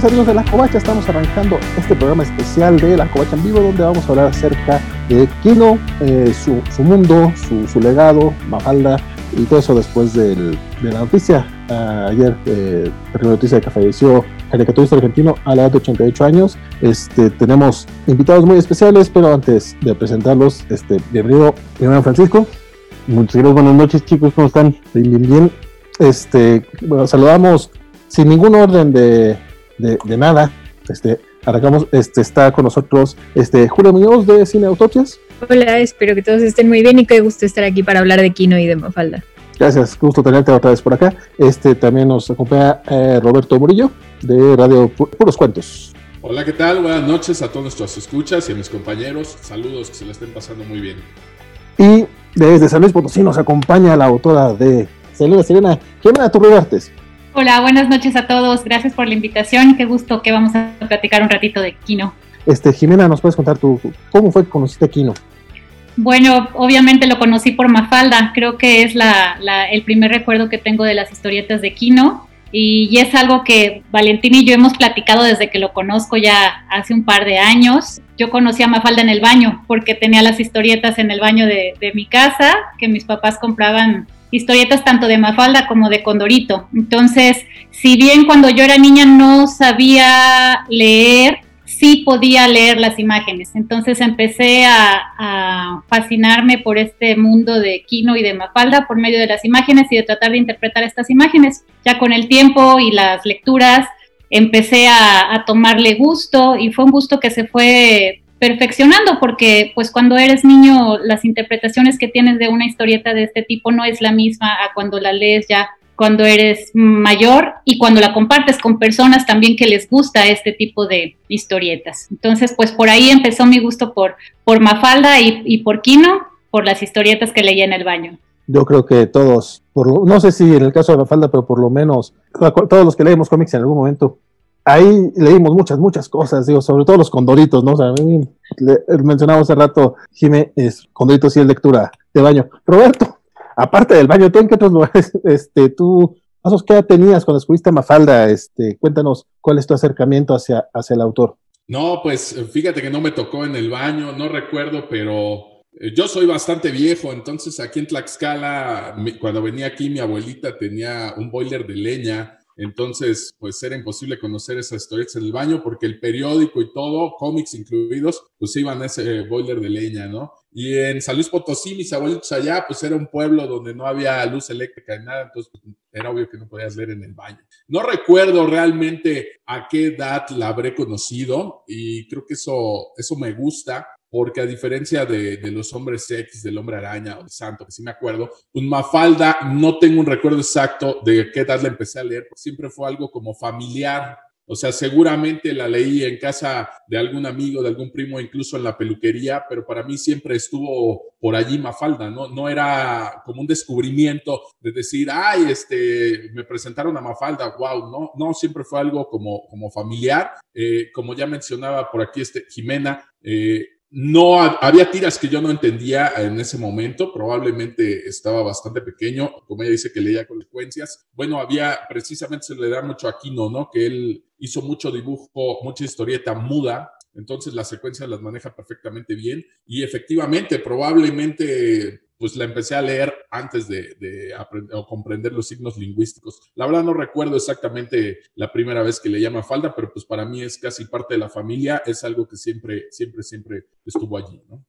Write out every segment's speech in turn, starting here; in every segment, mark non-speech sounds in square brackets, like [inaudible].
noches amigos de La Covacha, estamos arrancando este programa especial de La Covacha en vivo donde vamos a hablar acerca de Kino, eh, su, su, mundo, su, su, legado, Mafalda y todo eso después del, de la noticia. Uh, ayer, eh, la noticia de que falleció caricaturista argentino a la edad de 88 años. Este, tenemos invitados muy especiales, pero antes de presentarlos, este, bienvenido, bienvenido Francisco. Muchas gracias, buenas noches chicos, ¿cómo están? Bien, bien, bien. Este, bueno, saludamos sin ningún orden de, de, de nada. Este, arrancamos, este, está con nosotros este, Julio Muñoz de Cine Autopsias. Hola, espero que todos estén muy bien y qué gusto estar aquí para hablar de Kino y de Mafalda. Gracias, gusto tenerte otra vez por acá. Este también nos acompaña eh, Roberto Murillo de Radio Puros Cuentos. Hola, ¿qué tal? Buenas noches a todos nuestros escuchas y a mis compañeros. Saludos, que se la estén pasando muy bien. Y desde San Luis Potosí nos acompaña la autora de Selena Sirena, Jimena Turribartes. Hola, buenas noches a todos. Gracias por la invitación. Qué gusto que vamos a platicar un ratito de Kino. Este, Jimena, ¿nos puedes contar tú cómo fue que conociste a Kino? Bueno, obviamente lo conocí por Mafalda, creo que es la, la, el primer recuerdo que tengo de las historietas de Kino y, y, es algo que Valentín y yo hemos platicado desde que lo conozco ya hace un par de años. Yo conocí a Mafalda en el baño porque tenía las historietas en el baño de, de mi casa, que mis papás compraban historietas tanto de Mafalda como de Condorito. Entonces, si bien cuando yo era niña no sabía leer, sí podía leer las imágenes. Entonces empecé a, fascinarme por este mundo de Kino y de Mafalda por medio de las imágenes y de tratar de interpretar estas imágenes. Ya con el tiempo y las lecturas empecé a, a tomarle gusto y fue un gusto que se fue perfeccionando porque pues cuando eres niño las interpretaciones que tienes de una historieta de este tipo no es la misma a cuando la lees ya cuando eres mayor y cuando la compartes con personas también que les gusta este tipo de historietas. Entonces, pues por ahí empezó mi gusto por, por Mafalda y, y por Kino, por las historietas que leía en el baño. Yo creo que todos, por, no sé si en el caso de Mafalda, pero por lo menos todos los que leemos cómics en algún momento, ahí leímos muchas, muchas cosas, digo, sobre todo los condoritos, ¿no? O sea, le, mencionaba hace rato, Jime, es condoritos y es lectura de baño. Roberto, aparte del baño, ¿tú en qué otros lugares, [laughs] este, tú, pasos qué tenías cuando descubriste a Mafalda? Este, cuéntanos cuál es tu acercamiento hacia, hacia el autor. No, pues fíjate que no me tocó en el baño, no recuerdo, pero yo soy bastante viejo, entonces aquí en Tlaxcala, cuando venía aquí, mi abuelita tenía un boiler de leña. Entonces, pues era imposible conocer esas historias en el baño porque el periódico y todo, cómics incluidos, pues iban a ese boiler de leña, ¿no? Y en San Luis Potosí, mis abuelitos allá, pues era un pueblo donde no había luz eléctrica ni nada, entonces pues, era obvio que no podías leer en el baño. No recuerdo realmente a qué edad la habré conocido y creo que eso, eso me gusta porque a diferencia de, de, los hombres X, del hombre araña o de Santo, que sí me acuerdo, un Mafalda no tengo un recuerdo exacto de qué edad la empecé a leer, porque siempre fue algo como familiar. O sea, seguramente la leí en casa de algún amigo, de algún primo, incluso en la peluquería, pero para mí siempre estuvo por allí Mafalda, ¿no? No era como un descubrimiento de decir, ay, este, me presentaron a Mafalda, wow, no, no, siempre fue algo como, como familiar. Eh, como ya mencionaba por aquí este, Jimena, eh, no había tiras que yo no entendía en ese momento, probablemente estaba bastante pequeño, como ella dice que leía consecuencias. Bueno, había precisamente se le da mucho a Kino, ¿no? Que él hizo mucho dibujo, mucha historieta muda, entonces las secuencias las maneja perfectamente bien y efectivamente, probablemente pues la empecé a leer antes de, de aprender o comprender los signos lingüísticos. La verdad no recuerdo exactamente la primera vez que le llama falda, pero pues para mí es casi parte de la familia, es algo que siempre, siempre, siempre estuvo allí, ¿no?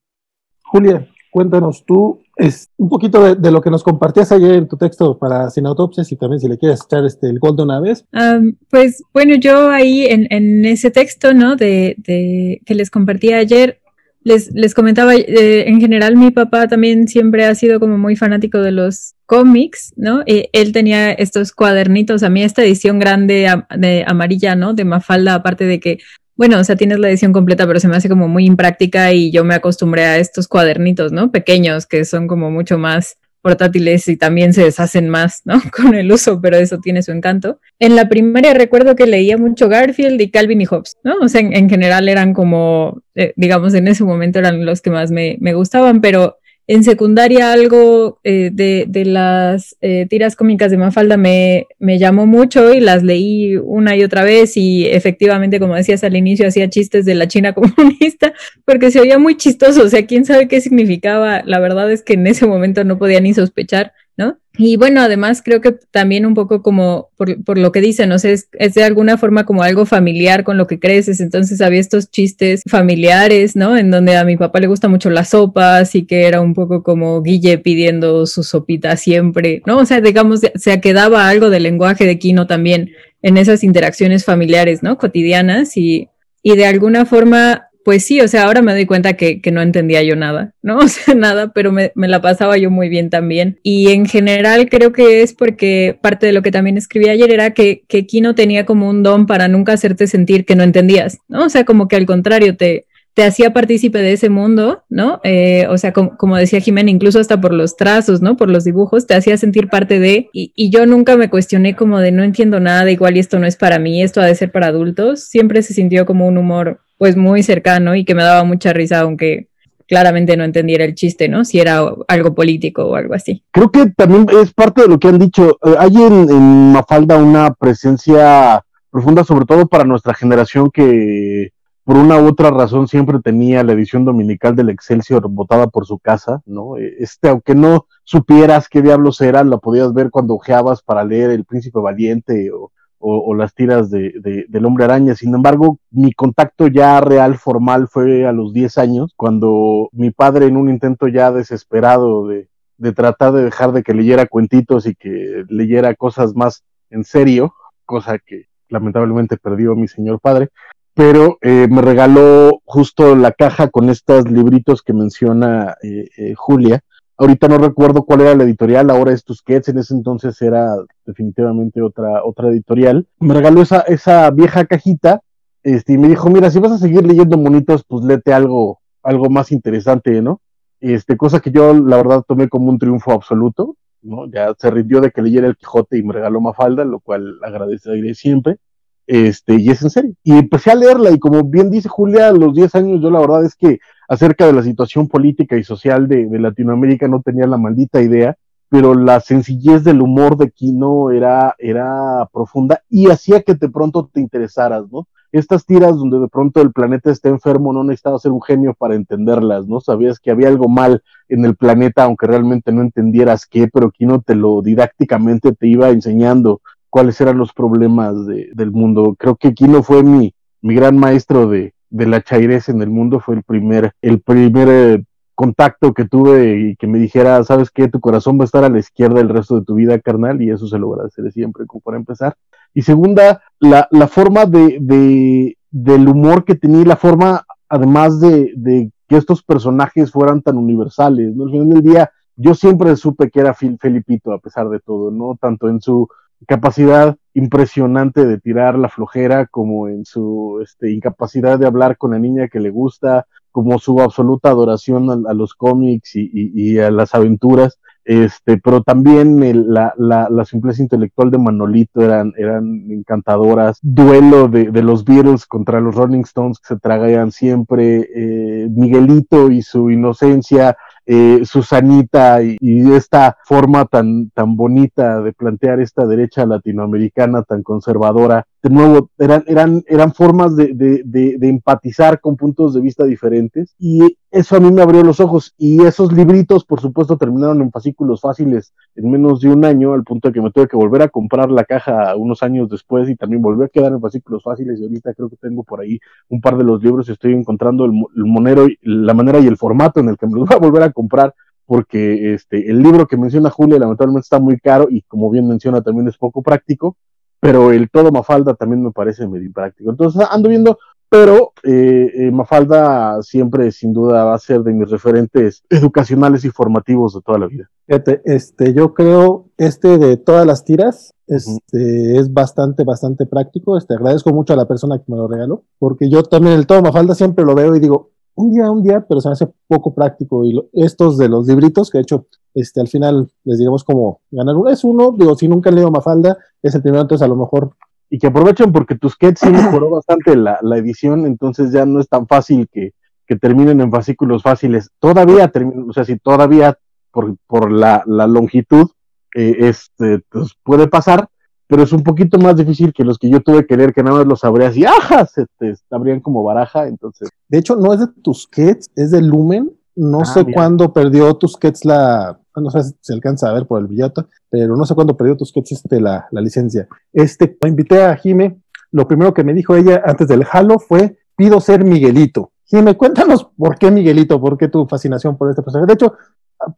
Julia, cuéntanos tú es un poquito de, de, lo que nos compartías ayer en tu texto para Sin Autopsias y también si le quieres echar este, el gol de una vez. Um, pues bueno, yo ahí en, en ese texto, ¿no? De, de, que les compartí ayer, les, les comentaba, eh, en general mi papá también siempre ha sido como muy fanático de los cómics, ¿no? Eh, él tenía estos cuadernitos, a mí esta edición grande de amarilla, ¿no? De Mafalda, aparte de que, bueno, o sea, tienes la edición completa, pero se me hace como muy impráctica y yo me acostumbré a estos cuadernitos, ¿no? Pequeños, que son como mucho más portátiles y también se deshacen más, ¿no? [laughs] Con el uso, pero eso tiene su encanto. En la primaria recuerdo que leía mucho Garfield y Calvin y Hobbes, ¿no? O sea, en, en general eran como, eh, digamos, en ese momento eran los que más me, me gustaban, pero en secundaria algo eh, de, las eh, tiras cómicas de Mafalda me, me, llamó mucho y las leí una y otra vez y efectivamente, como decías al inicio, hacía chistes de la China [laughs] comunista porque se oía muy chistoso, o sea, quién sabe qué significaba, la verdad es que en ese momento no podía ni sospechar, ¿no? Y bueno, además creo que también un poco como por, por lo que dicen, no sé, es, de alguna forma como algo familiar con lo que creces, entonces había estos chistes familiares, ¿no? En donde a mi papá le gusta mucho la sopa, así que era un poco como Guille pidiendo su sopita siempre, ¿no? O sea, digamos, se quedaba algo del lenguaje de Kino también en esas interacciones familiares, ¿no? Cotidianas y, y de alguna forma pues sí, o sea, ahora me doy cuenta que, que, no entendía yo nada, ¿no? [laughs] O sea, nada, pero me, me, la pasaba yo muy bien también. Y en general creo que es porque parte de lo que también escribí ayer era que, que Kino tenía como un don para nunca hacerte sentir que no entendías, ¿no? O sea, como que al contrario, te, te hacía partícipe de ese mundo, ¿no? Eh, o sea, com como decía Jimena, incluso hasta por los trazos, ¿no? Por los dibujos, te hacía sentir parte de, y, y, yo nunca me cuestioné como de no entiendo nada, igual y esto no es para mí, esto ha de ser para adultos, siempre se sintió como un humor pues muy cercano y que me daba mucha risa, aunque claramente no entendiera el chiste, ¿no? Si era algo político o algo así. Creo que también es parte de lo que han dicho. Eh, hay en, en Mafalda una presencia profunda, sobre todo para nuestra generación que por una u otra razón siempre tenía la edición dominical del Excelsior botada por su casa, ¿no? Eh, este, aunque no supieras qué diablos eran, la podías ver cuando ojeabas para leer El Príncipe Valiente o, o, las tiras de, de, del Hombre Araña. Sin embargo, mi contacto ya real, formal, fue a los 10 años, cuando mi padre, en un intento ya desesperado de, de tratar de dejar de que leyera cuentitos y que leyera cosas más en serio, cosa que lamentablemente perdió mi señor padre, pero eh, me regaló justo la caja con estos libritos que menciona eh, eh, Julia. Ahorita no recuerdo cuál era la editorial, ahora es Tusquets, en ese entonces era definitivamente otra, otra editorial. Me regaló esa, esa vieja cajita este, y me dijo, mira, si vas a seguir leyendo monitos, pues léete algo, algo más interesante, ¿no? Este, cosa que yo la verdad tomé como un triunfo absoluto, ¿no? Ya se rindió de que leyera el Quijote y me regaló Mafalda, lo cual agradeceré siempre. Este, y es en serio. Y empecé a leerla y como bien dice Julia, a los 10 años yo la verdad es que acerca de la situación política y social de, Latinoamérica no tenía la maldita idea, pero la sencillez del humor de Kino era, era profunda y hacía que de pronto te interesaras, ¿no? Estas tiras donde de pronto el planeta está enfermo, no necesitaba ser un genio para entenderlas, ¿no? Sabías que había algo mal en el planeta, aunque realmente no entendieras qué, pero Kino te lo didácticamente te iba enseñando cuáles eran los problemas de, del mundo. Creo que Kino fue mi, mi gran maestro de, de la chairez en el mundo, fue el primer, el primer eh, contacto que tuve y que me dijera, sabes qué, tu corazón va a estar a la izquierda el resto de tu vida, carnal, y eso se lo agradeceré siempre, como para empezar. Y segunda, la, la forma de, de, del humor que tenía, la forma, además de, de que estos personajes fueran tan universales, ¿no? Al final del día, yo siempre supe que era Felipito, a pesar de todo, ¿no? Tanto en su capacidad impresionante de tirar la flojera, como en su este, incapacidad de hablar con la niña que le gusta, como su absoluta adoración a, los cómics y, y, y, a las aventuras, este, pero también la, simpleza intelectual de Manolito eran, eran encantadoras, duelo de, de, los Beatles contra los Rolling Stones que se tragaban siempre, eh, Miguelito y su inocencia, eh, Susanita y, y, esta forma tan, tan bonita de plantear esta derecha latinoamericana tan conservadora. De nuevo, eran, eran, eran formas de, de, de, empatizar con puntos de vista diferentes. Y eso a mí me abrió los ojos. Y esos libritos, por supuesto, terminaron en fascículos fáciles en menos de un año, al punto de que me tuve que volver a comprar la caja unos años después y también volví a quedar en fascículos fáciles. Y ahorita creo que tengo por ahí un par de los libros y estoy encontrando el, el monero, la manera y el formato en el que me los [laughs] voy a volver a comprar. Porque este, el libro que menciona Julia lamentablemente está muy caro y como bien menciona también es poco práctico, pero el todo Mafalda también me parece medio impráctico. Entonces ando viendo, pero eh, eh, Mafalda siempre sin duda va a ser de mis referentes educacionales y formativos de toda la vida. Fíjate, este, yo creo este de todas las tiras este, uh -huh. es bastante, bastante práctico. Este, agradezco mucho a la persona que me lo regaló, porque yo también el todo Mafalda siempre lo veo y digo, un día, un día, pero se me hace poco práctico. Y lo, estos de los libritos, que de hecho, este, al final les digamos como ganar uno, es uno, digo, si nunca han leído Mafalda, es el primero, entonces a lo mejor. Y que aprovechen porque Tusquets sí mejoró bastante la, la, edición, entonces ya no es tan fácil que, que terminen en fascículos fáciles. Todavía terminan, o sea, si todavía por, por la, la longitud, eh, este, pues puede pasar, pero es un poquito más difícil que los que yo tuve que leer, que nada más los abrías y ¡ajá! Se te abrían como baraja, entonces. De hecho, no es de Tusquets, es de Lumen. No Ah, sé mira. cuándo perdió Tusquets la. No sé si se alcanza a ver por el billete, pero no sé cuándo perdió Tusquets este, la, la licencia. Este, cuando invité a Jime, lo primero que me dijo ella antes del Halo fue: pido ser Miguelito. Jime, cuéntanos por qué Miguelito, por qué tu fascinación por este personaje. De hecho,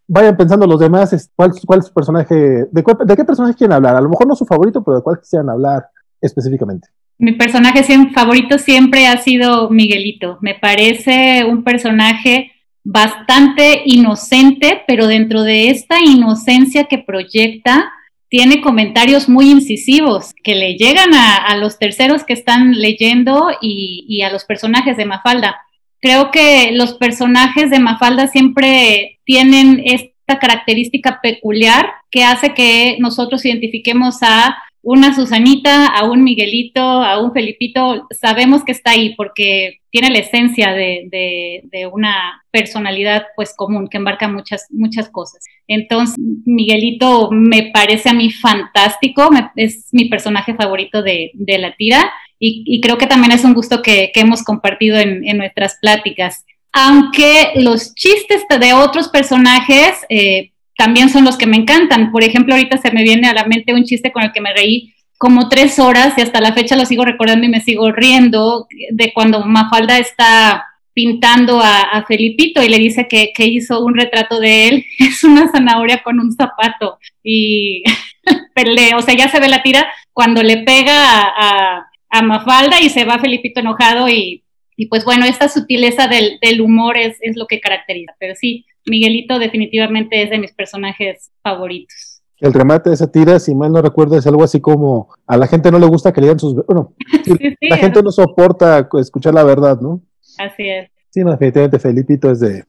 vayan pensando los demás, ¿cuál, cuál es su personaje? De, ¿De qué personaje quieren hablar? A lo mejor no su favorito, pero de cuál quisieran hablar específicamente. Mi personaje favorito siempre ha sido Miguelito. Me parece un personaje bastante inocente, pero dentro de esta inocencia que proyecta, tiene comentarios muy incisivos que le llegan a, los terceros que están leyendo y, y a los personajes de Mafalda. Creo que los personajes de Mafalda siempre tienen esta característica peculiar que hace que nosotros identifiquemos a una Susanita, a un Miguelito, a un Felipito, sabemos que está ahí porque tiene la esencia de, una personalidad pues común que embarca muchas, muchas cosas. Entonces, Miguelito me parece a mí fantástico, es mi personaje favorito de, la tira y, creo que también es un gusto que, hemos compartido en, en, nuestras pláticas. Aunque los chistes de otros personajes eh, también son los que me encantan. Por ejemplo, ahorita se me viene a la mente un chiste con el que me reí como tres horas y hasta la fecha lo sigo recordando y me sigo riendo de cuando Mafalda está pintando a, a Felipito y le dice que, que, hizo un retrato de él, [laughs] es una zanahoria con un zapato y [laughs] pelea, o sea, ya se ve la tira cuando le pega a, Mafalda y se va Felipito enojado y, y pues bueno, esta sutileza del, del humor es, es lo que caracteriza, pero sí, Miguelito definitivamente es de mis personajes favoritos. El remate de esa tira, si mal no recuerdo, es algo así como a la gente no le gusta que lean sus... Bueno, [laughs] sí, sí, la gente no soporta escuchar la verdad, ¿no? Así es. Sí, no, definitivamente Felipito es de...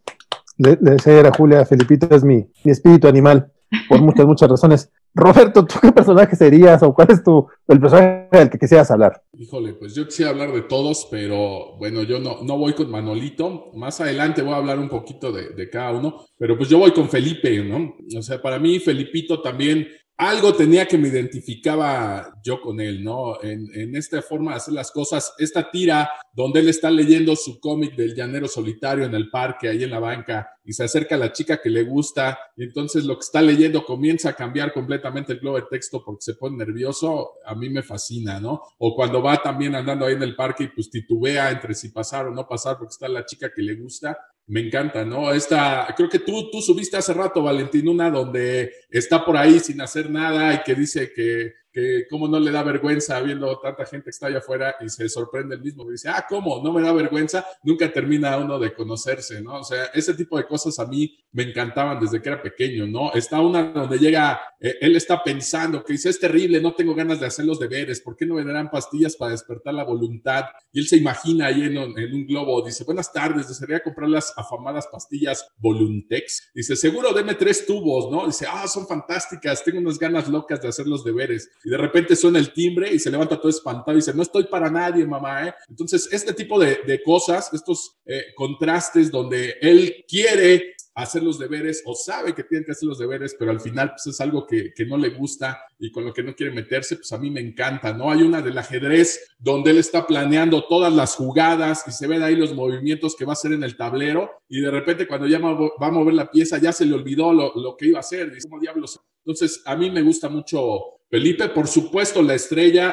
Le, le decía a Julia, Felipito es mi, mi espíritu animal, por muchas, muchas razones. Roberto, ¿tú qué personaje serías o cuál es tu, el personaje del que quisieras hablar? Híjole, pues yo quisiera hablar de todos, pero bueno, yo no, no voy con Manolito. Más adelante voy a hablar un poquito de, de, cada uno, pero pues yo voy con Felipe, ¿no? O sea, para mí Felipito también algo tenía que me identificaba yo con él, ¿no? En, esta forma de hacer las cosas, esta tira donde él está leyendo su cómic del llanero solitario en el parque, ahí en la banca, y se acerca a la chica que le gusta, y entonces lo que está leyendo comienza a cambiar completamente el globo de texto porque se pone nervioso, a mí me fascina, ¿no? O cuando va también andando ahí en el parque y pues titubea entre si pasar o no pasar porque está la chica que le gusta, me encanta, ¿no? Esta, creo que tú, tú subiste hace rato, Valentín, una donde está por ahí sin hacer nada y que dice que, que cómo no le da vergüenza viendo tanta gente que está allá afuera y se sorprende el mismo, dice, ah, ¿cómo? No me da vergüenza, nunca termina uno de conocerse, ¿no? O sea, ese tipo de cosas a mí me encantaban desde que era pequeño, ¿no? Está una donde llega, eh, él está pensando que dice, es terrible, no tengo ganas de hacer los deberes, ¿por qué no me pastillas para despertar la voluntad? Y él se imagina ahí en un, en un globo, dice, buenas tardes, desearía comprar las afamadas pastillas Voluntex. Dice, seguro deme tres tubos, ¿no? Dice, ah, son fantásticas, tengo unas ganas locas de hacer los deberes. Y de repente suena el timbre y se levanta todo espantado y dice, no estoy para nadie, mamá, ¿eh? Entonces, este tipo de, de cosas, estos eh, contrastes donde él quiere hacer los deberes o sabe que tiene que hacer los deberes, pero al final pues es algo que, que, no le gusta y con lo que no quiere meterse, pues a mí me encanta, ¿no? Hay una del ajedrez donde él está planeando todas las jugadas y se ven ahí los movimientos que va a hacer en el tablero y de repente cuando ya va a mover la pieza ya se le olvidó lo, lo que iba a hacer, dice, ¿cómo diablos? Entonces, a mí me gusta mucho Felipe, por supuesto, la estrella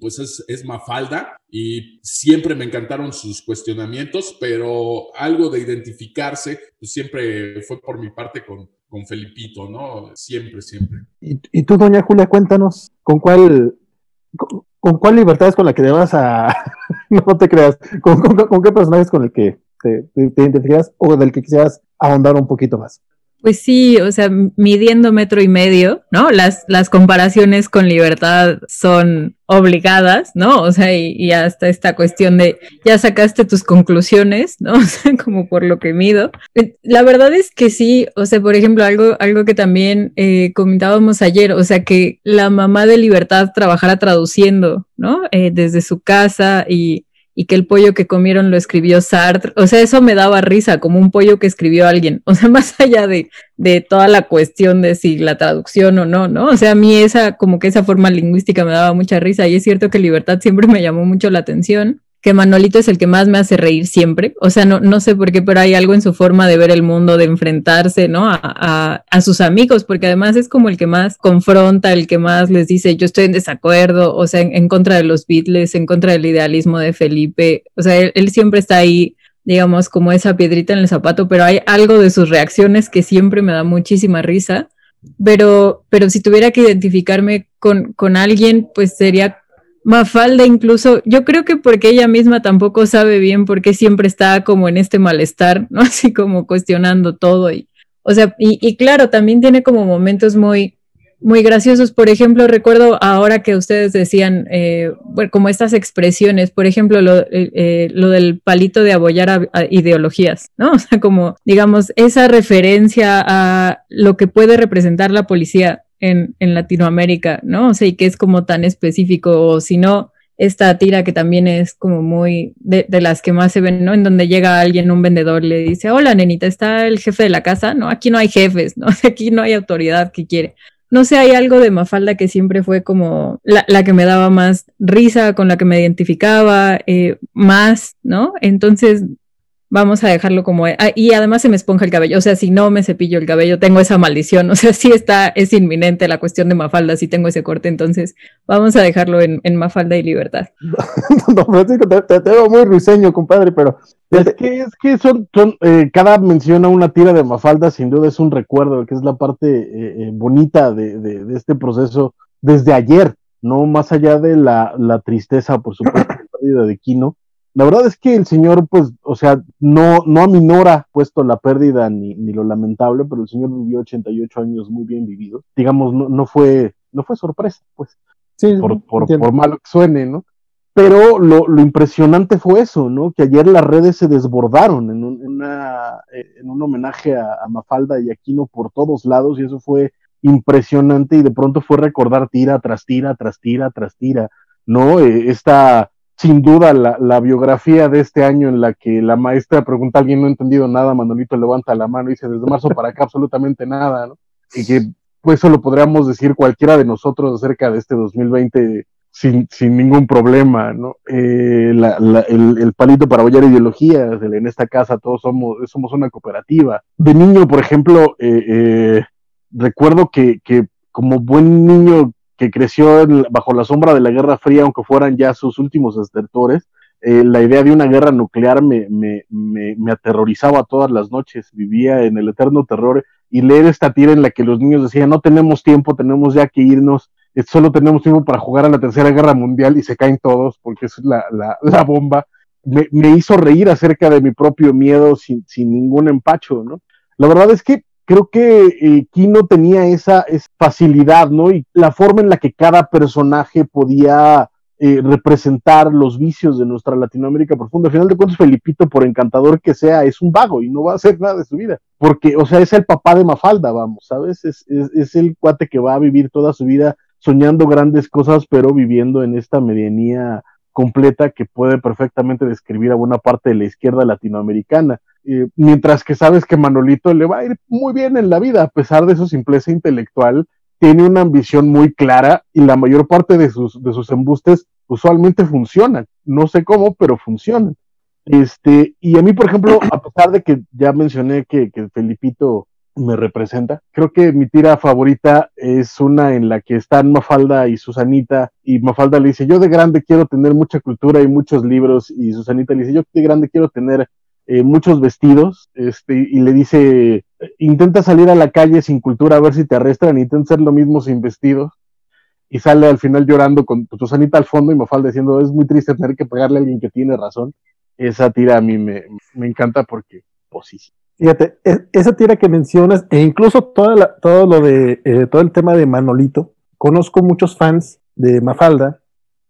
pues es, es, Mafalda y siempre me encantaron sus cuestionamientos, pero algo de identificarse pues siempre fue por mi parte con, con Felipito, ¿no? Siempre, siempre. Y, tú, doña Julia, cuéntanos, ¿con cuál, con, cuál libertad es con la que te vas a... [laughs] no te creas, ¿con, qué personaje es con el que te identificas o del que quisieras ahondar un poquito más? Pues sí, o sea, midiendo metro y medio, ¿no? Las, las comparaciones con libertad son obligadas, ¿no? O sea, y, y, hasta esta cuestión de ya sacaste tus conclusiones, ¿no? [laughs] O sea, como por lo que mido. La verdad es que sí, o sea, por ejemplo, algo, algo que también eh, comentábamos ayer, o sea, que la mamá de libertad trabajara traduciendo, ¿no? Eh, desde su casa y y que el pollo que comieron lo escribió Sartre. O sea, eso me daba risa, como un pollo que escribió alguien. O sea, [laughs] más allá de, de toda la cuestión de si la traducción o no, ¿no? O sea, a mí esa, como que esa forma lingüística me daba mucha risa y es cierto que Libertad siempre me llamó mucho la atención que Manolito es el que más me hace reír siempre. O sea, no, no sé por qué, pero hay algo en su forma de ver el mundo, de enfrentarse, ¿no? A, a, sus amigos, porque además es como el que más confronta, el que más les dice, yo estoy en desacuerdo, o sea, en, contra de los Beatles, en contra del idealismo de Felipe. O sea, él, él siempre está ahí digamos, como esa piedrita en el zapato, pero hay algo de sus reacciones que siempre me da muchísima risa. Pero, pero si tuviera que identificarme con, con alguien, pues sería Mafalda incluso, yo creo que porque ella misma tampoco sabe bien por qué siempre está como en este malestar, [laughs] ¿no? Así como cuestionando todo y, o sea, y, claro, también tiene como momentos muy, muy graciosos. Por ejemplo, recuerdo ahora que ustedes decían, eh, como estas expresiones, por ejemplo, lo, eh, eh, lo del palito de apoyar a, ideologías, ¿no? [laughs] O sea, como, digamos, esa referencia a lo que puede representar la policía en, Latinoamérica, ¿no? O sea, y que es como tan específico, o si no, esta tira que también es como muy de, las que más se ven, ¿no? En donde llega alguien, un vendedor, le dice, hola, nenita, ¿está el jefe de la casa? No, aquí no hay jefes, ¿no? [laughs] Aquí no hay autoridad que quiere. No sé, hay algo de Mafalda que siempre fue como la, la que me daba más risa, con la que me identificaba eh, más, ¿no? Entonces, vamos a dejarlo como ah, y además se me esponja el cabello, o sea, si no me cepillo el cabello, tengo esa maldición, o sea, [laughs] sí está, es inminente la cuestión de Mafalda, si tengo ese corte, entonces vamos a dejarlo en, Mafalda y Libertad. [laughs] no, Francisco, te, te, veo muy risueño, compadre, pero es que, es que son, son eh, cada mención a una tira de Mafalda, sin duda es un recuerdo, que es la parte eh, eh, bonita de, de, de, este proceso desde ayer, no más allá de la, la tristeza, por supuesto, [coughs] la pérdida de Kino la verdad es que el señor, pues, o sea, no, no aminora puesto la pérdida ni, ni lo lamentable, pero el señor vivió 88 años muy bien vividos. Digamos, no, no fue, no fue sorpresa, pues, sí, por, por, por, malo que suene, ¿no? Pero lo, lo, impresionante fue eso, ¿no? Que ayer las redes se desbordaron en un, una, en un homenaje a, a, Mafalda y Aquino por todos lados y eso fue impresionante y de pronto fue recordar tira tras tira, tras tira, tras tira, ¿no? Eh, esta sin duda la, la, biografía de este año en la que la maestra pregunta a alguien no ha entendido nada, Manolito levanta la mano y dice desde marzo para acá absolutamente nada, ¿no? Y que pues eso lo podríamos decir cualquiera de nosotros acerca de este 2020 sin, sin ningún problema, ¿no? Eh, la, la, el, el, palito para apoyar ideologías, en esta casa todos somos, somos una cooperativa. De niño, por ejemplo, eh, eh, recuerdo que, que como buen niño que creció bajo la sombra de la Guerra Fría, aunque fueran ya sus últimos estertores, eh, la idea de una guerra nuclear me, me, me, aterrorizaba todas las noches, vivía en el eterno terror y leer esta tira en la que los niños decían, no tenemos tiempo, tenemos ya que irnos, eh, solo tenemos tiempo para jugar a la Tercera Guerra Mundial y se caen todos porque es la, la, la bomba, me, me, hizo reír acerca de mi propio miedo sin, sin ningún empacho, ¿no? La verdad es que creo que eh, Kino tenía esa, esa, facilidad, ¿no? Y la forma en la que cada personaje podía eh, representar los vicios de nuestra Latinoamérica profunda. Al final de cuentas, Felipito, por encantador que sea, es un vago y no va a hacer nada de su vida. Porque, o sea, es el papá de Mafalda, vamos, ¿sabes? Es, es, es el cuate que va a vivir toda su vida soñando grandes cosas, pero viviendo en esta medianía completa que puede perfectamente describir a buena parte de la izquierda latinoamericana. Mientras que sabes que Manolito le va a ir muy bien en la vida, a pesar de su simpleza intelectual, tiene una ambición muy clara y la mayor parte de sus, de sus embustes usualmente funcionan. No sé cómo, pero funcionan. Este, y a mí, por ejemplo, a pesar de que ya mencioné que, que Felipito me representa. Creo que mi tira favorita es una en la que están Mafalda y Susanita y Mafalda le dice, yo de grande quiero tener mucha cultura y muchos libros y Susanita le dice, yo de grande quiero tener eh, muchos vestidos este, y le dice, intenta salir a la calle sin cultura a ver si te arrestan, intenta hacer lo mismo sin vestidos y sale al final llorando con Susanita al fondo y Mafalda diciendo, es muy triste tener que pagarle a alguien que tiene razón. Esa tira a mí me, me encanta porque, pues sí, Fíjate, e, esa tira que mencionas, e incluso toda todo lo de eh, todo el tema de Manolito, conozco muchos fans de Mafalda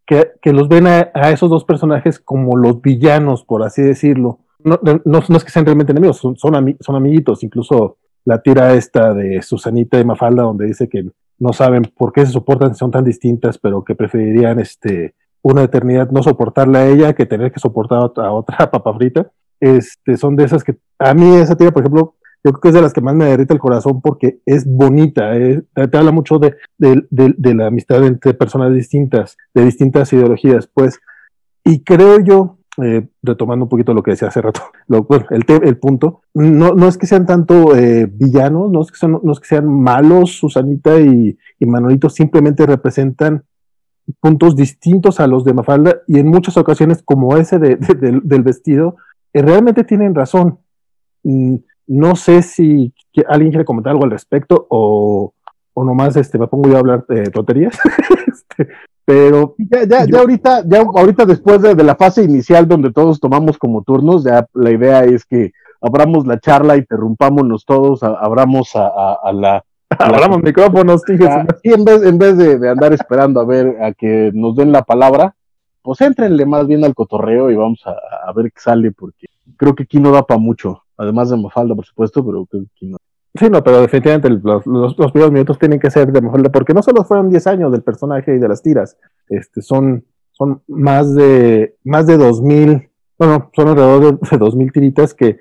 que, que los ven a, esos dos personajes como los villanos, por así decirlo. No, no, no es que sean realmente enemigos, son, son, ami son, amiguitos. Incluso la tira esta de Susanita de Mafalda, donde dice que no saben por qué se soportan, son tan distintas, pero que preferirían este una eternidad no soportarla a ella que tener que soportar a otra, otra [laughs] papa frita. Este, son de esas que, a mí esa tira, por ejemplo, yo creo que es de las que más me derrita el corazón porque es bonita, eh, te habla mucho de, de, de, la amistad entre personas distintas, de distintas ideologías, pues, y creo yo, eh, retomando un poquito lo que decía hace rato, [laughs] el, el punto, no, no es que sean tanto eh, villanos, no es, que no es que sean malos, Susanita y, Manolito, simplemente representan puntos distintos a los de Mafalda y en muchas ocasiones, como ese de, del vestido, eh, realmente tienen razón. Mm, no sé si alguien quiere comentar algo al respecto o, o nomás este, me pongo yo a hablar tonterías. [laughs] este, pero ya, ya, ya ahorita, ya ahorita después de, la fase inicial donde todos tomamos como turnos, ya la idea es que abramos la charla, interrumpámonos todos, abramos a, [laughs] la Abramos micrófonos, Y en vez, en vez de, andar esperando a ver a que nos den la palabra, pues entrenle más bien al cotorreo y vamos a, ver qué sale, porque creo que aquí no da para mucho. Además de Mafalda, por supuesto, pero creo que aquí no. Sí, no, pero definitivamente los, los, primeros minutos tienen que ser de Mafalda, porque no solo fueron 10 años del personaje y de las tiras, este, son, son más de, más de 2000, bueno, son alrededor de, de 2000 tiritas que,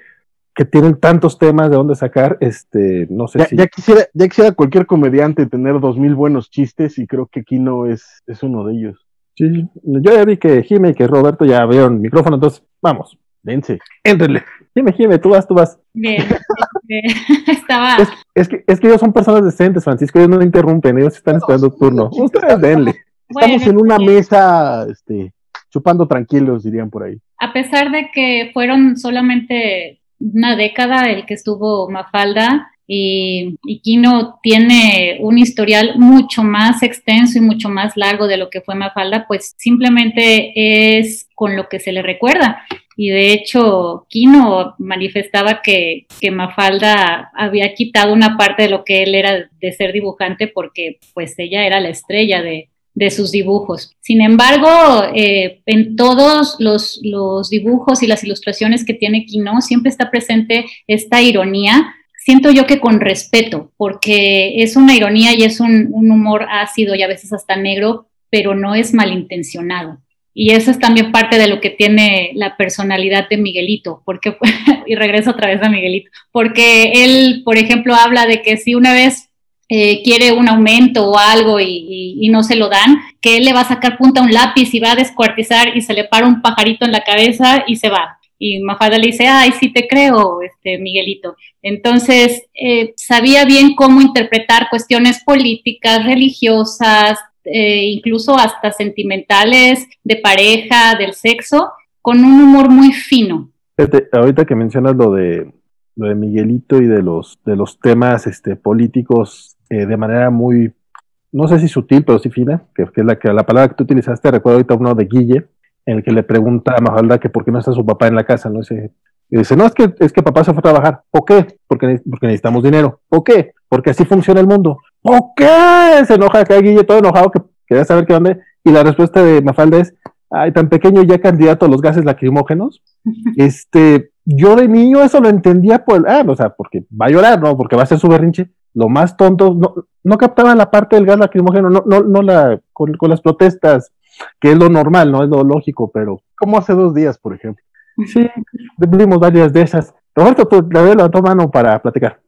que tienen tantos temas de dónde sacar, este, no sé ya, si... Ya quisiera, ya quisiera cualquier comediante tener 2000 buenos chistes y creo que Kino es, es uno de ellos. Sí, yo ya vi que Jime y que Roberto ya vieron micrófono, entonces, vamos. Dense. Éntrenle. Jime, Jime, tú vas, tú vas. Bien, [laughs] [laughs] estaba. Es, que, es que ellos son personas decentes, Francisco, ellos no interrumpen, ellos están esperando turno. Ustedes denle. Estamos en una mesa, este, chupando tranquilos, dirían por ahí. A pesar de que fueron solamente una década el que estuvo Mafalda, y, y, Kino tiene un historial mucho más extenso y mucho más largo de lo que fue Mafalda, pues simplemente es con lo que se le recuerda. Y de hecho, Kino manifestaba que, Mafalda había quitado una parte de lo que él era de ser dibujante porque pues ella era la estrella de, sus dibujos. Sin embargo, eh, en todos los, los, dibujos y las ilustraciones que tiene Kino siempre está presente esta ironía siento yo que con respeto, porque es una ironía y es un, humor ácido y a veces hasta negro, pero no es malintencionado. Y eso es también parte de lo que tiene la personalidad de Miguelito, porque, [laughs] y regreso otra vez a Miguelito, porque él, por ejemplo, habla de que si una vez eh, quiere un aumento o algo y, y, no se lo dan, que él le va a sacar punta a un lápiz y va a descuartizar y se le para un pajarito en la cabeza y se va. Y Mafalda le dice, ay, sí te creo, este, Miguelito. Entonces, eh, sabía bien cómo interpretar cuestiones políticas, religiosas, eh, incluso hasta sentimentales, de pareja, del sexo, con un humor muy fino. ahorita que mencionas lo de, Miguelito y de los, de los temas este, políticos eh, de manera muy, no sé si sutil, pero sí fina, que, es la, que, la palabra que tú utilizaste, recuerdo ahorita uno de Guille, en el que le pregunta a Mafalda que por qué no está su papá en la casa, ¿no? Dice, y dice, no, es que, es que papá se fue a trabajar. ¿Por qué? Porque, porque necesitamos dinero. ¿Por qué? Porque así funciona el mundo. ¿Por qué? Se enoja acá Guille todo enojado que quería saber qué onda. Y la respuesta de Mafalda es, ay, tan pequeño ya candidato a los gases lacrimógenos. [laughs] este, yo de niño eso lo entendía por, ah, o sea, porque va a llorar, ¿no? Porque va a ser su berrinche. Lo más tonto, no, no captaba la parte del gas lacrimógeno, no, no, no la, con, con las protestas que es lo normal, no es lo lógico, pero como hace dos días, por ejemplo. Sí, vimos varias de esas. Roberto, tú le levantó mano para platicar.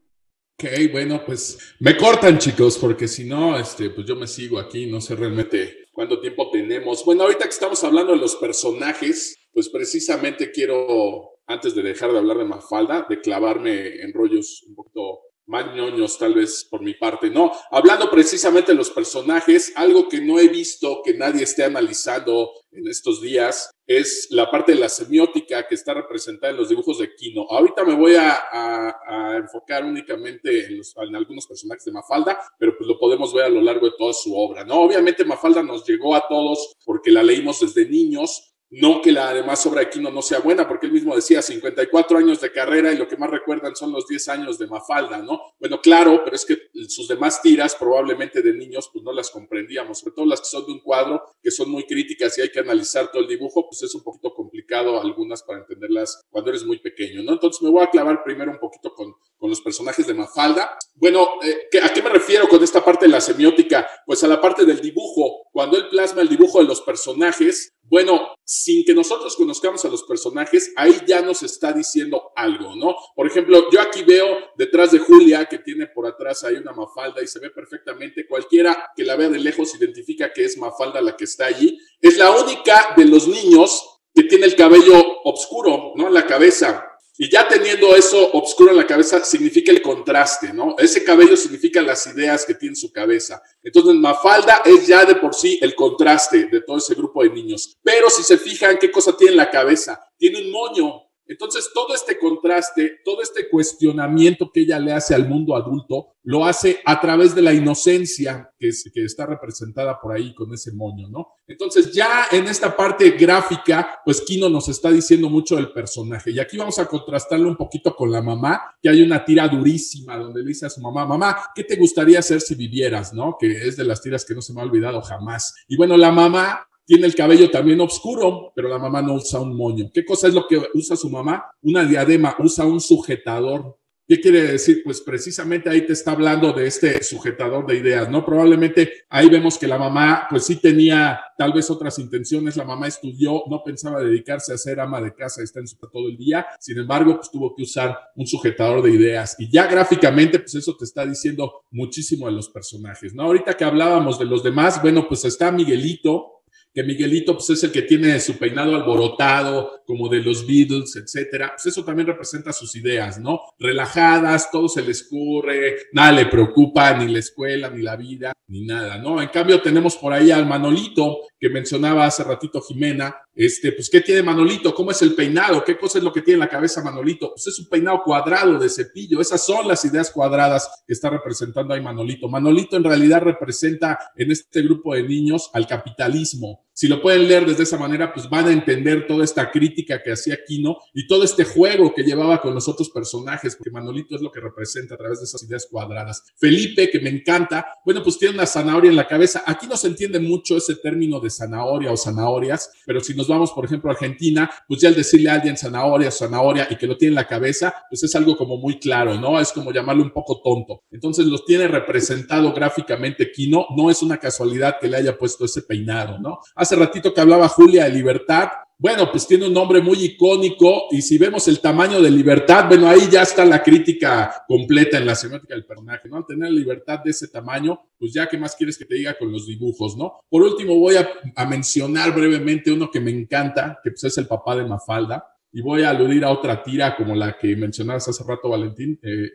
Ok, bueno, pues me cortan, chicos, porque si no, este, pues yo me sigo aquí, no sé realmente cuánto tiempo tenemos. Bueno, ahorita que estamos hablando de los personajes, pues precisamente quiero, antes de dejar de hablar de Mafalda, de clavarme en rollos un poquito más tal vez por mi parte, ¿no? Hablando precisamente de los personajes, algo que no he visto que nadie esté analizando en estos días es la parte de la semiótica que está representada en los dibujos de Kino. Ahorita me voy a, enfocar únicamente en, en, algunos personajes de Mafalda, pero pues lo podemos ver a lo largo de toda su obra, ¿no? Obviamente Mafalda nos llegó a todos porque la leímos desde niños, no que la además obra de Quino no sea buena, porque él mismo decía 54 años de carrera y lo que más recuerdan son los 10 años de Mafalda, ¿no? Bueno, claro, pero es que sus demás tiras probablemente de niños pues no las comprendíamos, sobre todo las que son de un cuadro, que son muy críticas y hay que analizar todo el dibujo, pues es un poquito complicado algunas para entenderlas cuando eres muy pequeño, ¿no? Entonces me voy a clavar primero un poquito con, con los personajes de Mafalda. Bueno, eh, ¿a qué me refiero con esta parte de la semiótica? Pues a la parte del dibujo. Cuando él plasma el dibujo de los personajes, bueno, sin que nosotros conozcamos a los personajes, ahí ya nos está diciendo algo, ¿no? Por ejemplo, yo aquí veo detrás de Julia, que tiene por atrás ahí una mafalda y se ve perfectamente, cualquiera que la vea de lejos identifica que es mafalda la que está allí. Es la única de los niños que tiene el cabello oscuro, ¿no? En la cabeza. Y ya teniendo eso oscuro en la cabeza, significa el contraste, ¿no? Ese cabello significa las ideas que tiene su cabeza. Entonces, Mafalda es ya de por sí el contraste de todo ese grupo de niños. Pero si se fijan qué cosa tiene en la cabeza, tiene un moño, entonces, todo este contraste, todo este cuestionamiento que ella le hace al mundo adulto, lo hace a través de la inocencia que, está representada por ahí con ese moño, ¿no? Entonces, ya en esta parte gráfica, pues Kino nos está diciendo mucho del personaje. Y aquí vamos a contrastarlo un poquito con la mamá, que hay una tira durísima donde le dice a su mamá, mamá, ¿qué te gustaría hacer si vivieras, no? Que es de las tiras que no se me ha olvidado jamás. Y bueno, la mamá tiene el cabello también oscuro, pero la mamá no usa un moño. ¿Qué cosa es lo que usa su mamá? Una diadema, usa un sujetador. ¿Qué quiere decir? Pues precisamente ahí te está hablando de este sujetador de ideas, ¿no? Probablemente ahí vemos que la mamá, pues sí tenía tal vez otras intenciones, la mamá estudió, no pensaba dedicarse a ser ama de casa, está en su todo el día, sin embargo, pues tuvo que usar un sujetador de ideas. Y ya gráficamente, pues eso te está diciendo muchísimo de los personajes, ¿no? Ahorita que hablábamos de los demás, bueno, pues está Miguelito, que Miguelito pues, es el que tiene su peinado alborotado, como de los Beatles, etcétera, pues eso también representa sus ideas, ¿no? Relajadas, todo se les escurre, nada le preocupa, ni la escuela, ni la vida, ni nada, ¿no? En cambio, tenemos por ahí al Manolito, que mencionaba hace ratito Jimena, este, pues, ¿qué tiene Manolito? ¿Cómo es el peinado? ¿Qué cosa es lo que tiene en la cabeza Manolito? Pues es un peinado cuadrado de cepillo, esas son las ideas cuadradas que está representando ahí Manolito. Manolito en realidad representa en este grupo de niños al capitalismo, si lo pueden leer desde esa manera, pues van a entender toda esta crítica que hacía Kino y todo este juego que llevaba con los otros personajes, porque Manolito es lo que representa a través de esas ideas cuadradas. Felipe, que me encanta, bueno, pues tiene una zanahoria en la cabeza. Aquí no se entiende mucho ese término de zanahoria o zanahorias, pero si nos vamos, por ejemplo, a Argentina, pues ya al decirle a alguien zanahoria, zanahoria y que lo tiene en la cabeza, pues es algo como muy claro, ¿no? Es como llamarlo un poco tonto. Entonces los tiene representado gráficamente Kino, no es una casualidad que le haya puesto ese peinado, ¿no? Hace ratito que hablaba Julia de libertad, bueno, pues tiene un nombre muy icónico y si vemos el tamaño de libertad, bueno, ahí ya está la crítica completa en la semiótica del personaje, ¿no? Al tener libertad de ese tamaño, pues ya qué más quieres que te diga con los dibujos, ¿no? Por último, voy a, a mencionar brevemente uno que me encanta, que pues es el papá de Mafalda. Y voy a aludir a otra tira como la que mencionabas hace rato, Valentín, eh,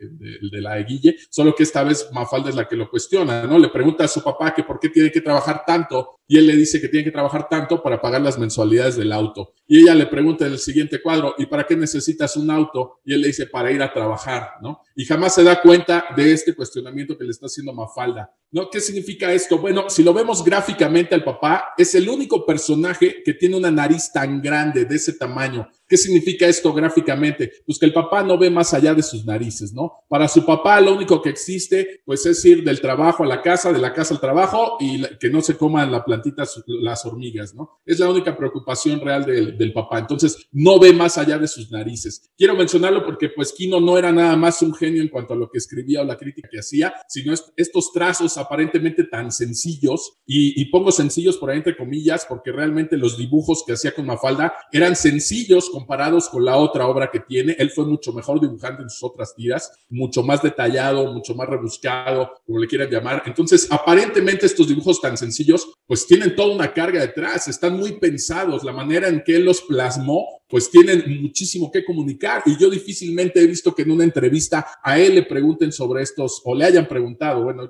de, la de Guille, solo que esta vez Mafalda es la que lo cuestiona, ¿no? Le pregunta a su papá que por qué tiene que trabajar tanto y él le dice que tiene que trabajar tanto para pagar las mensualidades del auto. Y ella le pregunta en el siguiente cuadro, ¿y para qué necesitas un auto? Y él le dice, para ir a trabajar, ¿no? Y jamás se da cuenta de este cuestionamiento que le está haciendo Mafalda, ¿no? ¿Qué significa esto? Bueno, si lo vemos gráficamente al papá, es el único personaje que tiene una nariz tan grande, de ese tamaño. ¿Qué significa esto gráficamente? Pues que el papá no ve más allá de sus narices, ¿no? Para su papá lo único que existe, pues es ir del trabajo a la casa, de la casa al trabajo y que no se coman la plantita las hormigas, ¿no? Es la única preocupación real del, papá. Entonces, no ve más allá de sus narices. Quiero mencionarlo porque pues Kino no era nada más un genio en cuanto a lo que escribía o la crítica que hacía, sino estos trazos aparentemente tan sencillos y, y pongo sencillos por ahí entre comillas porque realmente los dibujos que hacía con Mafalda eran sencillos comparados con la otra obra que tiene. Él fue mucho mejor dibujante en sus otras tiras, mucho más detallado, mucho más rebuscado, como le quieran llamar. Entonces, aparentemente estos dibujos tan sencillos, pues tienen toda una carga detrás, están muy pensados. La manera en que él los plasmó, pues tienen muchísimo que comunicar. Y yo difícilmente he visto que en una entrevista a él le pregunten sobre estos, o le hayan preguntado, bueno,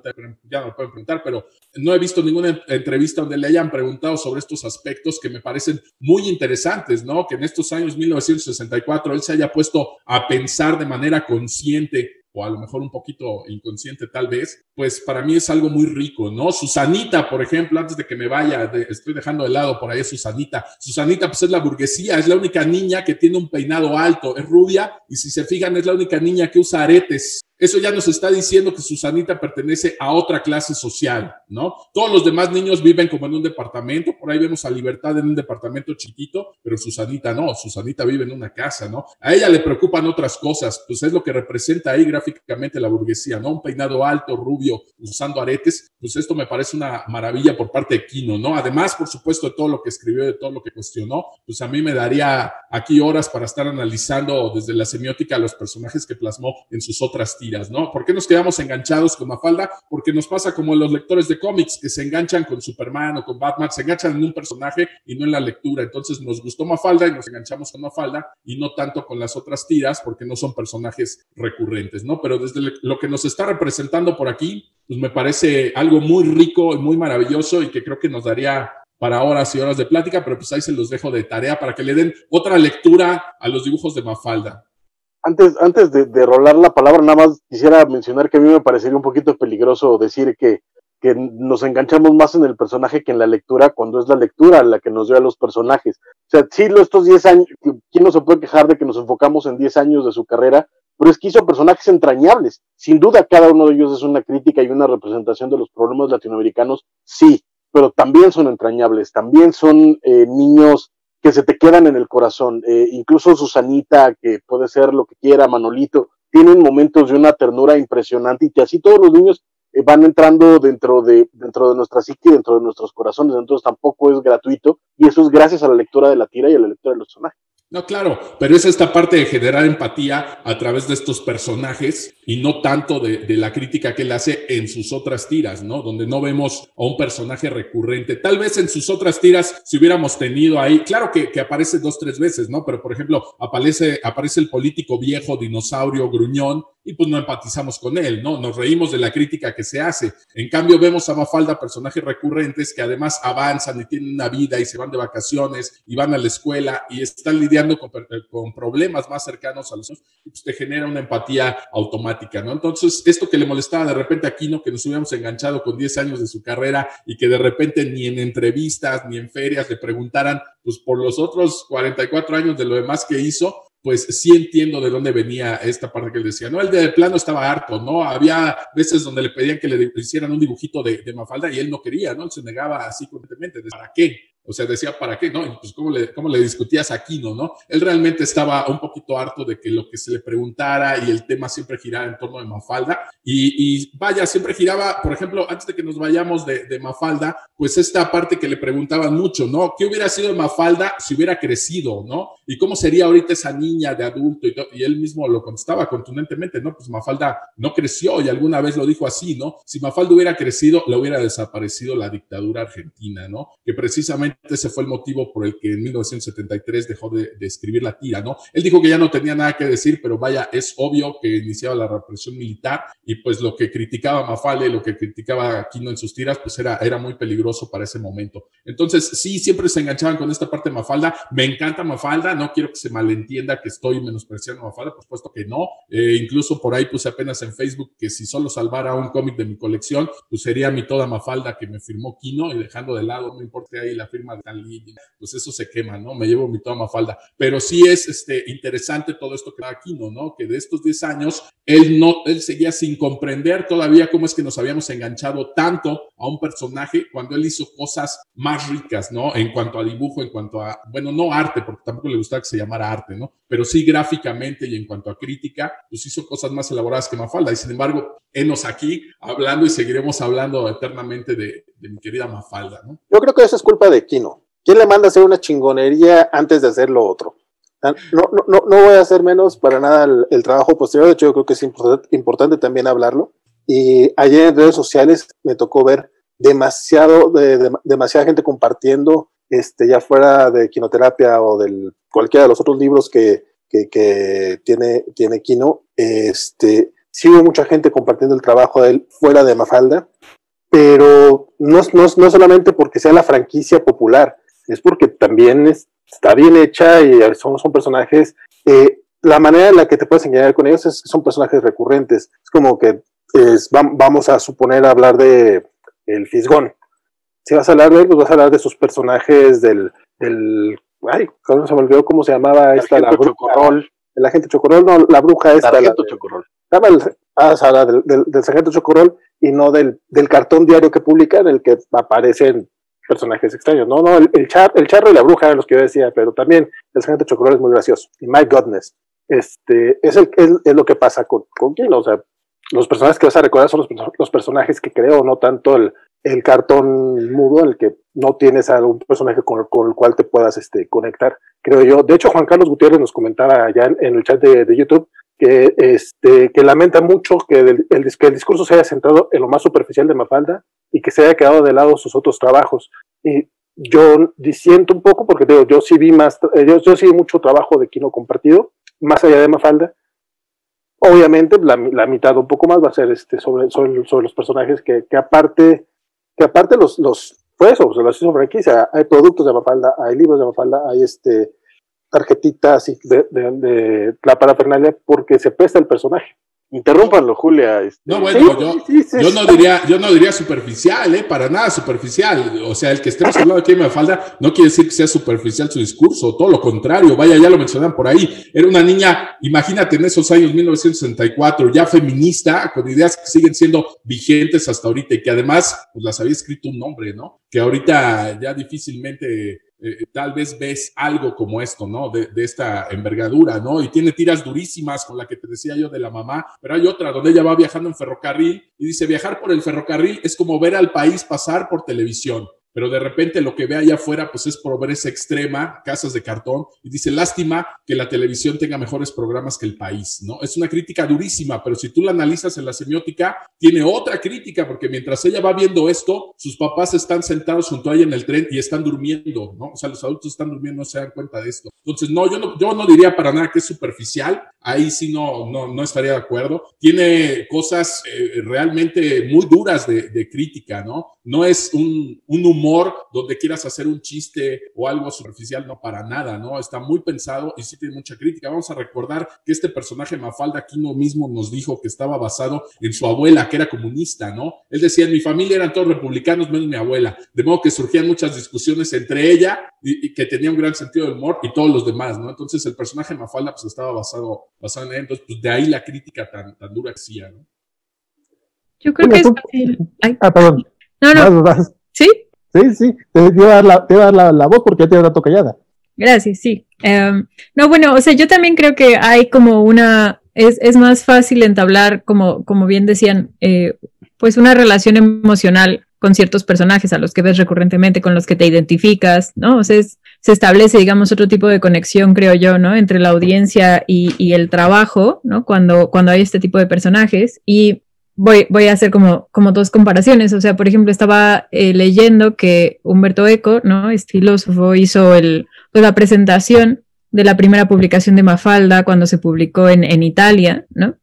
ya no pueden preguntar, pero no he visto ninguna entrevista donde le hayan preguntado sobre estos aspectos que me parecen muy interesantes, ¿no? Que en estos años 1964 él se haya puesto a pensar de manera consciente o a lo mejor un poquito inconsciente tal vez, pues para mí es algo muy rico, ¿no? Susanita, por ejemplo, antes de que me vaya, estoy dejando de lado por ahí Susanita. Susanita, pues es la burguesía, es la única niña que tiene un peinado alto, es rubia y si se fijan es la única niña que usa aretes eso ya nos está diciendo que Susanita pertenece a otra clase social, ¿no? Todos los demás niños viven como en un departamento, por ahí vemos a Libertad en un departamento chiquito, pero Susanita no, Susanita vive en una casa, ¿no? A ella le preocupan otras cosas, pues es lo que representa ahí gráficamente la burguesía, ¿no? Un peinado alto, rubio, usando aretes, pues esto me parece una maravilla por parte de Kino, ¿no? Además, por supuesto, de todo lo que escribió, de todo lo que cuestionó, pues a mí me daría aquí horas para estar analizando desde la semiótica los personajes que plasmó en sus otras ¿no? ¿Por qué nos quedamos enganchados con Mafalda? Porque nos pasa como los lectores de cómics que se enganchan con Superman o con Batman, se enganchan en un personaje y no en la lectura. Entonces nos gustó Mafalda y nos enganchamos con Mafalda y no tanto con las otras tiras porque no son personajes recurrentes, ¿no? Pero desde lo que nos está representando por aquí, pues me parece algo muy rico y muy maravilloso y que creo que nos daría para horas y horas de plática, pero pues ahí se los dejo de tarea para que le den otra lectura a los dibujos de Mafalda. Antes, antes de, de rolar la palabra, nada más quisiera mencionar que a mí me parecería un poquito peligroso decir que, que nos enganchamos más en el personaje que en la lectura, cuando es la lectura la que nos dio a los personajes. O sea, sí, estos 10 años, ¿quién no se puede quejar de que nos enfocamos en 10 años de su carrera? Pero es que hizo personajes entrañables. Sin duda, cada uno de ellos es una crítica y una representación de los problemas latinoamericanos, sí, pero también son entrañables, también son eh, niños que se te quedan en el corazón. Eh, incluso Susanita, que puede ser lo que quiera, Manolito, tienen momentos de una ternura impresionante y que así todos los niños eh, van entrando dentro de, dentro de nuestra psique, dentro de nuestros corazones, entonces tampoco es gratuito y eso es gracias a la lectura de la tira y a la lectura de los personajes. No, claro, pero es esta parte de generar empatía a través de estos personajes y no tanto de, la crítica que él hace en sus otras tiras, ¿no? Donde no vemos a un personaje recurrente. Tal vez en sus otras tiras, si hubiéramos tenido ahí, claro que, que aparece dos, tres veces, ¿no? Pero por ejemplo, aparece, aparece el político viejo, dinosaurio, gruñón, y pues no empatizamos con él, ¿no? Nos reímos de la crítica que se hace. En cambio, vemos a Mafalda personajes recurrentes que además avanzan y tienen una vida y se van de vacaciones y van a la escuela y están lidiando con, con problemas más cercanos a los y pues te genera una empatía automática, ¿no? Entonces, esto que le molestaba de repente a Kino, que nos hubiéramos enganchado con 10 años de su carrera y que de repente ni en entrevistas ni en ferias le preguntaran, pues por los otros 44 años de lo demás que hizo, pues sí entiendo de dónde venía esta parte que él decía. No, el de plano estaba harto, ¿no? Había veces donde le pedían que le hicieran un dibujito de, de Mafalda y él no quería, ¿no? Él se negaba así completamente. ¿Para qué? O sea, decía, ¿para qué? ¿No? pues, ¿cómo le, cómo le discutías a Aquino, no? Él realmente estaba un poquito harto de que lo que se le preguntara y el tema siempre giraba en torno de Mafalda. Y, vaya, siempre giraba, por ejemplo, antes de que nos vayamos de, de, Mafalda, pues esta parte que le preguntaban mucho, ¿no? ¿Qué hubiera sido de Mafalda si hubiera crecido, ¿no? ¿Y cómo sería ahorita esa niña de adulto? Y, y él mismo lo contestaba contundentemente, ¿no? Pues Mafalda no creció y alguna vez lo dijo así, ¿no? Si Mafalda hubiera crecido, le hubiera desaparecido la dictadura argentina, ¿no? Que precisamente ese fue el motivo por el que en 1973 dejó de, escribir la tira, ¿no? Él dijo que ya no tenía nada que decir, pero vaya, es obvio que iniciaba la represión militar y pues lo que criticaba Mafalda lo que criticaba Aquino en sus tiras, pues era, era muy peligroso para ese momento. Entonces, sí, siempre se enganchaban con esta parte de Mafalda. Me encanta Mafalda, no quiero que se malentienda que estoy menospreciando a Mafalda, por supuesto que no. Eh, incluso por ahí puse apenas en Facebook que si solo salvara un cómic de mi colección, pues sería mi toda Mafalda que me firmó Kino y dejando de lado, no importa ahí la firma pues eso se quema, ¿no? Me llevo mi toma falda. Pero sí es este, interesante todo esto que va aquí, ¿no? Que de estos 10 años, él, no, él seguía sin comprender todavía cómo es que nos habíamos enganchado tanto a un personaje cuando él hizo cosas más ricas, ¿no? En cuanto a dibujo, en cuanto a, bueno, no arte, porque tampoco le gustaba que se llamara arte, ¿no? Pero sí gráficamente y en cuanto a crítica, pues hizo cosas más elaboradas que Mafalda. Y sin embargo, enos aquí hablando y seguiremos hablando eternamente de, de mi querida Mafalda, ¿no? Yo creo que eso es culpa de Kino. ¿Quién le manda a hacer una chingonería antes de hacer lo otro? Ah, no, no, no voy a hacer menos para nada el, trabajo posterior, de hecho yo creo que es importante, también hablarlo. Y ayer en redes sociales me tocó ver demasiado, de, demasiada gente compartiendo, este, ya fuera de quinoterapia o de cualquiera de los otros libros que, que, que tiene, tiene Kino, este, sí hubo mucha gente compartiendo el trabajo de él fuera de Mafalda, pero no, no, no solamente porque sea la franquicia popular, es porque también está bien hecha y son, son personajes. Eh, la manera en la que te puedes engañar con ellos es que son personajes recurrentes. Es como que es, vamos a suponer hablar de el Fisgón. Si vas a hablar de él, pues vas a hablar de sus personajes del, del ay, se me olvidó cómo se llamaba esta, la bruja. El agente Chocorrol, no, la bruja esta. Sargento Chocorrol. El, Ah, o del, del, sargento Chocorrol y no del, del cartón diario que publica en el que aparecen personajes extraños. No, no, el, el, char, el charro y la bruja eran los que yo decía, pero también el sargento Chocorrol es muy gracioso. Y my goodness, este, es, el, es, lo que pasa con, con Kino. O sea, los personajes que vas a recordar son los, los personajes que creo, no tanto el, el cartón mudo, el que no tienes a un personaje con, con, el cual te puedas este, conectar, creo yo. De hecho, Juan Carlos Gutiérrez nos comentaba allá en, el chat de, de, YouTube que, este, que lamenta mucho que el, el, que el discurso se haya centrado en lo más superficial de Mafalda y que se haya quedado de lado sus otros trabajos. Y yo disiento un poco porque digo, yo sí vi más, eh, yo, yo sí vi mucho trabajo de Kino compartido, más allá de Mafalda. Obviamente, la, la mitad un poco más va a ser este, sobre, sobre, sobre los personajes que, que aparte, que aparte los, los, fue eso, se los hizo franquicia. Hay productos de Mafalda, hay libros de Mafalda, hay este, tarjetitas de, de, de la parafernalia porque se presta el personaje. Interrúmpanlo, Julia. Este. No, bueno, yo, yo, no diría, yo no diría superficial, ¿eh? Para nada superficial. O sea, el que estemos hablando aquí de falda no quiere decir que sea superficial su discurso, todo lo contrario. Vaya, ya lo mencionan por ahí. Era una niña, imagínate en esos años 1964, ya feminista, con ideas que siguen siendo vigentes hasta ahorita y que además pues, las había escrito un hombre, ¿no? Que ahorita ya difícilmente eh, tal vez ves algo como esto, ¿no? De, de, esta envergadura, ¿no? Y tiene tiras durísimas con la que te decía yo de la mamá, pero hay otra donde ella va viajando en ferrocarril y dice, viajar por el ferrocarril es como ver al país pasar por televisión pero de repente lo que ve allá afuera pues es pobreza extrema, casas de cartón, y dice, lástima que la televisión tenga mejores programas que el país, ¿no? Es una crítica durísima, pero si tú la analizas en la semiótica, tiene otra crítica, porque mientras ella va viendo esto, sus papás están sentados junto a ella en el tren y están durmiendo, ¿no? O sea, los adultos están durmiendo, no se dan cuenta de esto. Entonces, no, yo no, yo no diría para nada que es superficial, ahí sí no, no, no estaría de acuerdo. Tiene cosas eh, realmente muy duras de, de, crítica, ¿no? No es un, un humor donde quieras hacer un chiste o algo superficial, no para nada, ¿no? Está muy pensado y sí tiene mucha crítica. Vamos a recordar que este personaje Mafalda Aquino mismo nos dijo que estaba basado en su abuela, que era comunista, ¿no? Él decía, en mi familia eran todos republicanos, menos mi abuela. De modo que surgían muchas discusiones entre ella y, que tenía un gran sentido del humor y todos los demás, ¿no? Entonces el personaje Mafalda pues estaba basado, basado en él. Entonces, pues de ahí la crítica tan, tan dura que hacía, ¿no? Yo creo que es fácil. Ah, perdón. No, no. ¿Sí? Sí, sí, te voy a dar la, te dar la, voz porque ya te dato callada. Gracias, sí. Em, no, bueno, o sea, yo también creo que hay como una, es, es más fácil entablar, como, como bien decían, eh, pues una relación emocional con ciertos personajes a los que ves recurrentemente, con los que te identificas, ¿no? O sea, se establece, digamos, otro tipo de conexión, creo yo, ¿no? Entre la audiencia y, y, el trabajo, ¿no? Cuando, cuando hay este tipo de personajes. Y voy, voy a hacer como, como dos comparaciones. O sea, por ejemplo, estaba eh, leyendo que Humberto Eco, ¿no? Es filósofo, hizo el, pues, la presentación de la primera publicación de Mafalda cuando se publicó en, en Italia, ¿no?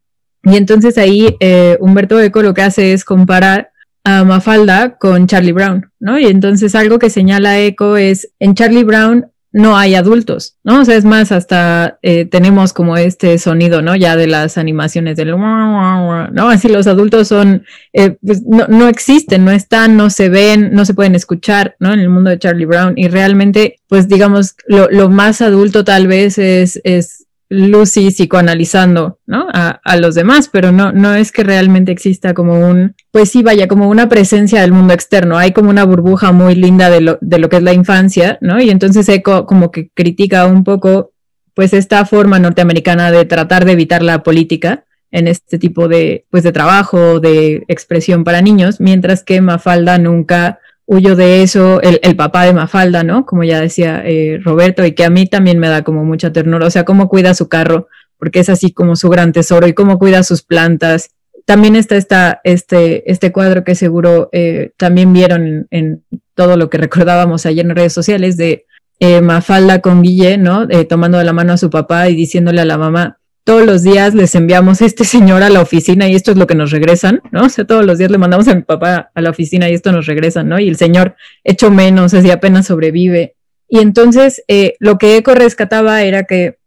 Y entonces ahí eh, Humberto Eco lo que hace es comparar a Mafalda con Charlie Brown, ¿no? Y entonces algo que señala Eco es, en Charlie Brown no hay adultos, ¿no? O sea, es más, hasta eh, tenemos como este sonido, ¿no? Ya de las animaciones del... ¿no? Así los adultos son, eh, pues no, no, existen, no están, no se ven, no se pueden escuchar, ¿no? En el mundo de Charlie Brown. Y realmente, pues digamos, lo, lo más adulto tal vez es, es Lucy psicoanalizando, ¿no? A, a, los demás, pero no, no es que realmente exista como un, pues sí, vaya, como una presencia del mundo externo. Hay como una burbuja muy linda de lo, de lo que es la infancia, ¿no? Y entonces Eco como que critica un poco, pues esta forma norteamericana de tratar de evitar la política en este tipo de, pues de trabajo, de expresión para niños, mientras que Mafalda nunca huyo de eso, el, papá de Mafalda, ¿no? Como ya decía eh, Roberto, y que a mí también me da como mucha ternura, o sea, cómo cuida su carro, porque es así como su gran tesoro, y cómo cuida sus plantas. También está este, este cuadro que seguro eh, también vieron en, todo lo que recordábamos ayer en redes sociales de eh, Mafalda con Guille, ¿no? tomando de la mano a su papá y diciéndole a la mamá, todos los días les enviamos a este señor a la oficina y esto es lo que nos regresan, ¿no? O sea, todos los días le mandamos a mi papá a la oficina y esto nos regresan, ¿no? Y el señor hecho menos, así apenas sobrevive. Y entonces eh, lo que Eco rescataba era que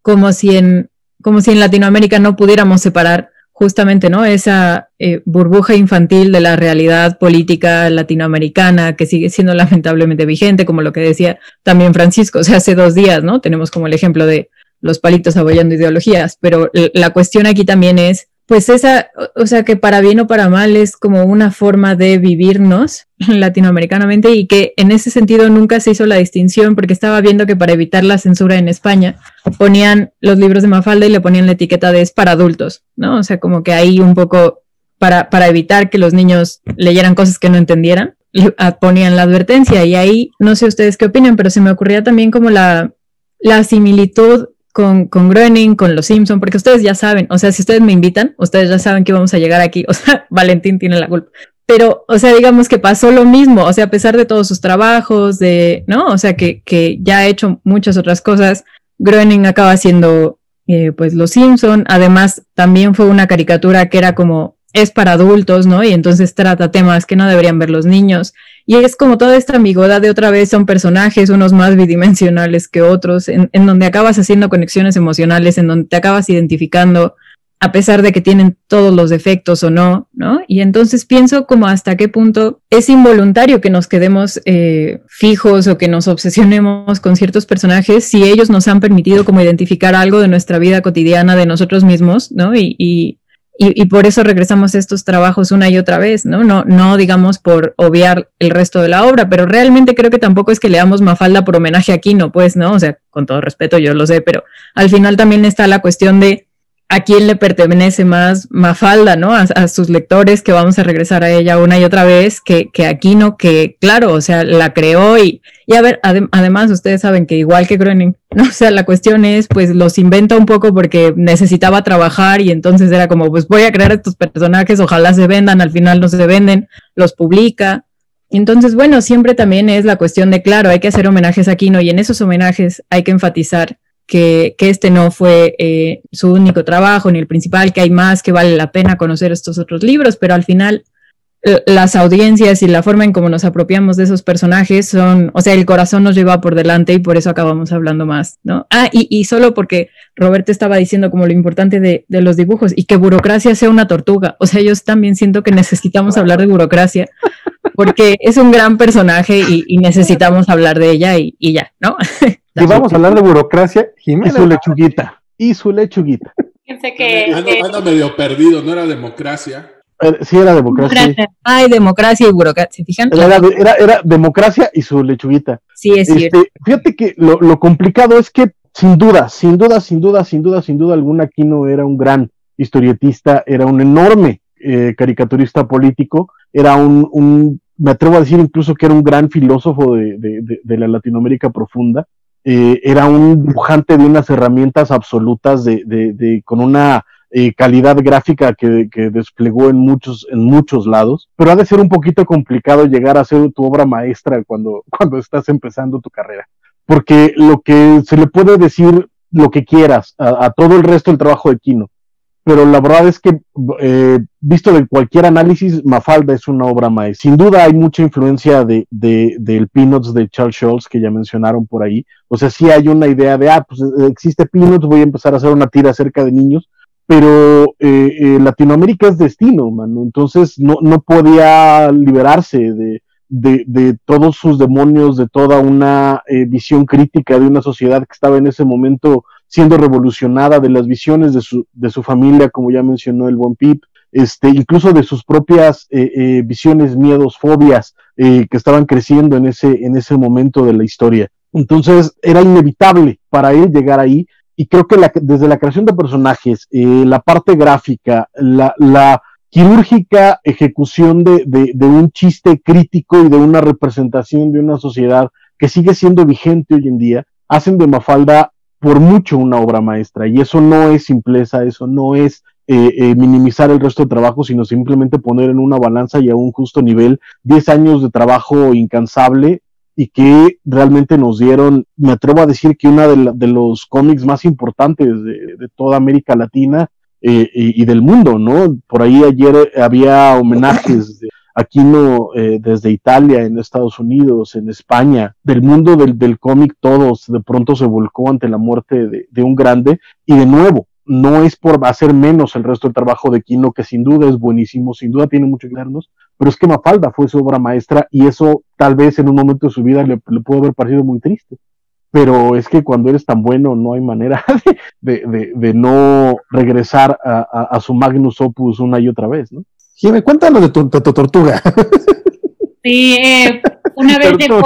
como si en, como si en Latinoamérica no pudiéramos separar justamente, ¿no? Esa eh, burbuja infantil de la realidad política latinoamericana que sigue siendo [laughs] lamentablemente vigente, como lo que decía también Francisco, o sea, hace dos días, ¿no? Tenemos como el ejemplo de los palitos apoyando ideologías, pero la cuestión aquí también es pues esa, o sea, que para bien o para mal es como una forma de vivirnos [laughs] latinoamericanamente y que en ese sentido nunca se hizo la distinción porque estaba viendo que para evitar la censura en España ponían los libros de Mafalda y le ponían la etiqueta de es para adultos, ¿no? O sea, como que ahí un poco para, para evitar que los niños leyeran cosas que no entendieran, ponían la advertencia y ahí no sé ustedes qué opinan, pero se me ocurría también como la, la similitud con, con Groening, con Los Simpson, porque ustedes ya saben, o sea, si ustedes me invitan, ustedes ya saben que vamos a llegar aquí, o sea, [laughs] Valentín tiene la culpa. Pero, o sea, digamos que pasó lo mismo, o sea, a pesar de todos sus trabajos, de, ¿no? O sea, que, que ya ha hecho muchas otras cosas, Groening acaba siendo, eh, pues, Los Simpson. Además, también fue una caricatura que era como, es para adultos, ¿no? Y entonces trata temas que no deberían ver los niños. Y es como toda esta ambigüedad de otra vez son personajes, unos más bidimensionales que otros, en, donde acabas haciendo conexiones emocionales, en donde te acabas identificando, a pesar de que tienen todos los defectos o no, ¿no? Y entonces pienso como hasta qué punto es involuntario que nos quedemos eh, fijos o que nos obsesionemos con ciertos personajes si ellos nos han permitido como identificar algo de nuestra vida cotidiana, de nosotros mismos, ¿no? y y, por eso regresamos a estos trabajos una y otra vez, ¿no? ¿no? No digamos por obviar el resto de la obra, pero realmente creo que tampoco es que leamos Mafalda por homenaje a Kino, pues, ¿no? O sea, con todo respeto, yo lo sé, pero al final también está la cuestión de a quién le pertenece más Mafalda, ¿no? A, sus lectores, que vamos a regresar a ella una y otra vez, que, que Aquino, que claro, o sea, la creó y, y a ver, además ustedes saben que igual que Groening, [laughs] ¿no? O sea, la cuestión es, pues los inventa un poco porque necesitaba trabajar y entonces era como, pues voy a crear estos personajes, ojalá se vendan, al final no se venden, los publica. Entonces, bueno, siempre también es la cuestión de, claro, hay que hacer homenajes a Aquino y en esos homenajes hay que enfatizar que, este no fue eh, su único trabajo ni el principal, que hay más, que vale la pena conocer estos otros libros, pero al final las audiencias y la forma en cómo nos apropiamos de esos personajes son, o sea, el corazón nos lleva por delante y por eso acabamos hablando más, ¿no? Ah, y, y solo porque Roberto estaba diciendo como lo importante de, de, los dibujos y que burocracia sea una tortuga, o sea, yo también siento que necesitamos hablar de burocracia porque es un gran personaje y, necesitamos hablar de ella y, y ya, ¿no? [laughs] Y vamos a hablar de burocracia, Jimena. Y su lechuguita. Y su lechuguita. Pensé que. Ando, medio perdido, no era democracia. Sí, era democracia. Ay, democracia y burocracia. ¿Fijan? Era, era, democracia y su lechuguita. Sí, es este, cierto. Fíjate que lo, complicado es que, sin duda, sin duda, sin duda, sin duda, sin duda alguna, Aquino era un gran historietista, era un enorme eh, caricaturista político, era un, un, me atrevo a decir incluso que era un gran filósofo de, de, de la Latinoamérica profunda. Eh, era un dibujante de unas herramientas absolutas de, de, con una eh, calidad gráfica que, desplegó en muchos, en muchos lados, pero ha de ser un poquito complicado llegar a ser tu obra maestra cuando, [laughs] cuando estás empezando tu carrera, porque lo que se le puede decir lo que quieras a, todo el resto del trabajo de Kino, pero la verdad es que, eh, visto de cualquier análisis, Mafalda es una obra maestra. Sin duda hay mucha influencia de, de, del Peanuts de Charles Schultz, que ya mencionaron por ahí. O sea, sí hay una idea de, ah, pues eh, existe Peanuts, voy a empezar a hacer una tira acerca de niños, pero eh, Latinoamérica es destino, mano. Entonces no, no podía liberarse de, de, todos sus demonios, de toda una visión crítica de una sociedad que estaba en ese momento siendo revolucionada de las visiones de su, de su familia, como ya mencionó el buen Pip, este, incluso de sus propias eh, eh, visiones, miedos, fobias eh, que estaban creciendo en ese, en ese momento de la historia. Entonces era inevitable para él llegar ahí y creo que la, desde la creación de personajes, la parte gráfica, la, la quirúrgica ejecución de, de, de, un chiste crítico y de una representación de una sociedad que sigue siendo vigente hoy en día, hacen de Mafalda por mucho una obra maestra. Y eso no es simpleza, eso no es eh, eh, minimizar el resto de trabajo, sino simplemente poner en una balanza y a un justo nivel 10 años de trabajo incansable y que realmente nos dieron, me atrevo a decir que una de, los cómics más importantes de, toda América Latina eh, y, del mundo, ¿no? Por ahí ayer había homenajes de, aquí no, eh, desde Italia, en Estados Unidos, en España, del mundo del, del cómic, todos de pronto se volcó ante la muerte de, de, un grande. Y de nuevo, no es por hacer menos el resto del trabajo de Kino, que sin duda es buenísimo, sin duda tiene mucho que darnos, pero es que Mafalda fue su obra maestra y eso tal vez en un momento de su vida le, le pudo haber parecido muy triste. pero es que cuando eres tan bueno no hay manera [laughs] de, de, de, no regresar a, a, su magnus opus una y otra vez, ¿no? Jimmy, cuéntanos de tu, tortuga. [laughs] Sí, eh, una vez llegó,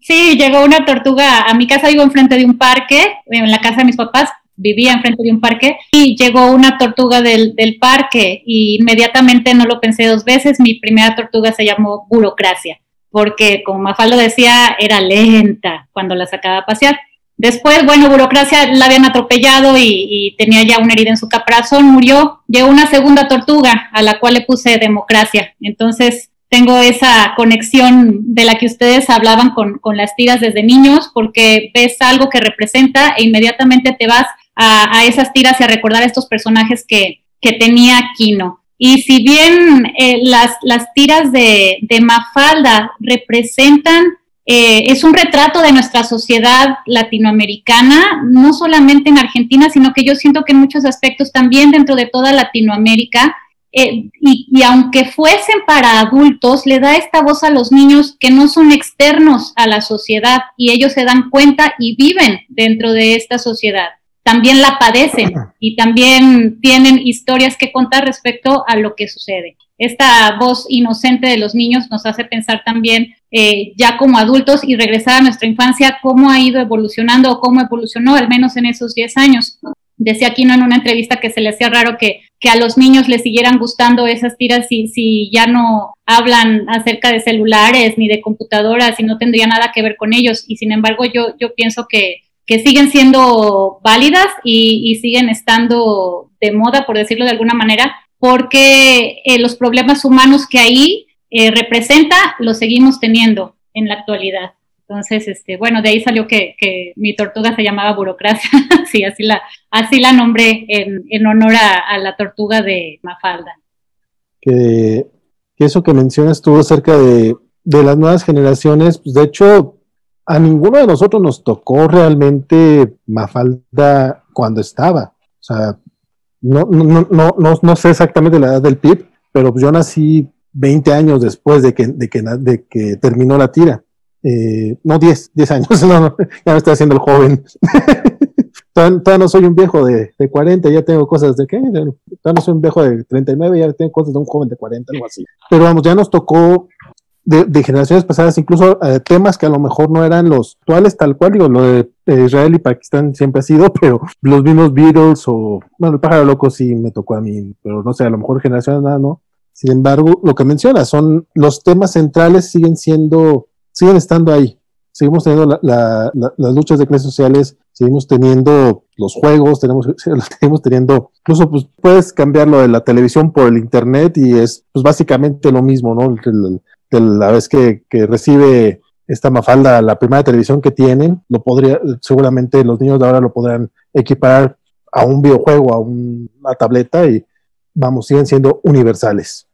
sí, llegó una tortuga a mi casa, vivo enfrente de un parque, en la casa de mis papás, vivía enfrente de un parque y llegó una tortuga del, del parque y inmediatamente no lo pensé dos veces, mi primera tortuga se llamó burocracia porque como Mafaldo decía, era lenta cuando la sacaba a pasear. Después, bueno, burocracia la habían atropellado y, tenía ya una herida en su caparazón, murió. Llegó una segunda tortuga a la cual le puse democracia. Entonces, tengo esa conexión de la que ustedes hablaban con, las tiras desde niños, porque ves algo que representa e inmediatamente te vas a, esas tiras y a recordar a estos personajes que, tenía Kino. Y si bien eh, las, las, tiras de, Mafalda representan, eh, es un retrato de nuestra sociedad latinoamericana, no solamente en Argentina, sino que yo siento que en muchos aspectos también dentro de toda Latinoamérica, eh, y, aunque fuesen para adultos, le da esta voz a los niños que no son externos a la sociedad y ellos se dan cuenta y viven dentro de esta sociedad también la padecen [clears throat] y también tienen historias que contar respecto a lo que sucede. Esta voz inocente de los niños nos hace pensar también eh, ya como adultos y regresar a nuestra infancia, cómo ha ido evolucionando o cómo evolucionó, al menos en esos 10 años. Decía Aquino en una entrevista que se le hacía raro que, que a los niños les siguieran gustando esas tiras si, si ya no hablan acerca de celulares ni de computadoras y no tendría nada que ver con ellos. Y sin embargo, yo, yo pienso que, que siguen siendo válidas y, siguen estando de moda, por decirlo de alguna manera, porque eh, los problemas humanos que ahí eh, representa los seguimos teniendo en la actualidad. Entonces, este, bueno, de ahí salió que, mi tortuga se llamaba burocracia, [laughs] sí, así la, así la nombré en, honor a, la tortuga de Mafalda. Que, eso que mencionas tú acerca de, de las nuevas generaciones, pues de hecho, a ninguno de nosotros nos tocó realmente Mafalda cuando estaba. O sea, no, no, no, no, no sé exactamente la edad del PIB, pero yo nací 20 años después de que, de que, de que terminó la tira. Eh, no, 10, 10 años, [laughs] ya me estoy haciendo el joven. [laughs] todavía, no soy un viejo de, de, 40, ya tengo cosas de qué, todavía no soy un viejo de 39, ya tengo cosas de un joven de 40, algo así. Pero vamos, ya nos tocó de, generaciones pasadas, incluso eh, temas que a lo mejor no eran los actuales tal cual, digo, lo de Israel y Pakistán siempre ha sido, [laughs] pero los mismos Beatles o, bueno, el pájaro loco sí me tocó a mí, pero no sé, a lo mejor generaciones nada, ¿no? Sin embargo, lo que menciona son los temas centrales siguen siendo, siguen estando ahí. Seguimos teniendo las luchas de clases sociales, seguimos teniendo los juegos, tenemos, [laughs] seguimos teniendo, incluso pues puedes cambiar lo de la televisión por el internet y es pues básicamente lo mismo, ¿no? La vez que, recibe esta Mafalda la primera televisión que tienen, lo podría, seguramente los niños de ahora lo podrán equipar a un videojuego, a una tableta y vamos, siguen siendo universales.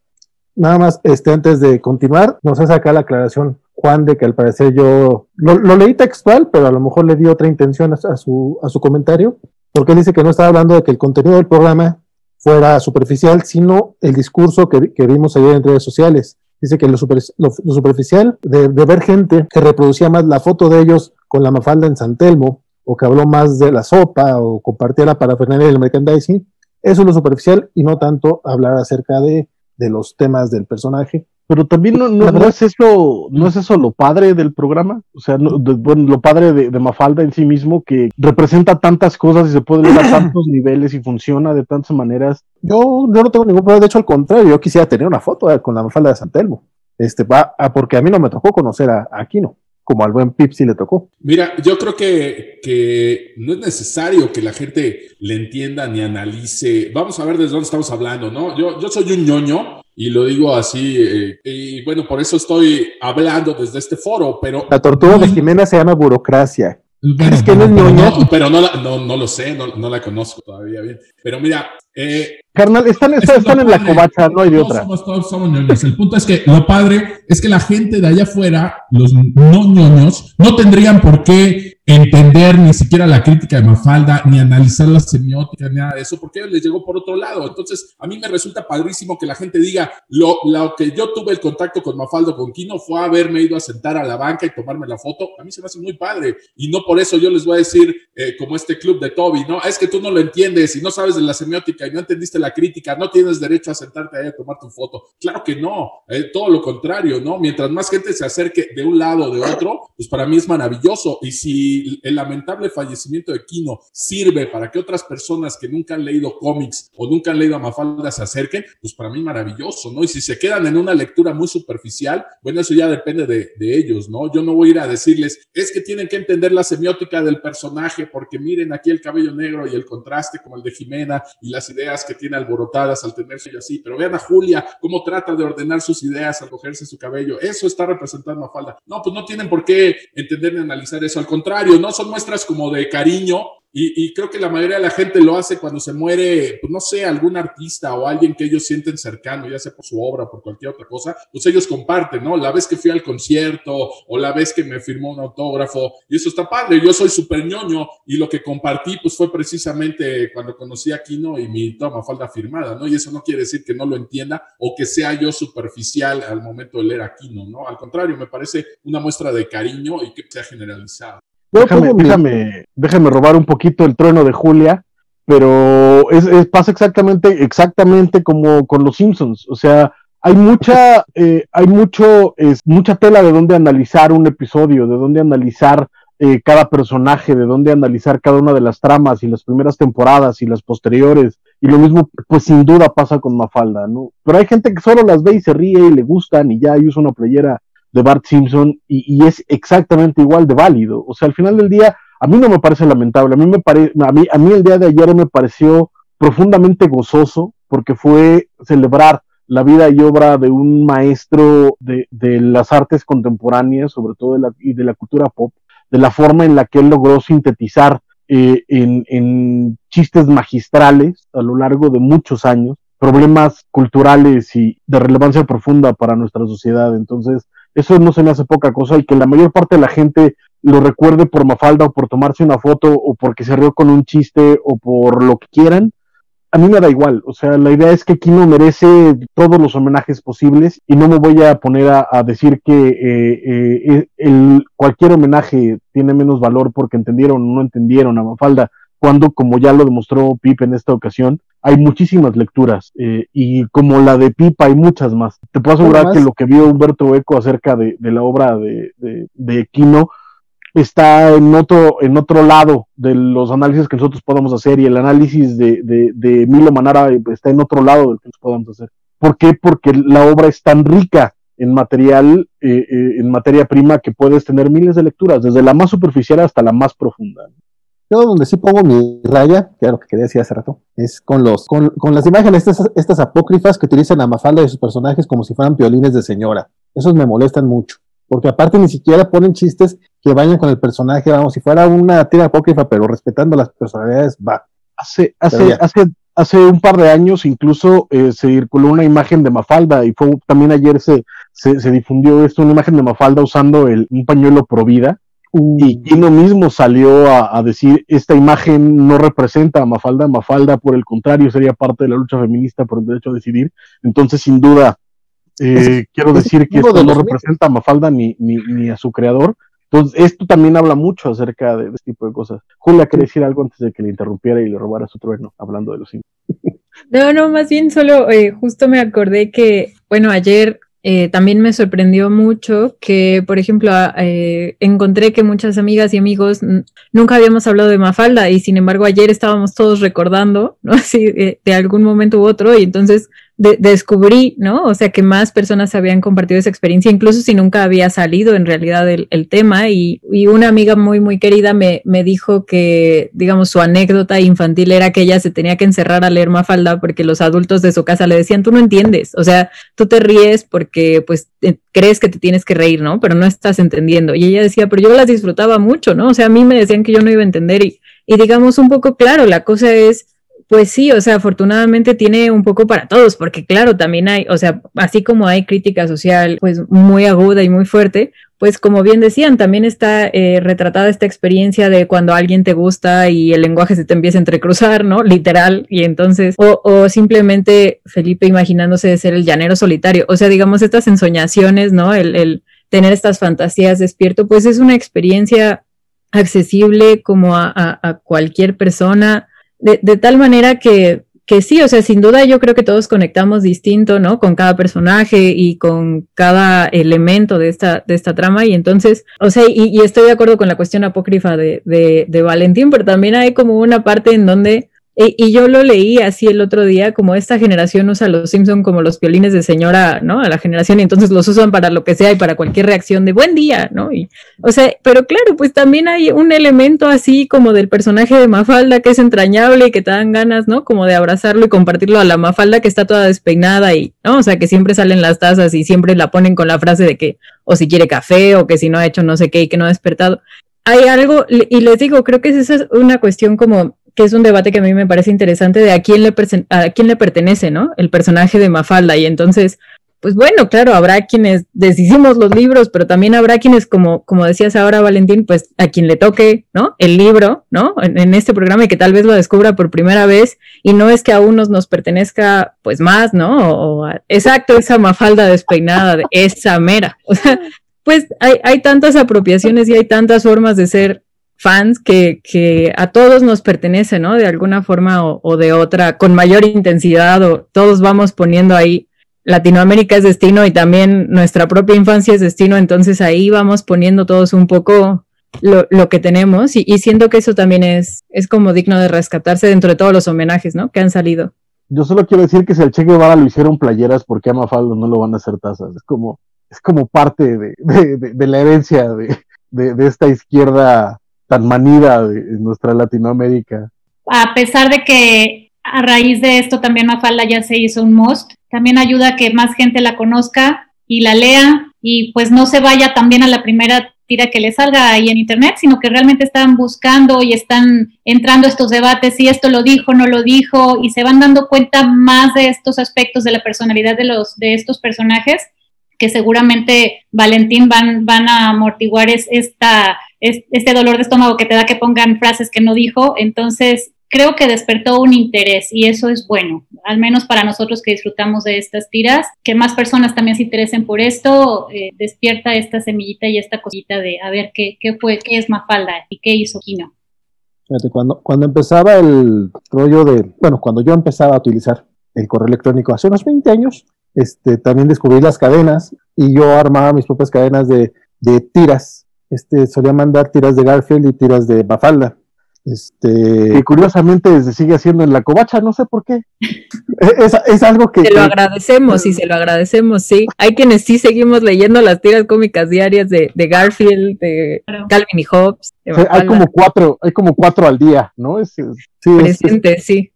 Nada más, este, antes de continuar, nos hace acá la aclaración Juan de que al parecer yo lo, leí textual, pero a lo mejor le di otra intención a, su, a su comentario, porque él dice que no estaba hablando de que el contenido del programa fuera superficial, sino el discurso que, que vimos ayer en redes sociales. Dice que lo, superficial de, ver gente que reproducía más la foto de ellos con la mafalda en San Telmo, o que habló más de la sopa, o compartía la parafernalia del merchandising, eso es lo superficial y no tanto hablar acerca de, de los temas del personaje. Pero también no, no, es eso, no es eso lo padre del programa, o sea, bueno, lo padre de, de, Mafalda en sí mismo que representa tantas cosas y se puede leer a [coughs] tantos niveles y funciona de tantas maneras. Yo, yo no tengo ningún problema, de hecho al contrario, yo quisiera tener una foto con la Mafalda de San Telmo, este, va, porque a mí no me tocó conocer a, a Aquino como al buen Pip sí le tocó. Mira, yo creo que, que, no es necesario que la gente le entienda ni analice. Vamos a ver desde dónde estamos hablando, ¿no? Yo, yo soy un ñoño y lo digo así, eh, y bueno, por eso estoy hablando desde este foro, pero... La tortuga de Jimena se llama burocracia. es que no es ñoña. pero no, no, no, lo sé, no, no, la conozco todavía bien. Pero mira, Eh, Carnal, están, están, en la covacha, no hay de otra. Somos, todos somos ñoños. El punto es que lo padre es que la gente de allá afuera, los no ñoños, no tendrían por qué entender ni siquiera la crítica de Mafalda, ni analizar la semiótica, ni nada de eso, porque les llegó por otro lado. Entonces, a mí me resulta padrísimo que la gente diga, lo, lo que yo tuve el contacto con Mafalda, con Kino, fue haberme ido a sentar a la banca y tomarme la foto. A mí se me hace muy padre. Y no por eso yo les voy a decir, eh, como este club de Toby, ¿no? Es que tú no lo entiendes y no sabes de la semiótica y no entendiste la crítica, no tienes derecho a sentarte ahí a tomar tu foto. Claro que no, eh, todo lo contrario, ¿no? Mientras más gente se acerque de un lado o de otro, pues para mí es maravilloso. Y si el lamentable fallecimiento de Kino sirve para que otras personas que nunca han leído cómics o nunca han leído a Mafalda se acerquen, pues para mí maravilloso, ¿no? Y si se quedan en una lectura muy superficial, bueno, eso ya depende de, de ellos, ¿no? Yo no voy a ir a decirles, es que tienen que entender la semiótica del personaje porque miren aquí el cabello negro y el contraste como el de Jimena y las ideas que tiene alborotadas al tenerse así, pero vean a Julia cómo trata de ordenar sus ideas al cogerse su cabello, eso está representando a Falda. No, pues no tienen por qué entender ni analizar eso, al contrario, no son muestras como de cariño y, creo que la mayoría de la gente lo hace cuando se muere, pues no sé, algún artista o alguien que ellos sienten cercano, ya sea por su obra o por cualquier otra cosa, pues ellos comparten, ¿no? La vez que fui al concierto o la vez que me firmó un autógrafo, y eso está padre. Yo soy súper ñoño y lo que compartí, pues fue precisamente cuando conocí a Kino y mi toma falda firmada, ¿no? Y eso no quiere decir que no lo entienda o que sea yo superficial al momento de leer a Kino, ¿no? Al contrario, me parece una muestra de cariño y que sea generalizada. Déjame, déjame, déjame robar un poquito el trueno de Julia, pero es, pasa exactamente, exactamente como con los Simpsons. O sea, hay mucha, [laughs] eh, hay mucho, es, mucha tela de dónde analizar un episodio, de dónde analizar eh, cada personaje, de dónde analizar cada una de las tramas y las primeras temporadas y las posteriores. Y lo mismo, pues sin duda pasa con Mafalda, ¿no? Pero hay gente que solo las ve y se ríe y le gustan y ya usa una playera de Bart Simpson y, es exactamente igual de válido. O sea, al final del día, a mí no me parece lamentable, a mí, me pare, a mí, a el día de ayer me pareció profundamente gozoso porque fue celebrar la vida y obra de un maestro de, las artes contemporáneas, sobre todo de la, y de la cultura pop, de la forma en la que él logró sintetizar eh, en chistes magistrales a lo largo de muchos años problemas culturales y de relevancia profunda para nuestra sociedad. Entonces, eso no se me hace poca cosa y que la mayor parte de la gente lo recuerde por Mafalda o por tomarse una foto o porque se rió con un chiste o por lo que quieran, a mí me da igual. O sea, la idea es que Kino merece todos los homenajes posibles y no me voy a poner a, decir que eh, eh, el, cualquier homenaje tiene menos valor porque entendieron o no entendieron a Mafalda, cuando, como ya lo demostró Pip en esta ocasión, hay muchísimas lecturas eh, y como la de Pipa hay muchas más. Te puedo asegurar que lo que vio Humberto Eco acerca de, la obra de, de, Quino está en otro, en otro lado de los análisis que nosotros podamos hacer y el análisis de, de, Milo Manara está en otro lado del que nosotros podamos hacer. ¿Por qué? Porque la obra es tan rica en material, eh, eh, en materia prima, que puedes tener miles de lecturas, desde la más superficial hasta la más profunda. Yo donde sí pongo mi raya, que era lo que quería decir hace rato, es con los, con, las imágenes estas, estas apócrifas que utilizan a Mafalda y sus personajes como si fueran piolines de señora. Esos me molestan mucho. Porque aparte ni siquiera ponen chistes que vayan con el personaje, vamos, si fuera una tira apócrifa, pero respetando las personalidades, va. Hace, hace, hace, hace un par de años incluso eh, se circuló una imagen de Mafalda y fue también ayer se, se, difundió esto, una imagen de Mafalda usando el, un pañuelo pro vida y Kino mismo salió a, decir, esta imagen no representa a Mafalda, Mafalda por el contrario sería parte de la lucha feminista por el derecho a decidir. Entonces, sin duda, eh, quiero decir que esto no representa a Mafalda ni, ni, a su creador. Entonces, esto también habla mucho acerca de, este tipo de cosas. Julia, ¿quería decir algo antes de que le interrumpiera y le robara su trueno, hablando de los cinco? No, no, más bien solo eh, justo me acordé que, bueno, ayer eh, también me sorprendió mucho que, por ejemplo, eh, encontré que muchas amigas y amigos nunca habíamos hablado de Mafalda y sin embargo ayer estábamos todos recordando, ¿no? [laughs] Así de, de algún momento u otro y entonces descubrí, ¿no? O sea, que más personas habían compartido esa experiencia, incluso si nunca había salido en realidad el, tema. Y, una amiga muy, muy querida me, me, dijo que, digamos, su anécdota infantil era que ella se tenía que encerrar a leer Mafalda porque los adultos de su casa le decían, tú no entiendes, o sea, tú te ríes porque, pues, eh, crees que te tienes que reír, ¿no? Pero no estás entendiendo. Y ella decía, pero yo las disfrutaba mucho, ¿no? O sea, a mí me decían que yo no iba a entender y, y digamos un poco claro, la cosa es pues sí, o sea, afortunadamente tiene un poco para todos, porque claro, también hay, o sea, así como hay crítica social, pues muy aguda y muy fuerte, pues como bien decían, también está eh, retratada esta experiencia de cuando alguien te gusta y el lenguaje se te empieza a entrecruzar, ¿no? Literal, y entonces, o, o simplemente Felipe imaginándose de ser el llanero solitario, o sea, digamos, estas ensoñaciones, ¿no? El, el tener estas fantasías despierto, pues es una experiencia accesible como a, a, a cualquier persona de, de tal manera que, que sí, o sea, sin duda yo creo que todos conectamos distinto, ¿no? Con cada personaje y con cada elemento de esta, de esta trama. Y entonces, o sea, y, y estoy de acuerdo con la cuestión apócrifa de, de, de, Valentín, pero también hay como una parte en donde y, yo lo leí así el otro día, como esta generación usa los Simpson como los violines de señora, ¿no? A la generación, y entonces los usan para lo que sea y para cualquier reacción de buen día, ¿no? Y, o sea, pero claro, pues también hay un elemento así como del personaje de Mafalda que es entrañable y que te dan ganas, ¿no? Como de abrazarlo y compartirlo a la Mafalda que está toda despeinada y, ¿no? O sea, que siempre salen las tazas y siempre la ponen con la frase de que, o si quiere café, o que si no ha hecho no sé qué y que no ha despertado. Hay algo, y les digo, creo que esa es una cuestión como que es un debate que a mí me parece interesante de a quién le, a quién le pertenece, ¿no? El personaje de Mafalda. Y entonces, pues bueno, claro, habrá quienes deshicimos los libros, pero también habrá quienes, como, como decías ahora, Valentín, pues a quien le toque, ¿no? El libro, ¿no? En, este programa y que tal vez lo descubra por primera vez y no es que a unos nos pertenezca, pues más, ¿no? O, o exacto, esa Mafalda despeinada, de esa mera. O sea, pues hay, hay tantas apropiaciones y hay tantas formas de ser fans que, que, a todos nos pertenece, ¿no? De alguna forma o, de otra, con mayor intensidad, o todos vamos poniendo ahí, Latinoamérica es destino y también nuestra propia infancia es destino, entonces ahí vamos poniendo todos un poco lo, lo que tenemos y, y, siento que eso también es, es como digno de rescatarse dentro de todos los homenajes, ¿no? Que han salido. Yo solo quiero decir que si el Che Guevara lo hicieron playeras, porque a Mafalda no lo van a hacer tazas? Es como, es como parte de, de, de, de la herencia de esta izquierda tan manida de nuestra Latinoamérica. A pesar de que a raíz de esto también Mafalda ya se hizo un most, también ayuda a que más gente la conozca y la lea y pues no se vaya también a la primera tira que le salga ahí en internet, sino que realmente están buscando y están entrando estos debates, si esto lo dijo, no lo dijo, y se van dando cuenta más de estos aspectos de la personalidad de los de estos personajes que seguramente Valentín van, van a amortiguar es, esta este dolor de estómago que te da que pongan frases que no dijo. Entonces, creo que despertó un interés y eso es bueno, al menos para nosotros que disfrutamos de estas tiras, que más personas también se interesen por esto, eh, despierta esta semillita y esta cosita de a ver qué, qué fue, qué es Mafalda y qué hizo Kino. Cuando, cuando empezaba el rollo de, bueno, cuando yo empezaba a utilizar el correo electrónico hace unos 20 años, este, también descubrí las cadenas y yo armaba mis propias cadenas de, de tiras este, solía mandar tiras de Garfield y tiras de Mafalda. Este... Y curiosamente se sigue haciendo en la covacha, no sé por qué. [laughs] es, es, algo que... Se lo agradecemos y se lo agradecemos, sí. Hay quienes sí seguimos leyendo las tiras cómicas diarias de, de Garfield, de. Calvin y Hobbes. Hay como cuatro, hay como cuatro al día, ¿no? Es, sí, Presente, es, sí.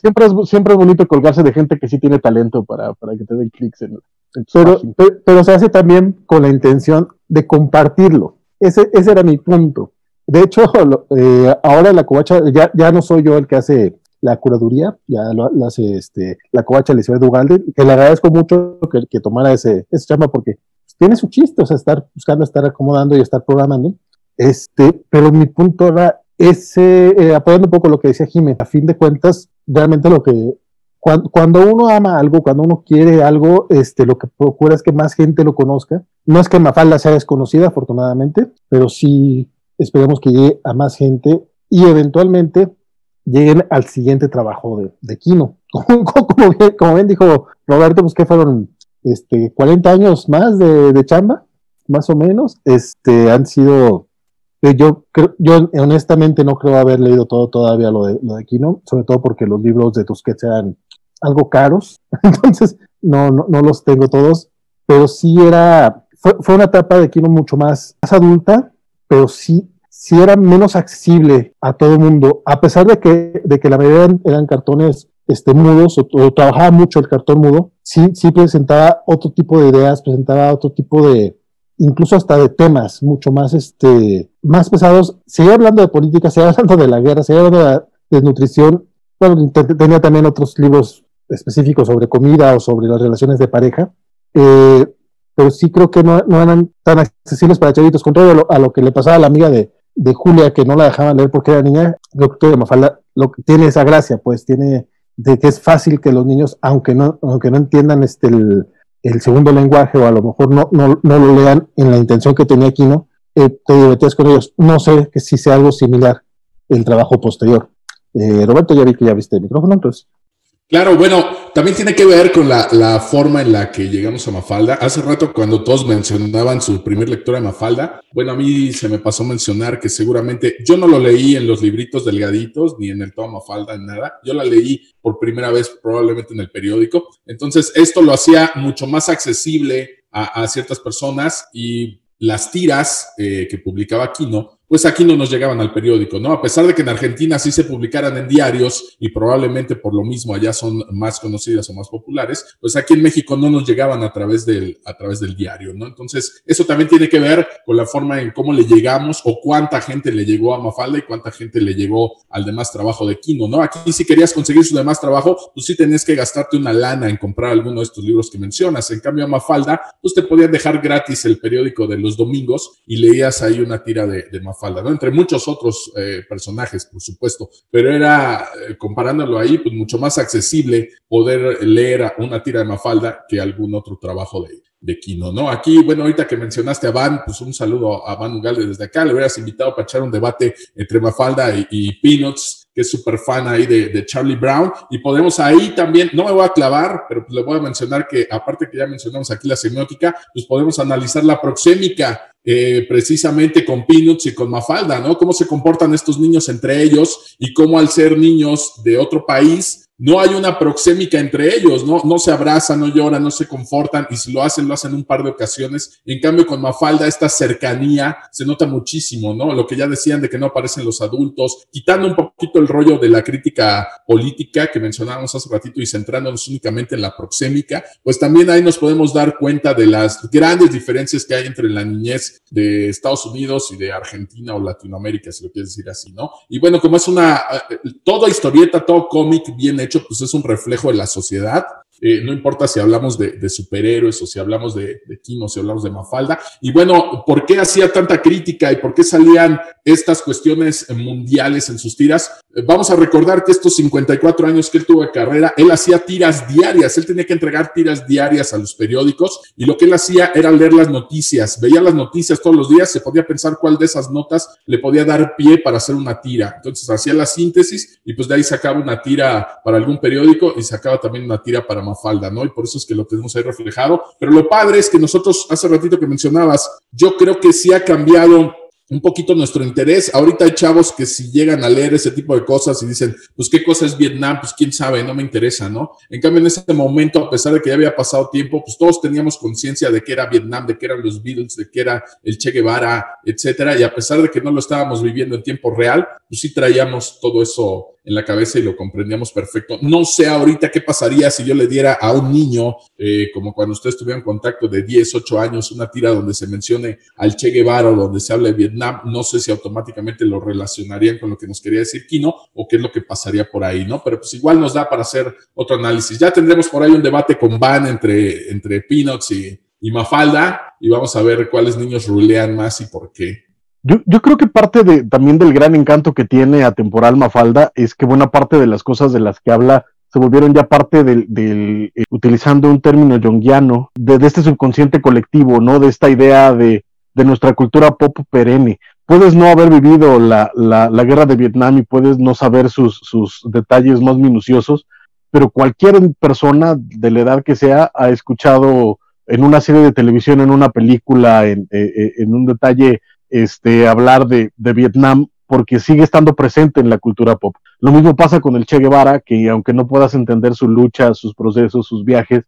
siempre, es, siempre es bonito colgarse de gente que sí tiene talento para, para que te den clics en, en pero, pero, pero, se hace también con la intención de compartirlo. Ese, ese era mi punto. De hecho, [laughs] eh, ahora la covacha, ya, ya no soy yo el que hace la curaduría, ya lo, lo hace este, la covacha Elizabeth Ugalde, que le agradezco mucho que, que tomara ese, ese chamba porque tiene su chiste, o sea, estar buscando, estar acomodando y estar programando. Este, pero mi punto era ese, eh, apoyando un poco lo que decía Jiménez, a fin de cuentas, realmente lo que, cuando, cuando, uno ama algo, cuando uno quiere algo, este, lo que procura es que más gente lo conozca. No es que Mafalda sea desconocida, afortunadamente, pero sí esperemos que llegue a más gente y eventualmente lleguen al siguiente trabajo de, de Kino. [laughs] Como, bien, dijo Roberto, pues que fueron este, 40 años más de, de chamba, más o menos. Este, han sido eh, yo, creo, yo honestamente no creo haber leído todo todavía lo de, lo de Kino, sobre todo porque los libros de Tusquets eran algo caros, [laughs] entonces no, no, no, los tengo todos, pero sí era, fue, fue una etapa de Kino mucho más, más adulta, pero sí, sí era menos accesible a todo el mundo, a pesar de que, de que la mayoría eran, cartones este, mudos o, trabajaba mucho el cartón mudo, sí, sí presentaba otro tipo de ideas, presentaba otro tipo de, incluso hasta de temas mucho más, este, más pesados. Seguía hablando de política, seguía [laughs] hablando de la guerra, seguía hablando de, de nutrición, bueno, tenía también otros libros específicos sobre comida o sobre las relaciones de pareja, eh, pero sí creo que no, no, eran tan accesibles para chavitos, con todo a lo que le pasaba a la amiga de, de Julia, que no la dejaban leer porque era niña, lo que lo, tiene esa gracia, pues tiene de que es fácil que los niños, aunque no, aunque no entiendan este el, el segundo lenguaje o a lo mejor no, no, no, lo lean en la intención que tenía Aquino, eh, te divertías con ellos. No sé que si sea algo similar el trabajo posterior. Eh, Roberto, ya vi que ya viste el micrófono, entonces. Claro, bueno, también tiene que ver con la, forma en la que llegamos a Mafalda. Hace rato cuando todos mencionaban su primer lectura de Mafalda, bueno, a mí se me pasó mencionar que seguramente yo no lo leí en los libritos delgaditos, ni en el tomo Mafalda, ni nada. Yo la leí por primera vez probablemente en el periódico. Entonces, esto lo hacía mucho más accesible a, ciertas personas y las tiras eh, que publicaba Kino pues aquí no nos llegaban al periódico, ¿no? A pesar de que en Argentina sí se publicaran en diarios y probablemente por lo mismo allá son más conocidas o más populares, pues aquí en México no nos llegaban a través del, a través del diario, ¿no? Entonces, eso también tiene que ver con la forma en cómo le llegamos o cuánta gente le llegó a Mafalda y cuánta gente le llegó al demás trabajo de Kino, ¿no? Aquí si querías conseguir su demás trabajo, pues sí tenías que gastarte una lana en comprar alguno de estos libros que mencionas. En cambio, a Mafalda, pues te podían dejar gratis el periódico de los domingos y leías ahí una tira de, de Mafalda Mafalda, ¿no? Entre muchos otros eh, personajes, por supuesto, pero era, eh, comparándolo ahí, pues mucho más accesible poder leer una tira de Mafalda que algún otro trabajo de, de Kino, ¿no? Aquí, bueno, ahorita que mencionaste a Van, pues un saludo a Van Ugalde desde acá, le hubieras invitado para echar un debate entre Mafalda y, Peanuts, que es súper fan ahí de, de, Charlie Brown, y podemos ahí también, no me voy a clavar, pero pues le voy a mencionar que aparte que ya mencionamos aquí la semiótica, pues podemos analizar la proxémica eh, precisamente con Peanuts y con Mafalda, ¿no? Cómo se comportan estos niños entre ellos y cómo al ser niños de otro país, no hay una proxémica entre ellos, ¿no? No se abrazan, no lloran, no se confortan y si lo hacen, lo hacen un par de ocasiones. En cambio, con Mafalda, esta cercanía se nota muchísimo, ¿no? Lo que ya decían de que no aparecen los adultos, quitando un poquito el rollo de la crítica política que mencionábamos hace ratito y centrándonos únicamente en la proxémica, pues también ahí nos podemos dar cuenta de las grandes diferencias que hay entre la niñez de Estados Unidos y de Argentina o Latinoamérica, si lo quieres decir así, ¿no? Y bueno, como es una, eh, toda historieta, todo cómic bien hecho, pues es un reflejo de la sociedad. Eh, no importa si hablamos de, superhéroes o si hablamos de, de si hablamos de Mafalda. Y bueno, ¿por qué hacía tanta crítica y por qué salían estas cuestiones mundiales en sus tiras? Eh, vamos a recordar que estos 54 años que él tuvo de carrera, él hacía tiras diarias, él tenía que entregar tiras diarias a los periódicos y lo que él hacía era leer las noticias, veía las noticias todos los días, se podía pensar cuál de esas notas le podía dar pie para hacer una tira. Entonces hacía la síntesis y pues de ahí sacaba una tira para algún periódico y sacaba también una tira para Mafalda, ¿no? Y por eso es que lo tenemos ahí reflejado. Pero lo padre es que nosotros, hace ratito que mencionabas, yo creo que sí ha cambiado un poquito nuestro interés. Ahorita hay chavos que si llegan a leer ese tipo de cosas y dicen, pues qué cosa es Vietnam, pues quién sabe, no me interesa, ¿no? En cambio, en ese momento, a pesar de que ya había pasado tiempo, pues todos teníamos conciencia de que era Vietnam, de que eran los Beatles, de que era el Che Guevara, etcétera, y a pesar de que no lo estábamos viviendo en tiempo real, pues sí traíamos todo eso en la cabeza y lo comprendíamos perfecto. No sé ahorita qué pasaría si yo le diera a un niño, eh, como cuando ustedes tuvieron contacto de 10, 8 años, una tira donde se mencione al Che Guevara o donde se hable de Vietnam, no sé si automáticamente lo relacionarían con lo que nos quería decir Kino o qué es lo que pasaría por ahí, ¿no? Pero pues igual nos da para hacer otro análisis. Ya tendremos por ahí un debate con Van entre, entre Peanuts y, y Mafalda y vamos a ver cuáles niños rulean más y por qué. Yo, creo que parte de, también del gran encanto que tiene a Temporal Mafalda es que buena parte de las cosas de las que habla se volvieron ya parte del, del eh, utilizando un término junguiano, de, este subconsciente colectivo, ¿no? De esta idea de, de nuestra cultura pop perenne. Puedes no haber vivido la, la, la guerra de Vietnam y puedes no saber sus, sus detalles más minuciosos, pero cualquier persona de la edad que sea ha escuchado en una serie de televisión, en una película, en, eh, eh, en un detalle este, hablar de, de, Vietnam porque sigue estando presente en la cultura pop. Lo mismo pasa con el Che Guevara, que aunque no puedas entender su lucha, sus procesos, sus viajes,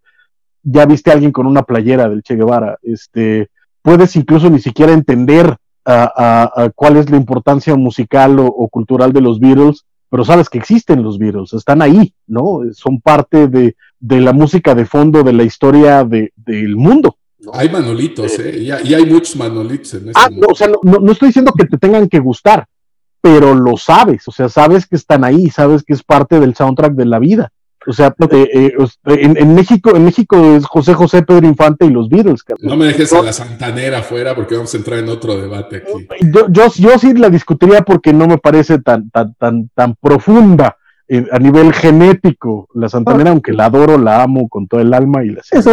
ya viste a alguien con una playera del Che Guevara. Este, puedes incluso ni siquiera entender a, cuál es la importancia musical o, cultural de los Beatles, pero sabes que existen los Beatles, están ahí, ¿no? Son parte de, de la música de fondo de la historia de, del mundo. Hay manolitos, ¿eh? Y hay, muchos manolitos en este Ah, no, o sea, no, no, estoy diciendo que te tengan que gustar, pero lo sabes, o sea, sabes que están ahí, sabes que es parte del soundtrack de la vida. O sea, eh, eh, en, México, en México es José José, Pedro Infante y los Beatles. No me dejes a la Santanera afuera porque vamos a entrar en otro debate aquí. Yo, yo, yo sí la discutiría porque no me parece tan, tan, tan, tan profunda a nivel genético, la Santanera, aunque la adoro, la amo con todo el alma y la sé. Es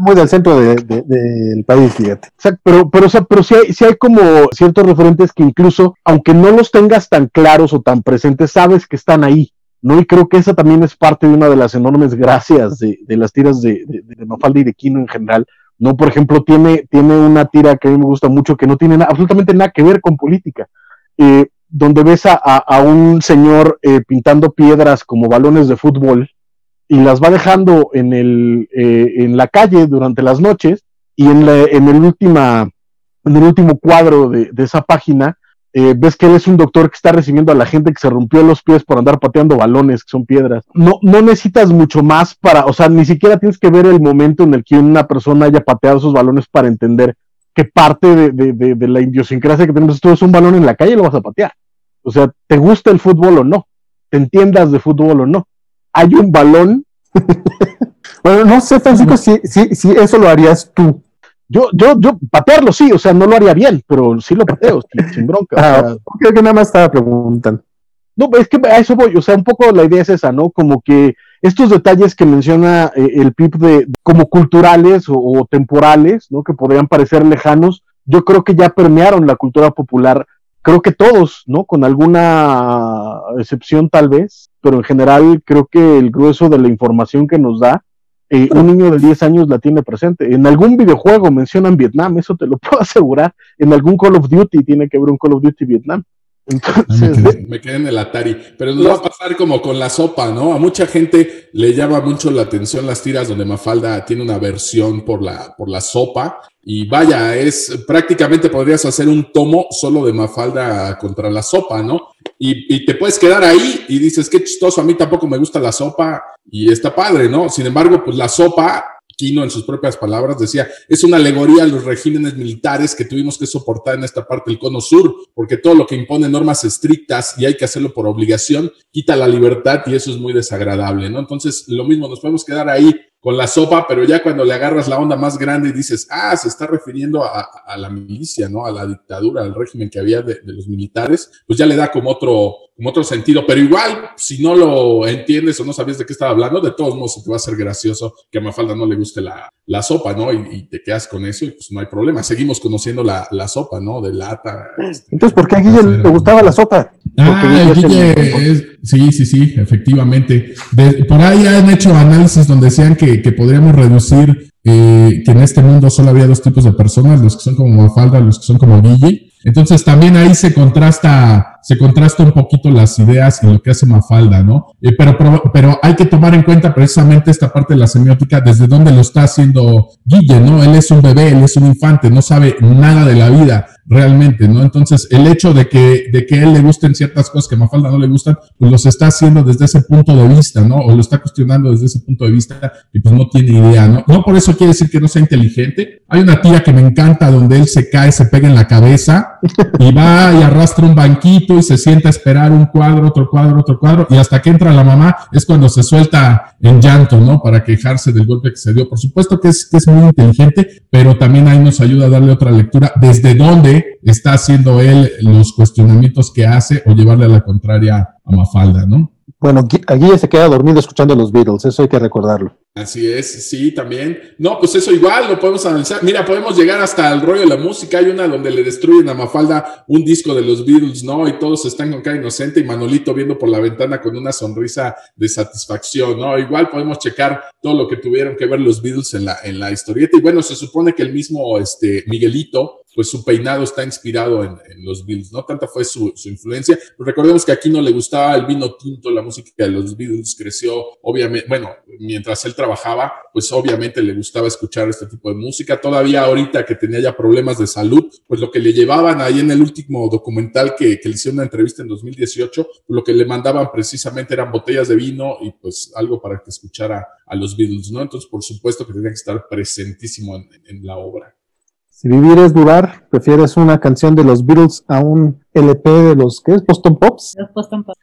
muy del centro del país, fíjate. Exacto, pero, pero, o sea, pero sí hay, sí hay como ciertos referentes que incluso, aunque no los tengas tan claros o tan presentes, sabes que están ahí. ¿no? Y creo que esa también es parte de una de las enormes gracias de, las tiras de, de, Mafalda y de Kino en general. ¿no? Por ejemplo, tiene, tiene una tira que a mí me gusta mucho que no tiene absolutamente nada que ver con política. Eh, donde ves a, un señor eh, pintando piedras como balones de fútbol y las va dejando en, el, eh, en la calle durante las noches y en, en, el, en el último cuadro de, esa página eh, ves que él es un doctor que está recibiendo a la gente que se rompió los pies por andar pateando balones, que son piedras. No, no necesitas mucho más para, o sea, ni siquiera tienes que ver el momento en el que una persona haya pateado esos balones para entender que parte de, la idiosincrasia que tenemos tú es un balón en la calle y lo vas a patear. O sea, te gusta el fútbol o no, te entiendas de fútbol o no. Hay un balón. [laughs] bueno, no sé, Francisco, si, si, si eso lo harías tú. Yo, yo, yo, patearlo sí, o sea, no lo haría bien, pero sí lo pateo, sin, bronca. Ah, creo que nada más estaba preguntando. No, es que a eso voy, o sea, un poco la idea es esa, ¿no? Como que estos detalles que menciona eh, el PIB de, como culturales o, temporales, ¿no? Que podrían parecer lejanos, yo creo que ya permearon la cultura popular. Creo que todos, ¿no? Con alguna excepción tal vez, pero en general creo que el grueso de la información que nos da, eh, un niño de 10 años la tiene presente. En algún videojuego mencionan Vietnam, eso te lo [laughs] puedo asegurar. En algún Call of Duty tiene que haber un Call of Duty Vietnam. Entonces, [laughs] me, quedé, en el Atari. Pero nos va a pasar como con la sopa, ¿no? A mucha gente le llama mucho la atención las tiras donde Mafalda tiene una versión por la, por la sopa. Y vaya, es prácticamente podrías hacer un tomo solo de Mafalda contra la sopa, ¿no? Y, te puedes quedar ahí y dices, qué chistoso, a mí tampoco me gusta la sopa y está padre, ¿no? Sin embargo, pues la sopa Quino en sus propias palabras decía, es una alegoría a los regímenes militares que tuvimos que soportar en esta parte del cono sur, porque todo lo que impone normas estrictas y hay que hacerlo por obligación, quita la libertad y eso es muy desagradable, ¿no? Entonces, lo mismo, nos podemos quedar ahí con la sopa, pero ya cuando le agarras la onda más grande y dices, ah, se está refiriendo a, la milicia, ¿no? A la dictadura, al régimen que había de, los militares, pues ya le da como otro, como otro sentido. Pero igual, si no lo entiendes o no sabías de qué estaba hablando, de todos modos se te va a hacer gracioso que a Mafalda no le guste la, la sopa, ¿no? Y, te quedas con eso y pues no hay problema. Seguimos conociendo la, la sopa, ¿no? De lata. Entonces, ¿por qué a Guille le gustaba la sopa? Ah, Guille sí, sí, sí, efectivamente. por ahí han hecho análisis donde decían que, que podríamos reducir eh, que en este mundo solo había dos tipos de personas, los que son como Mafalda, los que son como Guille. Entonces también ahí se contrasta, se contrasta un poquito las ideas y lo que hace Mafalda, ¿no? Eh, pero, pero, hay que tomar en cuenta precisamente esta parte de la semiótica, desde donde lo está haciendo Guille, ¿no? Él es un bebé, él es un infante, no sabe nada de la vida realmente, ¿no? Entonces, el hecho de que, de que él le gusten ciertas cosas que Mafalda no le gustan, pues los está haciendo desde ese punto de vista, ¿no? O lo está cuestionando desde ese punto de vista y pues no tiene idea, ¿no? No por eso quiere decir que no sea inteligente. Hay una tía que me encanta donde él se cae, se pega en la cabeza y va y arrastra un banquito y se sienta a esperar un cuadro, otro cuadro, otro cuadro y hasta que entra la mamá es cuando se suelta en llanto, ¿no? Para quejarse del golpe que se dio. Por supuesto que es, que es muy inteligente, pero también ahí nos ayuda a darle otra lectura desde dónde está haciendo él los cuestionamientos que hace o llevarle a la contraria a Mafalda, ¿no? Bueno, aquí ya se queda dormido escuchando los Beatles, eso hay que recordarlo. Así es, sí, también. No, pues eso igual lo podemos analizar. Mira, podemos llegar hasta el rollo de la música. Hay una donde le destruyen a Mafalda un disco de los Beatles, ¿no? Y todos están con cara inocente y Manolito viendo por la ventana con una sonrisa de satisfacción, ¿no? Igual podemos checar todo lo que tuvieron que ver los Beatles en la, en la historieta. Y bueno, se supone que el mismo este, Miguelito pues su peinado está inspirado en, los Beatles, ¿no? Tanta fue su, influencia. recordemos que aquí no le gustaba el vino tinto, la música de los Beatles creció, obviamente, bueno, mientras él trabajaba, pues obviamente le gustaba escuchar este tipo de música. Todavía ahorita que tenía ya problemas de salud, pues lo que le llevaban ahí en el último documental que, le hicieron una entrevista en 2018, lo que le mandaban precisamente eran botellas de vino y pues algo para que escuchara a los Beatles, ¿no? Entonces, por supuesto que tenía que estar presentísimo en la obra. Si vivir es dudar, prefieres una canción de los Beatles a un LP de los, ¿qué es? Boston Pops. Los Boston Pops.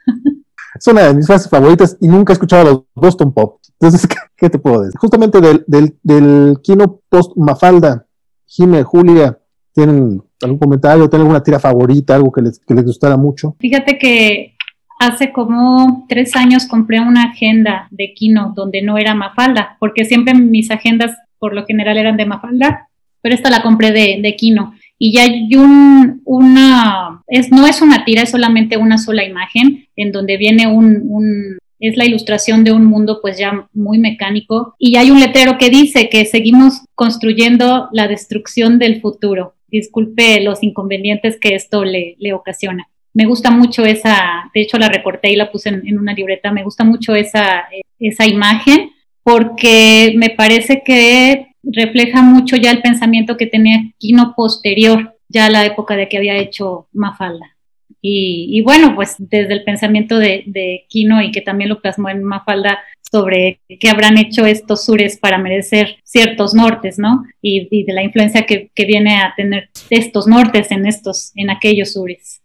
Es una de mis frases favoritas y nunca he escuchado a los Boston Pops. Entonces, [laughs] ¿qué, te puedo decir? Justamente del, del, Kino Post Mafalda, Jime, Julia, ¿tienen algún comentario? ¿Tienen alguna tira favorita? ¿Algo que les, que les gustara mucho? Fíjate que hace como tres años compré una agenda de Kino donde no era Mafalda, porque siempre mis agendas por lo general eran de Mafalda, pero esta la compré de, de Kino. Y ya hay un, una, es, no es una tira, es solamente una sola imagen en donde viene un, es la ilustración de un mundo pues ya muy mecánico y hay un letrero que dice que seguimos construyendo la destrucción del futuro. Disculpe los inconvenientes que esto le, le ocasiona me gusta mucho esa, de hecho la recorté y la puse en, una libreta, me gusta mucho esa, esa imagen porque me parece que refleja mucho ya el pensamiento que tenía Kino posterior, ya a la época de que había hecho Mafalda. Y, bueno, pues desde el pensamiento de, de, Kino y que también lo plasmó en Mafalda sobre qué habrán hecho estos sures para merecer ciertos nortes, ¿no? Y, y de la influencia que, que, viene a tener estos nortes en estos, en aquellos sures.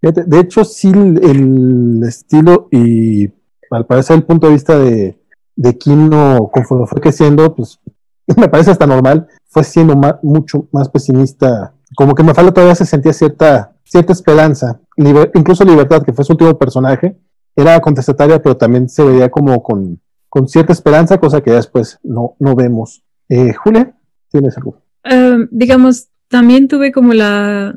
De hecho, sí, el estilo y al parecer el punto de vista de, de Kino, conforme fue creciendo, pues [laughs] me parece hasta normal, fue siendo mucho más pesimista. Como que Mafalda todavía se sentía cierta, cierta esperanza, incluso Libertad, que fue su último personaje, era contestataria, pero también se veía como con, cierta esperanza, cosa que después no, no vemos. Eh, Julia, ¿tienes algo? Uh, digamos, también tuve como la,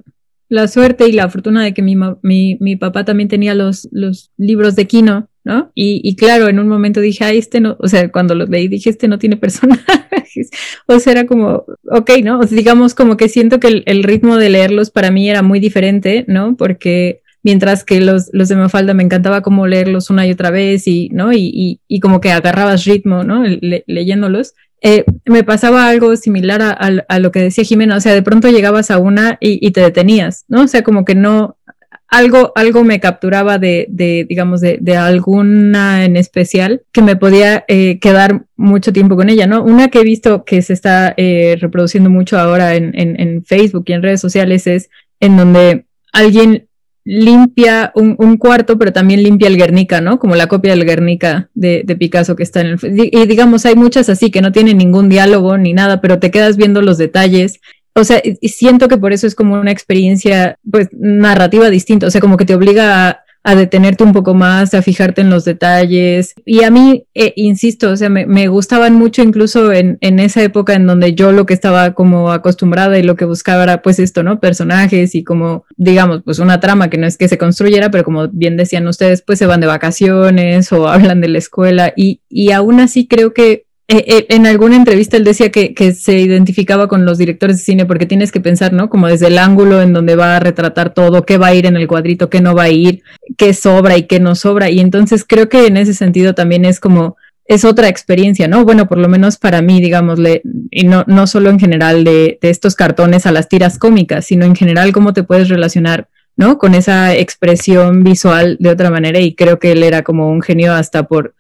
la suerte y la fortuna de que mi, mi, mi papá también tenía los, los libros de Kino, ¿no? Y, claro, en un momento dije, ay, este no, o sea, cuando los leí dije, este no tiene [laughs] personajes. o sea, era como, ok, ¿no? O sea, digamos como que siento que el, ritmo de leerlos para mí era muy diferente, ¿no? Porque mientras que los, los de Mafalda me encantaba como leerlos una y otra vez y, ¿no? Y, y, como que agarrabas ritmo, ¿no? Le, leyéndolos. Eh, me pasaba algo similar a, a, lo que decía Jimena, o sea, de pronto llegabas a una y, y, te detenías, ¿no? O sea, como que no, algo, algo me capturaba de, de digamos, de, de, alguna en especial que me podía eh, quedar mucho tiempo con ella, ¿no? Una que he visto que se está eh, reproduciendo mucho ahora en, en, en Facebook y en redes sociales es en donde alguien limpia un, un, cuarto, pero también limpia el Guernica, ¿no? Como la copia del Guernica de, de, Picasso que está en el... Y digamos, hay muchas así que no tienen ningún diálogo ni nada, pero te quedas viendo los detalles. O sea, siento que por eso es como una experiencia, pues, narrativa distinta. O sea, como que te obliga a, a detenerte un poco más, a fijarte en los detalles. Y a mí, eh, insisto, o sea, me, me, gustaban mucho incluso en, en esa época en donde yo lo que estaba como acostumbrada y lo que buscaba era pues esto, ¿no? Personajes y como, digamos, pues una trama que no es que se construyera, pero como bien decían ustedes, pues se van de vacaciones o [laughs] hablan de la escuela y, y aún así creo que eh, eh, en alguna entrevista él decía que, que, se identificaba con los directores de cine porque tienes que pensar, ¿no? Como desde el ángulo en donde va a retratar todo, qué va a ir en el cuadrito, qué no va a ir, qué sobra y qué no sobra. Y entonces creo que en ese sentido también es como, es otra experiencia, ¿no? Bueno, por lo menos para mí, digámosle, y no, no solo en general de, de estos cartones a las tiras cómicas, sino en general cómo te puedes relacionar ¿no? Con esa expresión visual de otra manera y creo que él era como un genio hasta por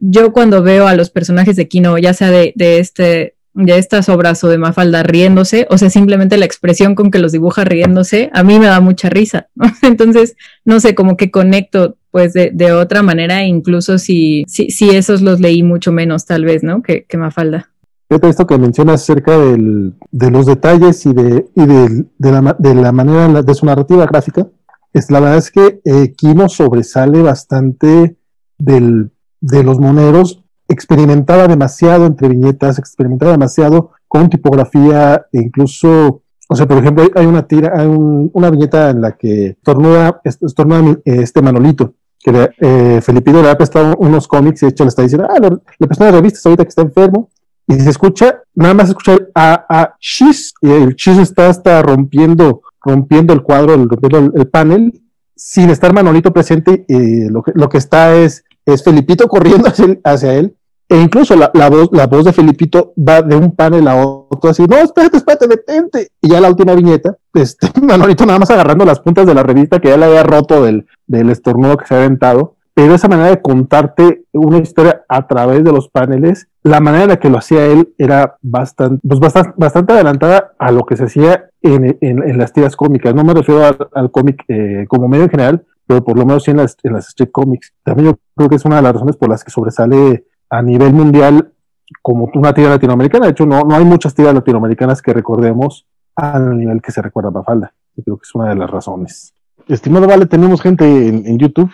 yo cuando veo a los personajes de Kino, ya sea de, este, de estas obras o de Mafalda riéndose, o sea, simplemente la expresión con que los dibuja riéndose, a mí me da mucha risa. [laughs] Entonces, no sé, como que conecto pues de, de otra manera, incluso si, si, si, esos los leí mucho menos tal vez, ¿no? Que, que Mafalda. Esto que mencionas acerca del, de los detalles y, de, y de, de, la, de la manera de su narrativa gráfica, es, la verdad es que eh, Kino sobresale bastante del de los moneros experimentaba demasiado entre viñetas, experimentaba demasiado con tipografía e incluso, o sea, por ejemplo, hay una tira, hay una viñeta en la que estornuda, estornuda este Manolito, que eh, le ha prestado unos cómics y de hecho le está diciendo, ah, le, le prestó unas revistas ahorita que está enfermo, y se escucha, nada más escucha a, a Chis, y el Chis está hasta rompiendo, rompiendo el cuadro, rompiendo el, el panel, sin estar Manolito presente, lo, que, lo que está es es Felipito corriendo hacia, él, e incluso la, voz, la voz de Felipito va de un panel a otro así, no, espérate, espérate, detente. Y ya la última viñeta, este, [laughs] Manolito nada más agarrando las puntas de la revista que ya le había roto del, del estornudo que se había aventado. pero esa manera de contarte una historia a través de los paneles, la manera en la que lo hacía él era bastante, pues bastante, adelantada a lo que se hacía en, en, las tiras cómicas. No me refiero al, cómic eh, como medio en general, pero por lo menos sí en las, en las street comics. También yo creo que es una de las razones por las que sobresale a nivel mundial como una tira latinoamericana. De hecho, no, no hay muchas tiras latinoamericanas que recordemos al nivel que se recuerda a Mafalda. Yo creo que es una de las razones. Estimado Vale, tenemos gente en, YouTube.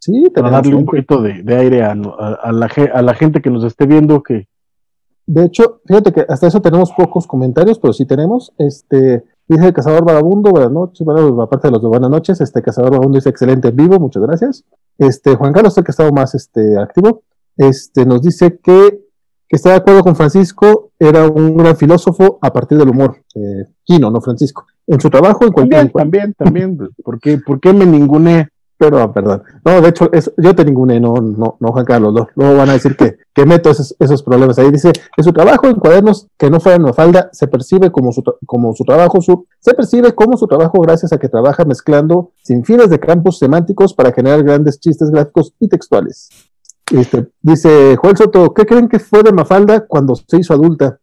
Sí, para darle un poquito de, aire a, la, a la gente que nos esté viendo que de hecho, fíjate que hasta eso tenemos pocos comentarios, pero sí tenemos. Este, dice Cazador Vagabundo, buenas noches, bueno, aparte de los de buenas noches, este Cazador Vagabundo dice excelente en vivo, muchas gracias. Este, Juan Carlos, el que ha estado más este, activo, este, nos dice que, que está de acuerdo con Francisco, era un gran filósofo a partir del humor. Eh, Quino, no Francisco. En su trabajo, en cualquier. También, también, también. ¿Por qué, ¿Por qué me ningune pero, perdón. No, de hecho, yo te ninguné, no, no, no, Juan Carlos. No, luego van a decir que, que meto esos, esos, problemas ahí. Dice, en su trabajo en cuadernos que no fueran falda, se percibe como su, como su trabajo, su, se percibe como su trabajo gracias a que trabaja mezclando sin fines de campos semánticos para generar grandes chistes gráficos y textuales. Este, dice Joel Soto, ¿qué creen que fue de Mafalda cuando se hizo adulta?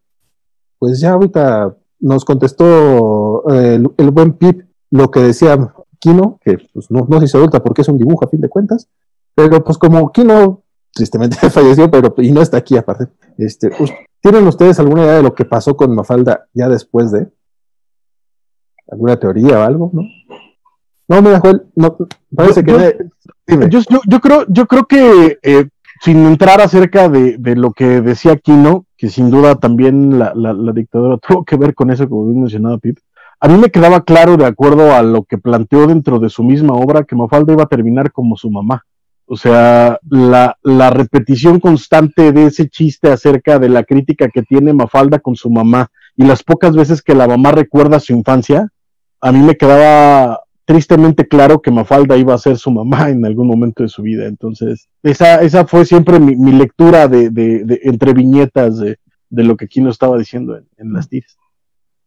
Pues ya ahorita nos contestó eh, el, el buen Pip lo que decía Kino, que pues, no, no se hizo adulta porque es un dibujo a fin de cuentas, pero pues como Kino tristemente [laughs] falleció, pero y no está aquí aparte. Este, ¿Tienen ustedes alguna idea de lo que pasó con Mafalda ya después de? ¿Alguna teoría o algo? ¿No? No, mira, Joel, no, parece que... Yo, yo, creo, yo creo que eh, sin entrar acerca de, de, lo que decía Kino, que sin duda también la, la, la, dictadura [laughs] tuvo que ver con eso, como bien mencionado Pip, a mí me quedaba claro, de acuerdo a lo que planteó dentro de su misma obra, que Mafalda iba a terminar como su mamá. O sea, la, repetición constante de ese chiste acerca de la crítica que tiene Mafalda con su mamá y las pocas veces que la mamá recuerda su infancia, a mí me quedaba tristemente claro que Mafalda iba a ser su mamá en algún momento de su vida. Entonces, esa, esa fue siempre mi, lectura de, entre viñetas de, lo que Kino estaba diciendo en, las tiras.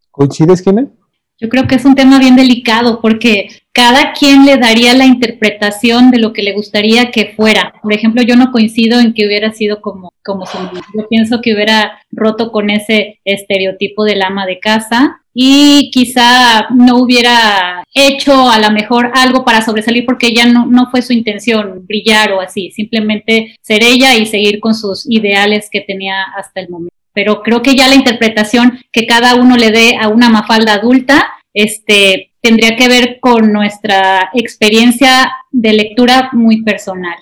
¿Coincides, Kine? Yo creo que es un tema bien delicado porque cada quien le daría la interpretación de lo que le gustaría que fuera. Por ejemplo, yo no coincido en que hubiera sido como, como su mamá. Yo pienso que hubiera roto con ese estereotipo del ama de casa y quizá no hubiera hecho a lo mejor algo para sobresalir porque ya no, no fue su intención brillar o así, simplemente ser ella y seguir con sus ideales que tenía hasta el momento pero creo que ya la interpretación que cada uno le dé a una mafalda adulta, este, tendría que ver con nuestra experiencia de lectura muy personal.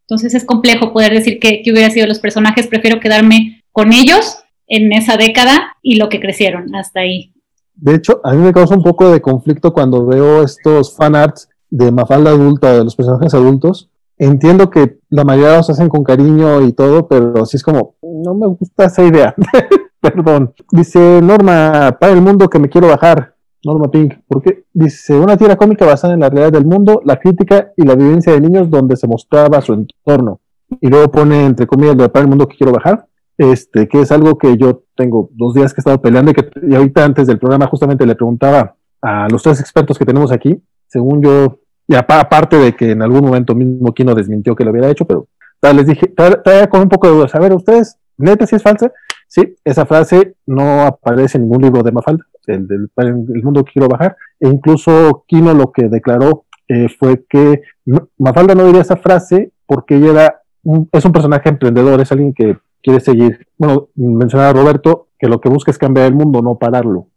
Entonces es complejo poder decir que, hubiera sido los personajes, prefiero quedarme con ellos en esa década y lo que crecieron hasta ahí. De hecho, a mí me causa un poco de conflicto cuando veo estos fan arts de Mafalda adulta, de los personajes adultos, entiendo que la mayoría los hacen con cariño y todo, pero sí es como, no me gusta esa idea. [laughs] Perdón. Dice Norma, para el mundo que me quiero bajar. Norma Pink, porque dice una tira cómica basada en la realidad del mundo, la crítica y la vivencia de niños donde se mostraba su entorno. Y luego pone entre comillas para el mundo que quiero bajar, este, que es algo que yo tengo dos días que he estado peleando y que y ahorita antes del programa justamente le preguntaba a los tres expertos que tenemos aquí, según yo y aparte de que en algún momento mismo Kino desmintió que lo hubiera hecho, pero les dije, todavía con un poco de dudas. A ver, ustedes, neta, si es falsa. Sí, esa frase no aparece en ningún libro de Mafalda, el del el mundo que quiero bajar. E incluso Kino lo que declaró eh, fue que Mafalda no diría esa frase porque ella era es un personaje emprendedor, es alguien que quiere seguir. Bueno, mencionaba Roberto que lo que busca es cambiar el mundo, no pararlo.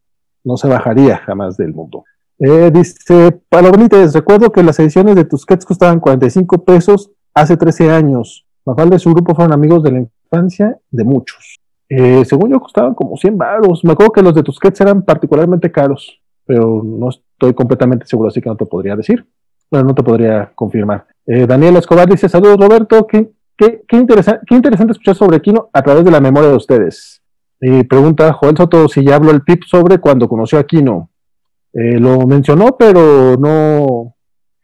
No se bajaría jamás del mundo. Eh, dice, Palomites, recuerdo que las ediciones de Tusquets costaban 45 pesos hace 13 años. Mafalda y su grupo fueron amigos de la infancia de muchos. Eh, según yo, costaban como 100 baros. Me acuerdo que los de Tusquets eran particularmente caros, pero no estoy completamente seguro, así que no te podría decir. Bueno, no te podría confirmar. Eh, Daniel Escobar dice, saludos Roberto, qué, qué, qué, qué interesante escuchar sobre Kino a través de la memoria de ustedes. Y pregunta Joel Soto si ya habló el PIP sobre cuando conoció a Kino. Eh, lo mencionó, pero no,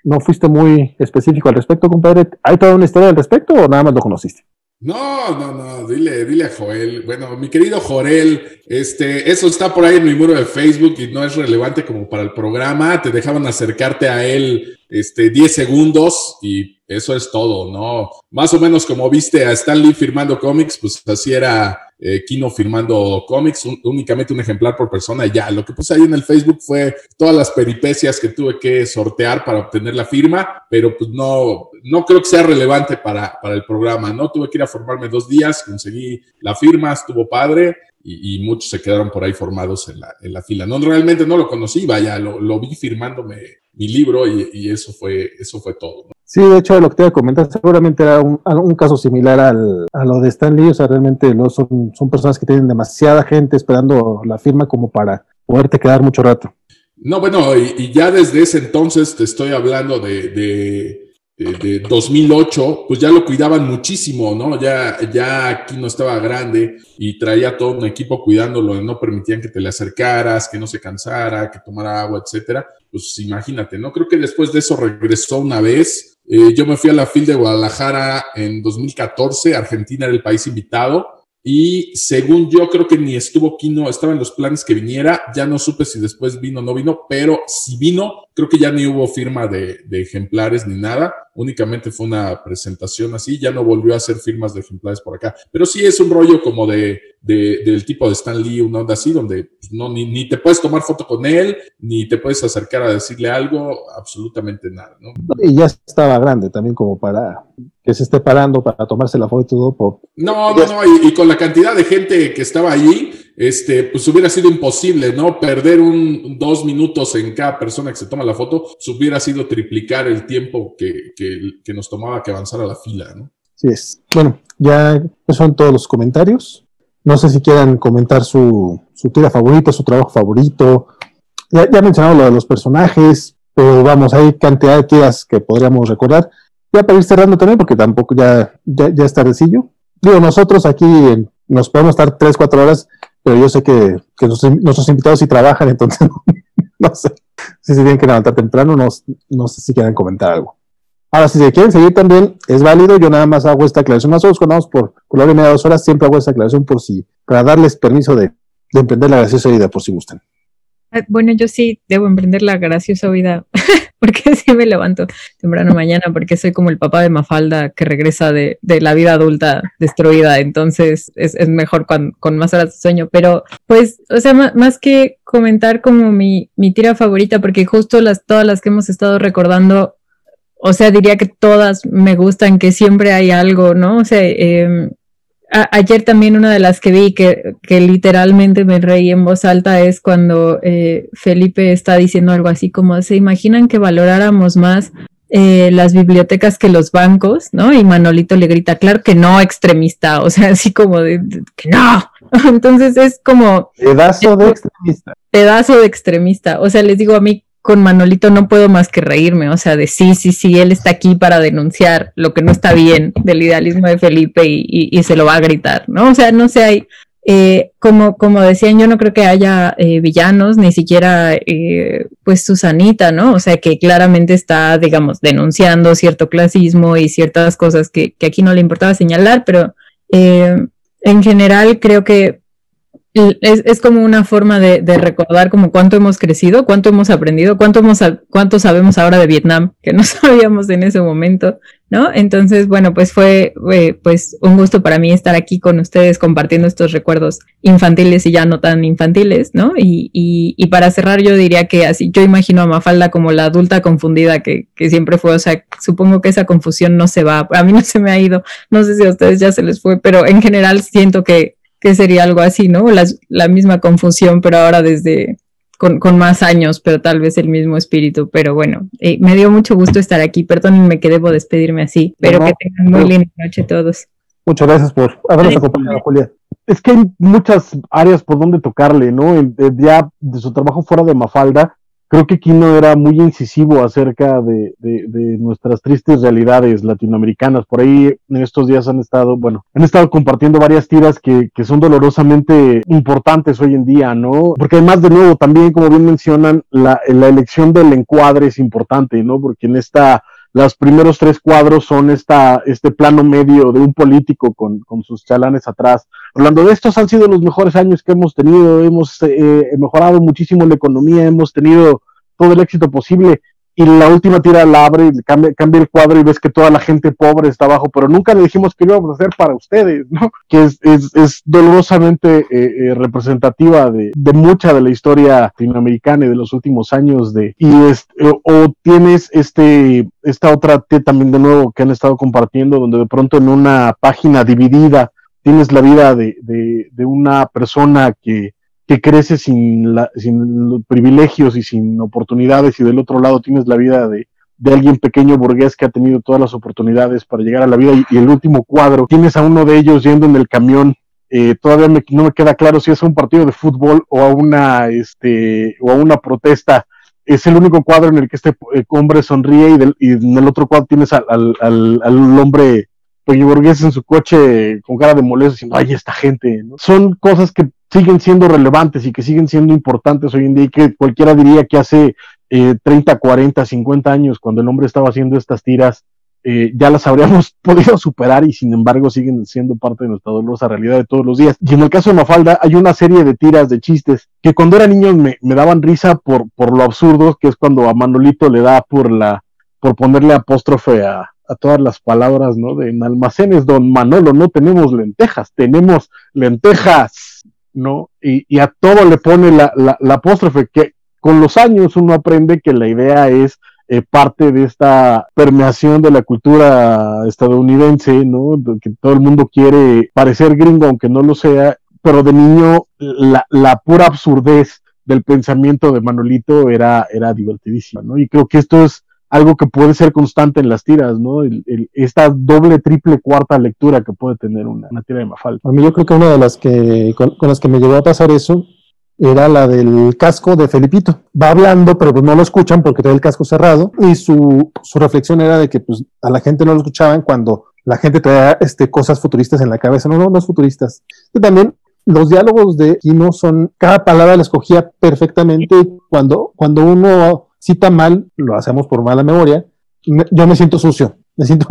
no fuiste muy específico al respecto, compadre. ¿Hay toda una historia al respecto o nada más lo conociste? No, no, no, dile, dile a Joel. Bueno, mi querido Jorel, este, eso está por ahí en mi muro de Facebook y no es relevante como para el programa. Te dejaban acercarte a él, este, 10 segundos y eso es todo, ¿no? Más o menos como viste a Stan Lee firmando cómics, pues así era eh, Kino firmando cómics, únicamente un ejemplar por persona y ya. Lo que puse ahí en el Facebook fue todas las peripecias que tuve que sortear para obtener la firma, pero pues no, no creo que sea relevante para, para el programa, ¿no? Tuve que ir a formarme dos días, conseguí la firma, estuvo padre. Y, muchos se quedaron por ahí formados en la, en la fila. No, realmente no lo conocí, vaya, lo, lo vi firmándome mi libro y, y, eso fue, eso fue todo. Sí, de hecho, lo que te voy a comentar seguramente era un, caso similar al, a lo de Stan Lee. O sea, realmente no son, son personas que tienen demasiada gente esperando la firma como para poderte quedar mucho rato. No, bueno, y, y ya desde ese entonces te estoy hablando de, de de 2008, pues ya lo cuidaban muchísimo, ¿no? Ya, ya aquí no estaba grande y traía todo un equipo cuidándolo, no permitían que te le acercaras, que no se cansara, que tomara agua, etcétera. Pues imagínate, ¿no? Creo que después de eso regresó una vez eh, yo me fui a la FIL de Guadalajara en 2014, Argentina era el país invitado. Y según yo, creo que ni estuvo Kino, estaba en los planes que viniera. Ya no supe si después vino o no vino, pero si vino, creo que ya ni hubo firma de, de, ejemplares ni nada. Únicamente fue una presentación así. Ya no volvió a hacer firmas de ejemplares por acá. Pero sí es un rollo como de, de del tipo de Stan Lee, una onda así, donde pues, no, ni, ni, te puedes tomar foto con él, ni te puedes acercar a decirle algo, absolutamente nada. ¿no? Y ya estaba grande también como para que se esté parando para tomarse la foto y todo. No, no, no, y, y, con la cantidad de gente que estaba allí, este, pues hubiera sido imposible, ¿no? Perder un dos minutos en cada persona que se toma la foto, pues hubiera sido triplicar el tiempo que, que, que nos tomaba que avanzar a la fila, ¿no? Sí es. Bueno, ya son todos los comentarios. No sé si quieran comentar su, su tira favorita, su trabajo favorito. Ya, ya mencionado lo de los personajes, pero vamos, hay cantidad de tiras que podríamos recordar ya para ir cerrando también, porque tampoco ya, ya, ya es tardecillo. Digo, nosotros aquí nos podemos estar 3, 4 horas, pero yo sé que, que nuestros, invitados sí trabajan, [laughs] entonces no, sé si se tienen que levantar temprano, no, no sé si quieren comentar algo. Ahora, si se quieren seguir también, es válido. Yo nada más hago esta aclaración. Nosotros cuando vamos por, por la hora y media, dos horas, siempre hago esta aclaración por si, para darles permiso de, de emprender la graciosa vida, por si gustan. Bueno, yo sí debo emprender la graciosa vida, [laughs] porque sí me levanto temprano mañana, porque soy como el papá de Mafalda que regresa de, de la vida adulta destruida, entonces es, es mejor con, con, más horas de sueño. Pero, pues, o sea, más, más que comentar como mi, mi, tira favorita, porque justo las, todas las que hemos estado recordando, o sea, diría que todas me gustan, que siempre hay algo, ¿no? O sea, eh, a, ayer también una de las que vi que, que, literalmente me reí en voz alta es cuando eh, Felipe está diciendo algo así como, ¿se imaginan que valoráramos más eh, las bibliotecas que los bancos? ¿No? Y Manolito le grita, claro que no, extremista, o sea, así como de, de que no. [laughs] Entonces es como... Pedazo de extremista. Pedazo de extremista. O sea, les digo a mí, con Manolito no puedo más que reírme, o sea, de sí, sí, sí, él está aquí para denunciar lo que no está bien del idealismo de Felipe y, se lo va a gritar, ¿no? O sea, no sé, hay, eh, como, como decían, yo no creo que haya eh, villanos, ni siquiera, eh, pues, Susanita, ¿no? O sea, que claramente está, digamos, denunciando cierto clasismo y ciertas cosas que, aquí no le importaba señalar, pero en general creo que es, es, como una forma de, recordar como cuánto hemos crecido, cuánto hemos aprendido, cuánto, hemos, cuánto sabemos ahora de Vietnam, que no [laughs] sabíamos en ese momento, ¿no? Entonces, bueno, pues fue pues un gusto para mí estar aquí con ustedes compartiendo estos recuerdos infantiles y ya no tan infantiles, ¿no? Y, y, y para cerrar yo diría que así, yo imagino a Mafalda como la adulta confundida que, que siempre fue, o sea, supongo que esa confusión no se va, a mí no se me ha ido, no sé si a ustedes ya se les fue, pero en general siento que que sería algo así, ¿no? La, la misma confusión, pero ahora desde con, con, más años, pero tal vez el mismo espíritu. Pero bueno, eh, me dio mucho gusto estar aquí. Perdónenme que debo despedirme así, pero no, que tengan muy linda noche todos. Muchas gracias por habernos acompañado, Julia. Es que hay muchas áreas por donde tocarle, ¿no? Ya de su trabajo fuera de Mafalda, creo que Kino era muy incisivo acerca de, de, de, nuestras tristes realidades latinoamericanas. Por ahí en estos días han estado, bueno, han estado compartiendo varias tiras que, que son dolorosamente importantes hoy en día, ¿no? Porque además, de nuevo, también, como bien mencionan, la, la elección del encuadre es importante, ¿no? Porque en esta los primeros tres cuadros son esta, este plano medio de un político con, con sus chalanes atrás. Hablando de estos han sido los mejores años que hemos tenido, hemos eh, mejorado muchísimo la economía, hemos tenido todo el éxito posible y la última tira la abre y cambia, cambia, el cuadro y ves que toda la gente pobre está abajo, pero nunca le dijimos que íbamos a hacer para ustedes, ¿no? [laughs] Que es, es, es dolorosamente eh, eh, representativa de, de, mucha de la historia latinoamericana y de los últimos años de, y es, eh, o tienes este, esta otra también de nuevo que han estado compartiendo, donde de pronto en una página dividida tienes la vida de, de, de una persona que que crece sin, la, sin privilegios y sin oportunidades y del otro lado tienes la vida de, de alguien pequeño burgués que ha tenido todas las oportunidades para llegar a la vida y, el último cuadro tienes a uno de ellos yendo en el camión eh, todavía me, no me queda claro si es un partido de fútbol o a una este o a una protesta es el único cuadro en el que este eh, hombre sonríe y, del, y, en el otro cuadro tienes al, hombre pequeño burgués en su coche con cara de molesto diciendo ay esta gente ¿no? son cosas que siguen siendo relevantes y que siguen siendo importantes hoy en día y que cualquiera diría que hace eh, 30, 40, 50 años, cuando el hombre estaba haciendo estas tiras, eh, ya las habríamos [laughs] podido superar y sin embargo siguen siendo parte de nuestra dolorosa realidad de todos los días. Y en el caso de Mafalda hay una serie de tiras, de chistes, que cuando era niño me, me daban risa por, por lo absurdo, que es cuando a Manolito le da por la por ponerle apóstrofe a, a todas las palabras, ¿no? De en almacenes, don Manolo, no tenemos lentejas, tenemos lentejas. ¿No? Y, y, a todo le pone la, la, la, apóstrofe, que con los años uno aprende que la idea es eh, parte de esta permeación de la cultura estadounidense, ¿no? Que todo el mundo quiere parecer gringo, aunque no lo sea, pero de niño la, la pura absurdez del pensamiento de Manolito era, era divertidísima, ¿no? Y creo que esto es algo que puede ser constante en las tiras, ¿no? El, el, esta doble, triple, cuarta lectura que puede tener una, una, tira de Mafalda. A mí yo creo que una de las que, con, las que me llegó a pasar eso era la del casco de Felipito. Va hablando, pero pues no lo escuchan porque trae el casco cerrado y su, su reflexión era de que pues a la gente no lo escuchaban cuando la gente traía este, cosas futuristas en la cabeza. No, no, no es futuristas. Y también los diálogos de Kino son, cada palabra la escogía perfectamente cuando, cuando uno cita mal, lo hacemos por mala memoria, yo me siento sucio, [laughs] me siento,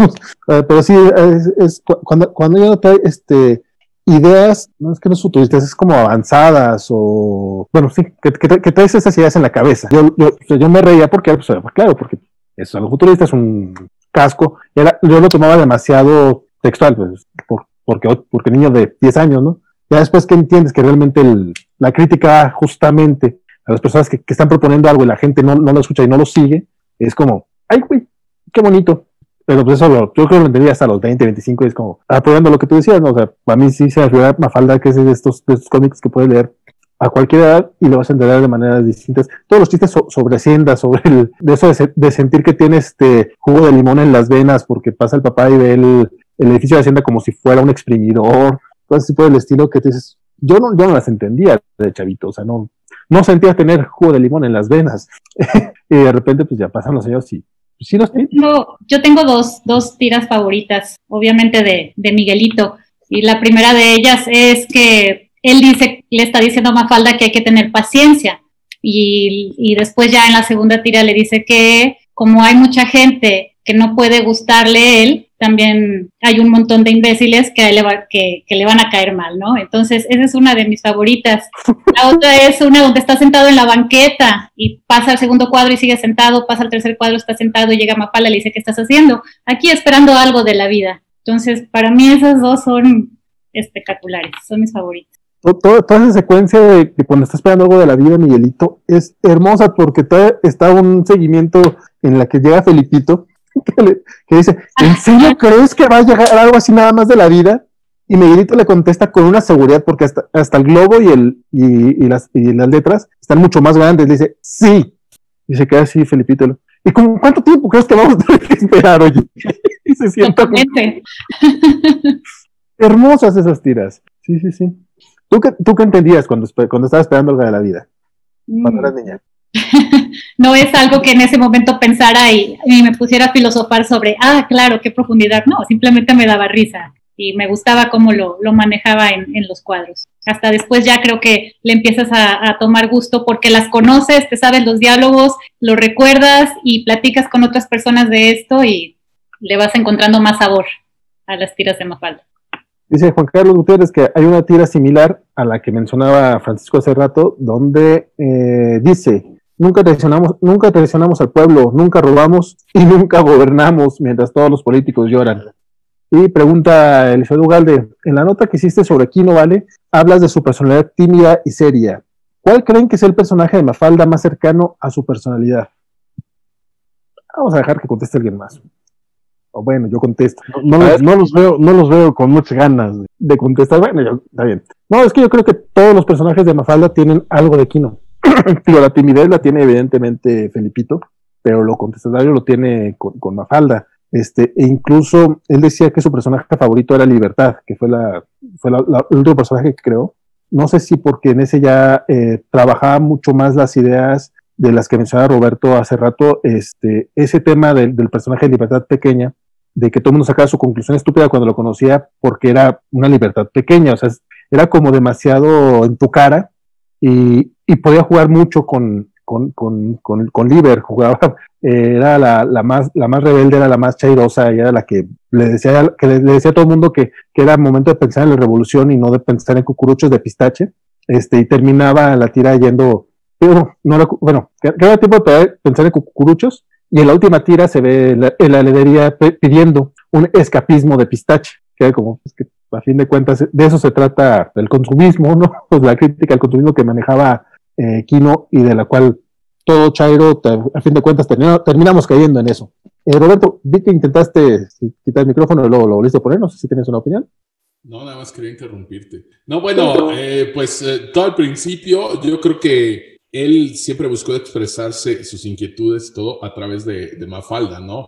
pero sí, es, es cuando, cuando yo trae este, ideas, no es que no futuristas, es como avanzadas o, bueno, sí, que, que, que traes esas ideas en la cabeza. Yo, yo, yo me reía porque, pues, claro, porque es algo futurista, es un casco, era, yo lo tomaba demasiado textual, pues, por, porque, porque niño de 10 años, ¿no? Ya después que entiendes que realmente el, la crítica justamente a las personas que, que, están proponiendo algo y la gente no, no lo escucha y no lo sigue, es como, ay, güey, qué bonito. Pero pues eso lo, yo creo que lo entendí hasta los 20, 25 y es como, apoyando lo que tú decías, ¿no? O sea, para mí sí se me Mafalda que es de estos, de estos cómics que puedes leer a cualquier edad y lo vas a entender de maneras distintas. Todos los chistes so, sobre Hacienda, sobre el, de eso de, de, sentir que tiene este jugo de limón en las venas porque pasa el papá y ve el, el edificio de Hacienda como si fuera un exprimidor, todo ese tipo del estilo que te dices, yo no, yo no las entendía de chavito, o sea, no, no sentía tener jugo de limón en las venas. [laughs] y de repente, pues ya pasan los años y pues, sí los. Yo tengo dos, dos tiras favoritas, obviamente de, de Miguelito. Y la primera de ellas es que él dice, le está diciendo a Mafalda que hay que tener paciencia. Y, y después ya en la segunda tira le dice que como hay mucha gente que no puede gustarle él, también hay un montón de imbéciles que le, va, que, que le, van a caer mal, ¿no? Entonces, esa es una de mis favoritas. La otra es una donde está sentado en la banqueta y pasa al segundo cuadro y sigue sentado, pasa al tercer cuadro, está sentado y llega Mapala y le dice, ¿qué estás haciendo? Aquí esperando algo de la vida. Entonces, para mí esas dos son espectaculares, son mis favoritas. Toda, toda esa secuencia de, de, cuando está esperando algo de la vida, Miguelito, es hermosa porque está un seguimiento en la que llega Felipito [laughs] que, le, que, dice, ¿en serio [laughs] crees que va a llegar algo así nada más de la vida? Y Miguelito le contesta con una seguridad, porque hasta, hasta el globo y, el, y, y, las, y las letras están mucho más grandes. Le dice, sí. Y se queda así, Felipito. ¿Y con cuánto tiempo crees que vamos a tener que esperar, oye? [laughs] y se sienta. Hermosas esas tiras. Sí, sí, sí. ¿Tú qué, tú qué entendías cuando, cuando estabas esperando algo de la vida? Cuando eras niña. [laughs] no es algo que en ese momento pensara y, me pusiera a filosofar sobre, ah, claro, qué profundidad. No, simplemente me daba risa. y me gustaba cómo lo, manejaba en, los cuadros. Hasta después ya creo que le empiezas a, tomar gusto porque las conoces, te sabes los diálogos, lo recuerdas y platicas con otras personas de esto y le vas encontrando más sabor a las tiras de Mafalda. Dice Juan Carlos Gutiérrez que hay una tira similar a la que mencionaba Francisco hace rato, donde eh, dice, nunca traicionamos, nunca traicionamos al pueblo, nunca robamos y nunca gobernamos mientras todos los políticos lloran. Y pregunta el Ugalde, en la nota que hiciste sobre Kino Vale, hablas de su personalidad tímida y seria. ¿Cuál creen que es el personaje de Mafalda más cercano a su personalidad? Vamos a dejar que conteste alguien más. O bueno, yo contesto. No, los veo, no los veo con muchas ganas de, contestar. Bueno, está bien. No, es que yo creo que todos los personajes de Mafalda tienen algo de Kino. [coughs] Digo, la timidez la tiene evidentemente Felipito, pero lo contestatario lo tiene con Mafalda. Este, e incluso él decía que su personaje favorito era Libertad, que fue, la, fue el último personaje que creó. No sé si porque en ese ya eh, trabajaba mucho más las ideas de las que mencionaba Roberto hace rato, este, ese tema del, personaje de Libertad pequeña, de que todo el mundo sacaba su conclusión estúpida cuando lo conocía porque era una libertad pequeña, o sea, era como demasiado en tu cara y, y podía jugar mucho con, con, con, con, con jugaba, [laughs] era la, la, más, la más rebelde, era la más chairosa, y era la que le decía, que le, decía a todo el mundo que, que, era momento de pensar en la revolución y no de pensar en cucuruchos de pistache, este, y terminaba la tira yendo, pero no bueno, queda tiempo de pensar en cucuruchos, y en la última tira se ve en la heladería pidiendo un escapismo de pistache, que como, es que a fin de cuentas, de eso se trata el consumismo, ¿no? Pues [laughs] la crítica al consumismo que manejaba eh, y de la cual todo Chairo, a fin de cuentas, terminamos cayendo en eso. Eh, Roberto, vi que intentaste quitar el micrófono y luego lo volviste a poner, no sé si tienes una opinión. No, nada más quería interrumpirte. No, bueno, eh, pues todo al principio yo creo que él siempre buscó expresarse sus inquietudes, todo a través de, Mafalda, ¿no?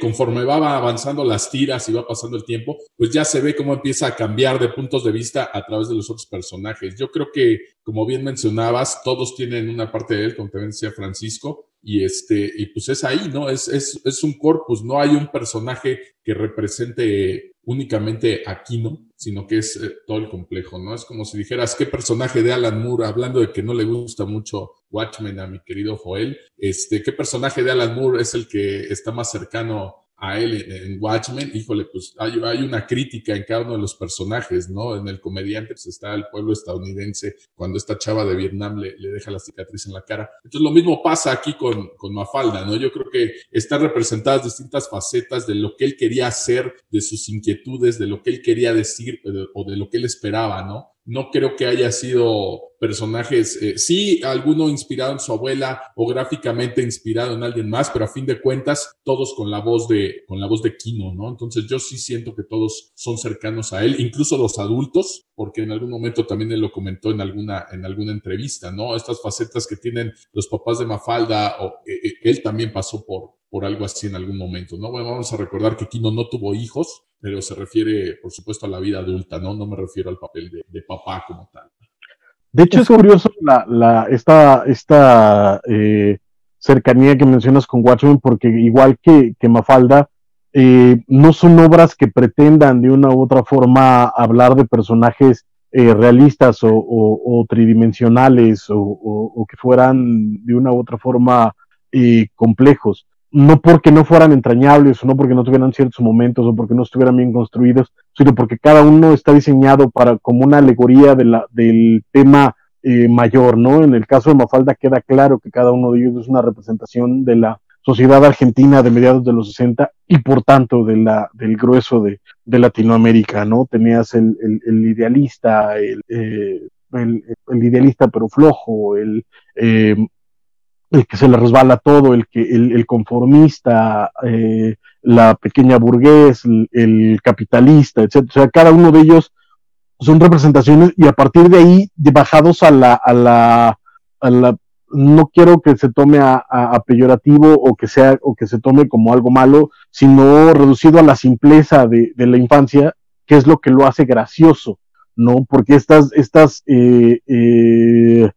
conforme va avanzando las tiras y va pasando el tiempo, pues ya se ve cómo empieza a cambiar de puntos de vista a través de los otros personajes. Yo creo que, como bien mencionabas, todos tienen una parte de él, como también decía Francisco, y este, y pues es ahí, ¿no? Es, es, es un corpus, no hay un personaje que represente únicamente a Kino, sino que es eh, todo el complejo, ¿no? Es como si dijeras, ¿qué personaje de Alan Moore, hablando de que no le gusta mucho Watchmen a mi querido Joel, este, ¿qué personaje de Alan Moore es el que está más cercano a él en, Watchmen, híjole, pues hay, una crítica en cada uno de los personajes, ¿no? En el comediante pues está el pueblo estadounidense cuando esta chava de Vietnam le, deja la cicatriz en la cara. Entonces lo mismo pasa aquí con, con Mafalda, ¿no? Yo creo que están representadas distintas facetas de lo que él quería hacer, de sus inquietudes, de lo que él quería decir o de lo que él esperaba, ¿no? No creo que haya sido personajes, eh, sí, alguno inspirado en su abuela o gráficamente inspirado en alguien más, pero a fin de cuentas, todos con la voz de, con la voz de Kino, ¿no? Entonces yo sí siento que todos son cercanos a él, incluso los adultos, porque en algún momento también él lo comentó en alguna, en alguna entrevista, ¿no? Estas facetas que tienen los papás de Mafalda, o eh, eh, él también pasó por, por algo así en algún momento, ¿no? Bueno, vamos a recordar que Kino no tuvo hijos, pero se refiere, por supuesto, a la vida adulta, ¿no? No me refiero al papel de, papá como tal. De hecho, es curioso la, la, esta, esta eh, cercanía que mencionas con Watchmen, porque igual que, que Mafalda, eh, no son obras que pretendan de una u otra forma hablar de personajes eh, realistas o, tridimensionales o, que fueran de una u otra forma complejos no porque no fueran entrañables o no porque no tuvieran ciertos momentos o porque no estuvieran bien construidos, sino porque cada uno está diseñado para como una alegoría de la, del tema eh, mayor, ¿no? En el caso de Mafalda queda claro que cada uno de ellos es una representación de la sociedad argentina de mediados de los 60 y por tanto del grueso de, Latinoamérica, ¿no? Tenías el, el, idealista, el, eh, el, idealista pero flojo, el, eh, el que se le resbala todo, el que el, conformista, eh, la pequeña burgués, el, capitalista, etc. O sea, cada uno de ellos son representaciones y a partir de ahí bajados a la, a la, a la no quiero que se tome a, a, peyorativo o que sea o que se tome como algo malo, sino reducido a la simpleza de, de la infancia, que es lo que lo hace gracioso, ¿no? Porque estas, estas eh, eh,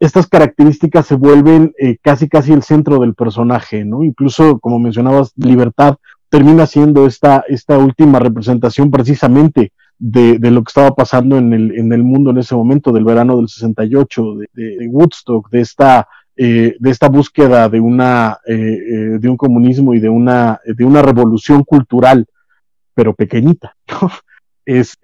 estas características se vuelven eh, casi casi el centro del personaje, ¿no? Incluso, como mencionabas, libertad termina siendo esta, esta última representación precisamente de, lo que estaba pasando en el, en el mundo en ese momento, del verano del 68, de, Woodstock, de esta, eh, de esta búsqueda de, una, eh, eh, de un comunismo y de una, de una revolución cultural, pero pequeñita. [laughs] Es,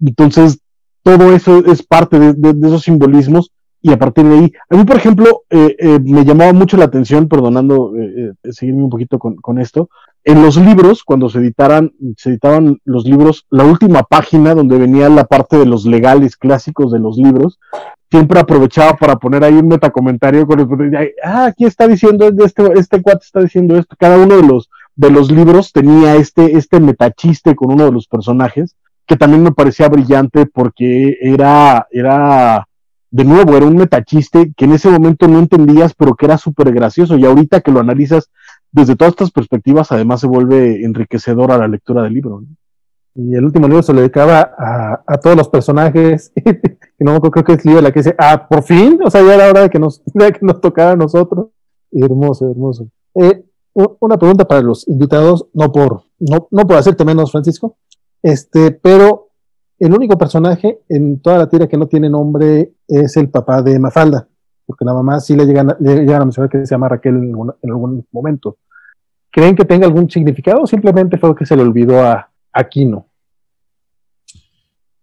entonces, todo eso es parte de, esos simbolismos y a partir de ahí, a mí, por ejemplo, me llamaba mucho la atención, perdonando seguirme un poquito con, con esto, en los libros, cuando se editaran, se editaban los libros, la última página donde venía la parte de los legales clásicos de los libros, siempre aprovechaba para poner ahí un metacomentario con el ah, aquí está diciendo este, este cuate está diciendo esto. Cada uno de los de los libros tenía este, este metachiste con uno de los personajes, que también me parecía brillante porque era, era, de nuevo, era un metachiste que en ese momento no entendías, pero que era súper gracioso. Y ahorita que lo analizas desde todas estas perspectivas, además se vuelve enriquecedor a la lectura del libro. Y el último libro se le dedicaba a, todos los personajes. [laughs] y no creo que es libro la que dice, ah, por fin, o sea, ya era hora de que nos, [laughs] de que nos tocara a nosotros. hermoso, hermoso. Eh, una pregunta para los invitados, no por, no, no por hacerte menos, Francisco, este, pero el único personaje en toda la tira que no tiene nombre es el papá de Mafalda porque la mamá sí le llegan, a mencionar que se llama Raquel en, algún momento. ¿Creen que tenga algún significado o simplemente fue que se le olvidó a Aquino?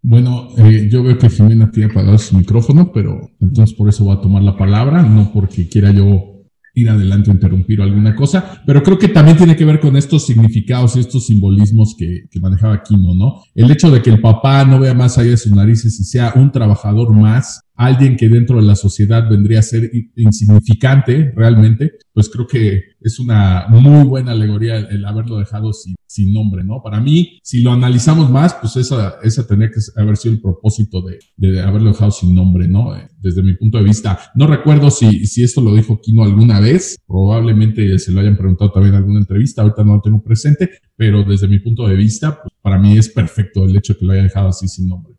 Bueno, eh, yo veo que Jimena tiene apagado su micrófono, pero entonces por eso va a tomar la palabra, no porque quiera yo ir adelante o interrumpir alguna cosa, pero creo que también tiene que ver con estos significados y estos simbolismos que, que manejaba Aquino, ¿no? El hecho de que el papá no vea más allá de sus narices y sea un trabajador más, alguien que dentro de la sociedad vendría a ser insignificante realmente, pues creo que es una muy buena alegoría el, haberlo dejado sin, nombre, ¿no? Para mí, si lo analizamos más, pues esa, esa tenía que haber sido el propósito de, haberlo dejado sin nombre, ¿no? Eh, desde mi punto de vista. No recuerdo si, si esto lo dijo Kino alguna vez, probablemente se lo hayan preguntado también en alguna entrevista, ahorita no lo tengo presente, pero desde mi punto de vista, pues para mí es perfecto el hecho que lo haya dejado así sin nombre.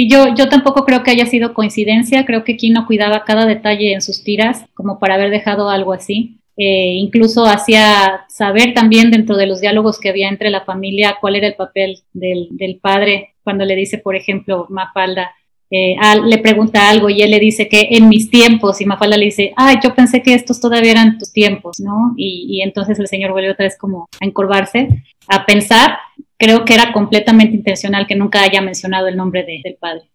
Y yo, yo tampoco creo que haya sido coincidencia, creo que Kino cuidaba cada detalle en sus tiras como para haber dejado algo así. Eh, incluso hacía saber también dentro de los diálogos que había entre la familia cuál era el papel del, del padre cuando le dice, por ejemplo, Mafalda, eh, le pregunta algo y él le dice que en mis tiempos, y Mafalda le dice, ay, yo pensé que estos todavía eran tus tiempos, ¿no? Y, y entonces el señor vuelve otra vez como a encorvarse, a pensar, creo que era completamente intencional que nunca haya mencionado el nombre del padre.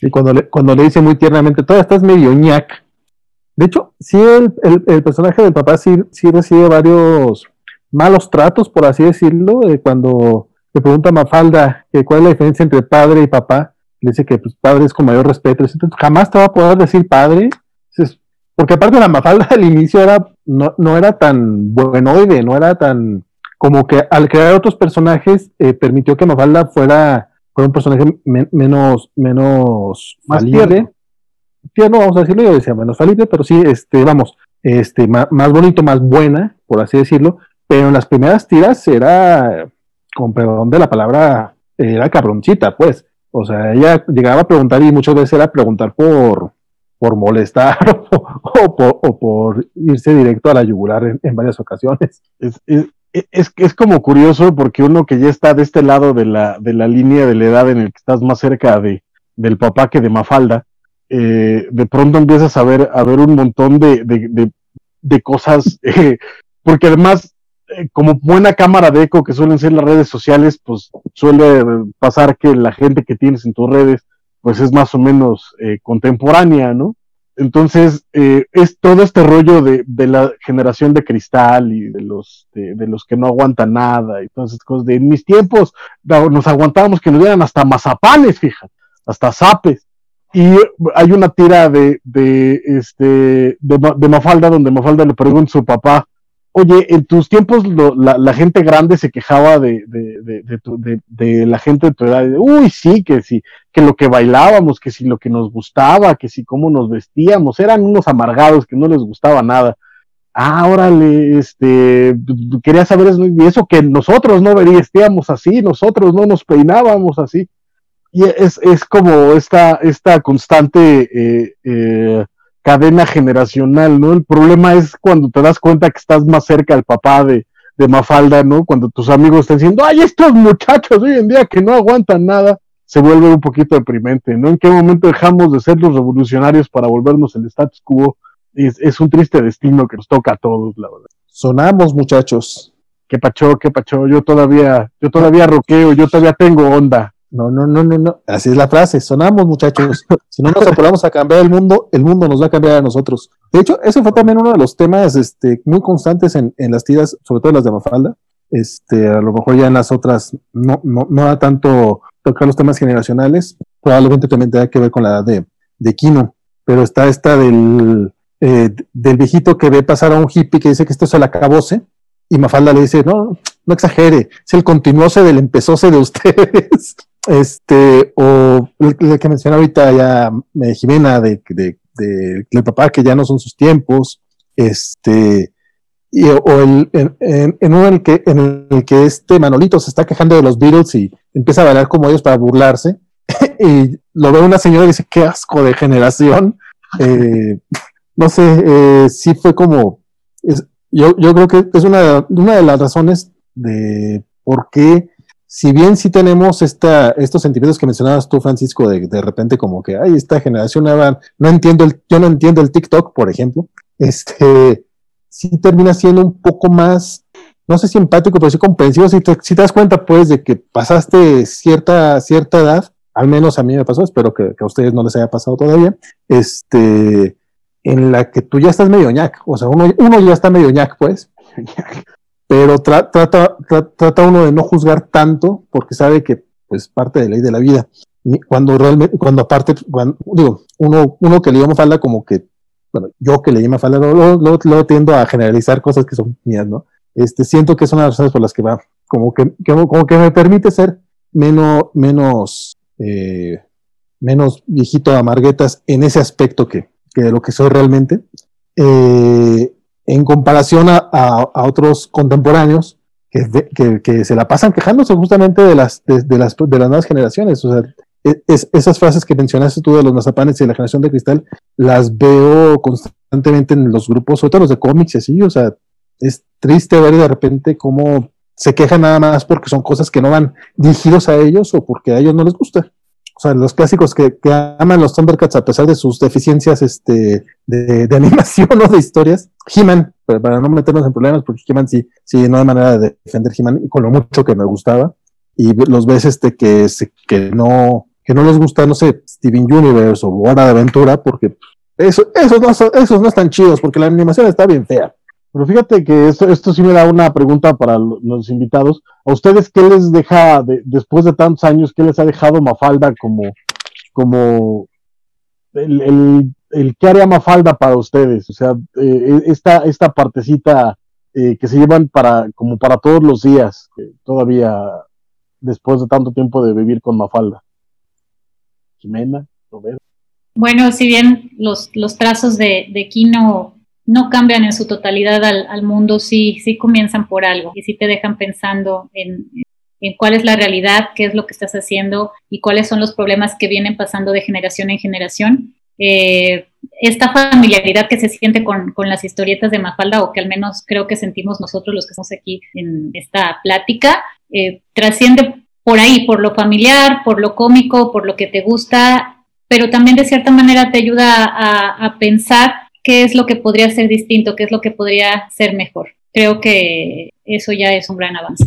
Y cuando le, cuando le dice muy tiernamente, todavía estás medio ñac. De hecho, sí, el, el, personaje del papá sí, sí, recibe varios malos tratos, por así decirlo, cuando le pregunta a Mafalda que cuál es la diferencia entre padre y papá, le dice que pues, padre es con mayor respeto, entonces, jamás te va a poder decir padre, porque aparte la Mafalda [laughs] al inicio era, no, no era tan buenoide, no era tan como que al crear otros personajes eh, permitió que Mafalda fuera, fuera un personaje menos, menos más falible. Tierno. vamos a decirlo, yo decía menos falible, pero sí, este, vamos, este, más, bonito, más buena, por así decirlo, pero en las primeras tiras era, con perdón de la palabra, era cabroncita, pues. O sea, ella llegaba a preguntar y muchas veces era preguntar por, por molestar [laughs] o, por, o, por, irse directo a la yugular en, varias ocasiones. Es, es, es como curioso porque uno que ya está de este lado de la, de la línea de la edad en el que estás más cerca de, del papá que de Mafalda, eh, de pronto empiezas a ver, a ver un montón de, de, de, cosas, [laughs] eh, porque además, eh, como buena cámara de eco que suelen ser las redes sociales, pues suele pasar que la gente que tienes en tus redes, pues es más o menos contemporánea, ¿no? Entonces, eh, es todo este rollo de, la generación de cristal y de los, de, los que no aguantan nada y todas esas cosas. De en mis tiempos nos aguantábamos que nos dieran hasta mazapanes, fíjate, hasta zapes. Y hay una tira de, de, este, de, Mafalda donde Mafalda le pregunta a su papá, oye, en tus tiempos la, gente grande se quejaba de, de, la gente de tu edad, uy, sí, que sí, que lo que bailábamos, que si lo que nos gustaba, que si cómo nos vestíamos, eran unos amargados que no les gustaba nada. Ah, órale, este, quería saber eso, y eso que nosotros no vestíamos así, nosotros no nos peinábamos así. Y es, es como esta, esta constante eh, eh, cadena generacional, ¿no? El problema es cuando te das cuenta que estás más cerca del papá de, de Mafalda, ¿no? Cuando tus amigos están diciendo, ay, estos muchachos hoy en día que no aguantan nada, se vuelve un poquito deprimente, ¿no? ¿En qué momento dejamos de ser los revolucionarios para volvernos el status quo? Es, es un triste destino que nos toca a todos, la verdad. Sonamos, muchachos. Qué pacho, qué pacho, yo todavía, yo todavía roqueo, yo todavía tengo onda. No, no, no, no, no. Así es la frase. Sonamos, muchachos. [laughs] Si no nos apuramos a cambiar el mundo, el mundo nos va a cambiar a nosotros. De hecho, ese fue también uno de los temas este, muy constantes en, en las tiras, sobre todo las de Mafalda. Este, a lo mejor ya en las otras no, no, no da tanto tocar los temas generacionales. Probablemente también tenga que ver con la edad de, de Kino. Pero está esta del, eh, del viejito que ve pasar a un hippie que dice que esto es el acabose. Y Mafalda le dice, no, no exagere, es el continuose del empezóse de ustedes. [laughs] Este, o el que menciona ahorita ya eh, Jimena de, de, de, del papá, que ya no son sus tiempos. Este, y, o el, en, en, en, uno en el, que, en el que este Manolito se está quejando de los Beatles y empieza a bailar como ellos para burlarse. [laughs] y lo ve una señora y dice, qué asco de generación. [laughs] Eh, no sé, eh, sí fue como, yo, yo creo que es una, una de las razones de por qué si bien sí tenemos esta, estos sentimientos que mencionabas tú, Francisco, de, de repente como que, ay, esta generación nueva, no entiendo el, yo no entiendo el TikTok, por ejemplo, este, sí termina siendo un poco más, no sé si empático, pero sí comprensivo, si te, si te das cuenta, pues, de que pasaste cierta, cierta edad, al menos a mí me pasó, espero que, a ustedes no les haya pasado todavía, este, en la que tú ya estás medio ñac, o sea, uno, uno ya está medio ñac, pues, [laughs] pero tra trata, tra trata uno de no juzgar tanto porque sabe que pues parte de ley de la vida. Cuando realmente, cuando aparte, cuando, digo, uno, uno que le llama falda como que, bueno, yo que le llama falda, luego, luego, tiendo a generalizar cosas que son mías, ¿no? Este, siento que es una de las razones por las que va, como que, que como que me permite ser menos, menos, eh, menos viejito amarguetas en ese aspecto que, que de lo que soy realmente. Eh, en comparación a, a, a otros contemporáneos que, que, que, se la pasan quejándose justamente de las, de, las, de las nuevas generaciones. O sea, es, esas frases que mencionaste tú de los mazapanes y de la generación de cristal, las veo constantemente en los grupos, sobre todo los de cómics y así. O sea, es triste ver de repente cómo se quejan nada más porque son cosas que no van dirigidos a ellos o porque a ellos no les gusta o sea, los clásicos que, que, aman los Thundercats a pesar de sus deficiencias este, de, [laughs] animación o de historias. He-Man, para no meternos en problemas, porque He-Man sí, sí, no hay manera de defender He-Man, con lo mucho que me gustaba. Y los ves este, que, que, no, que no les gusta, no sé, Steven Universe o Hora de Aventura, porque eso, esos, no, esos no están chidos, porque la animación está bien fea. Pero fíjate que esto, esto sí me da una pregunta para los invitados. ¿A ustedes qué les deja, de, después de tantos años, qué les ha dejado Mafalda como, como el, el, qué haría Mafalda para ustedes? O sea, eh, esta, esta partecita eh, que se llevan para, como para todos los días, eh, todavía después de tanto tiempo de vivir con Mafalda. Jimena, Roberto. Bueno, si bien los, los trazos de, de Kino no cambian en su totalidad al, mundo, sí, sí comienzan por algo y sí te dejan pensando en, en, cuál es la realidad, qué es lo que estás haciendo y cuáles son los problemas que vienen pasando de generación en generación. Eh, esta familiaridad que se siente con, con, las historietas de Mafalda, o que al menos creo que sentimos nosotros los que estamos aquí en esta plática, eh, trasciende por ahí, por lo familiar, por lo cómico, por lo que te gusta, pero también de cierta manera te ayuda a, a pensar qué es lo que podría ser distinto, qué es lo que podría ser mejor. Creo que eso ya es un gran avance.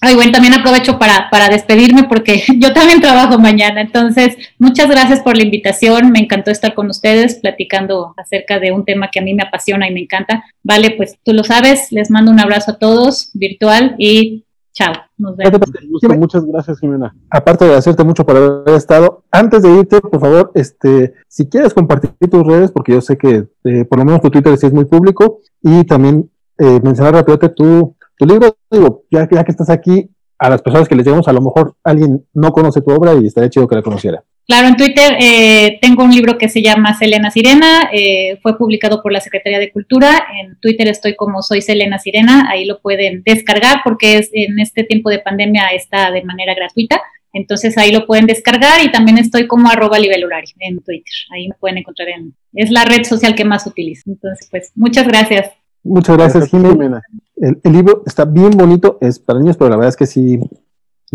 Ay, bueno, también aprovecho para, para despedirme porque [laughs] yo también trabajo mañana. Entonces, muchas gracias por la invitación. Me encantó estar con ustedes platicando acerca de un tema que a mí me apasiona y me encanta. Vale, pues tú lo sabes. Les mando un abrazo a todos virtual y Chao, nos vemos. Gusto, muchas gracias, Jimena. Aparte de agradecerte mucho por haber estado, antes de irte, por favor, este, si quieres compartir tus redes, porque yo sé que eh, por lo menos tu Twitter sí es muy público, y también eh, mencionar rápidamente tu, tu libro, digo, ya, ya que estás aquí, a las personas que les llegamos, a lo mejor alguien no conoce tu obra y estaría chido que la conociera. Claro, en Twitter eh, tengo un libro que se llama Selena Sirena, eh, fue publicado por la Secretaría de Cultura, en Twitter estoy como soy Selena Sirena, ahí lo pueden descargar porque es, en este tiempo de pandemia está de manera gratuita, entonces ahí lo pueden descargar y también estoy como arroba nivelurari en Twitter, ahí me pueden encontrar en, es la red social que más utilizo. Entonces, pues muchas gracias. Muchas gracias, Jimena. El, libro está bien bonito, es para niños, pero la verdad es que sí,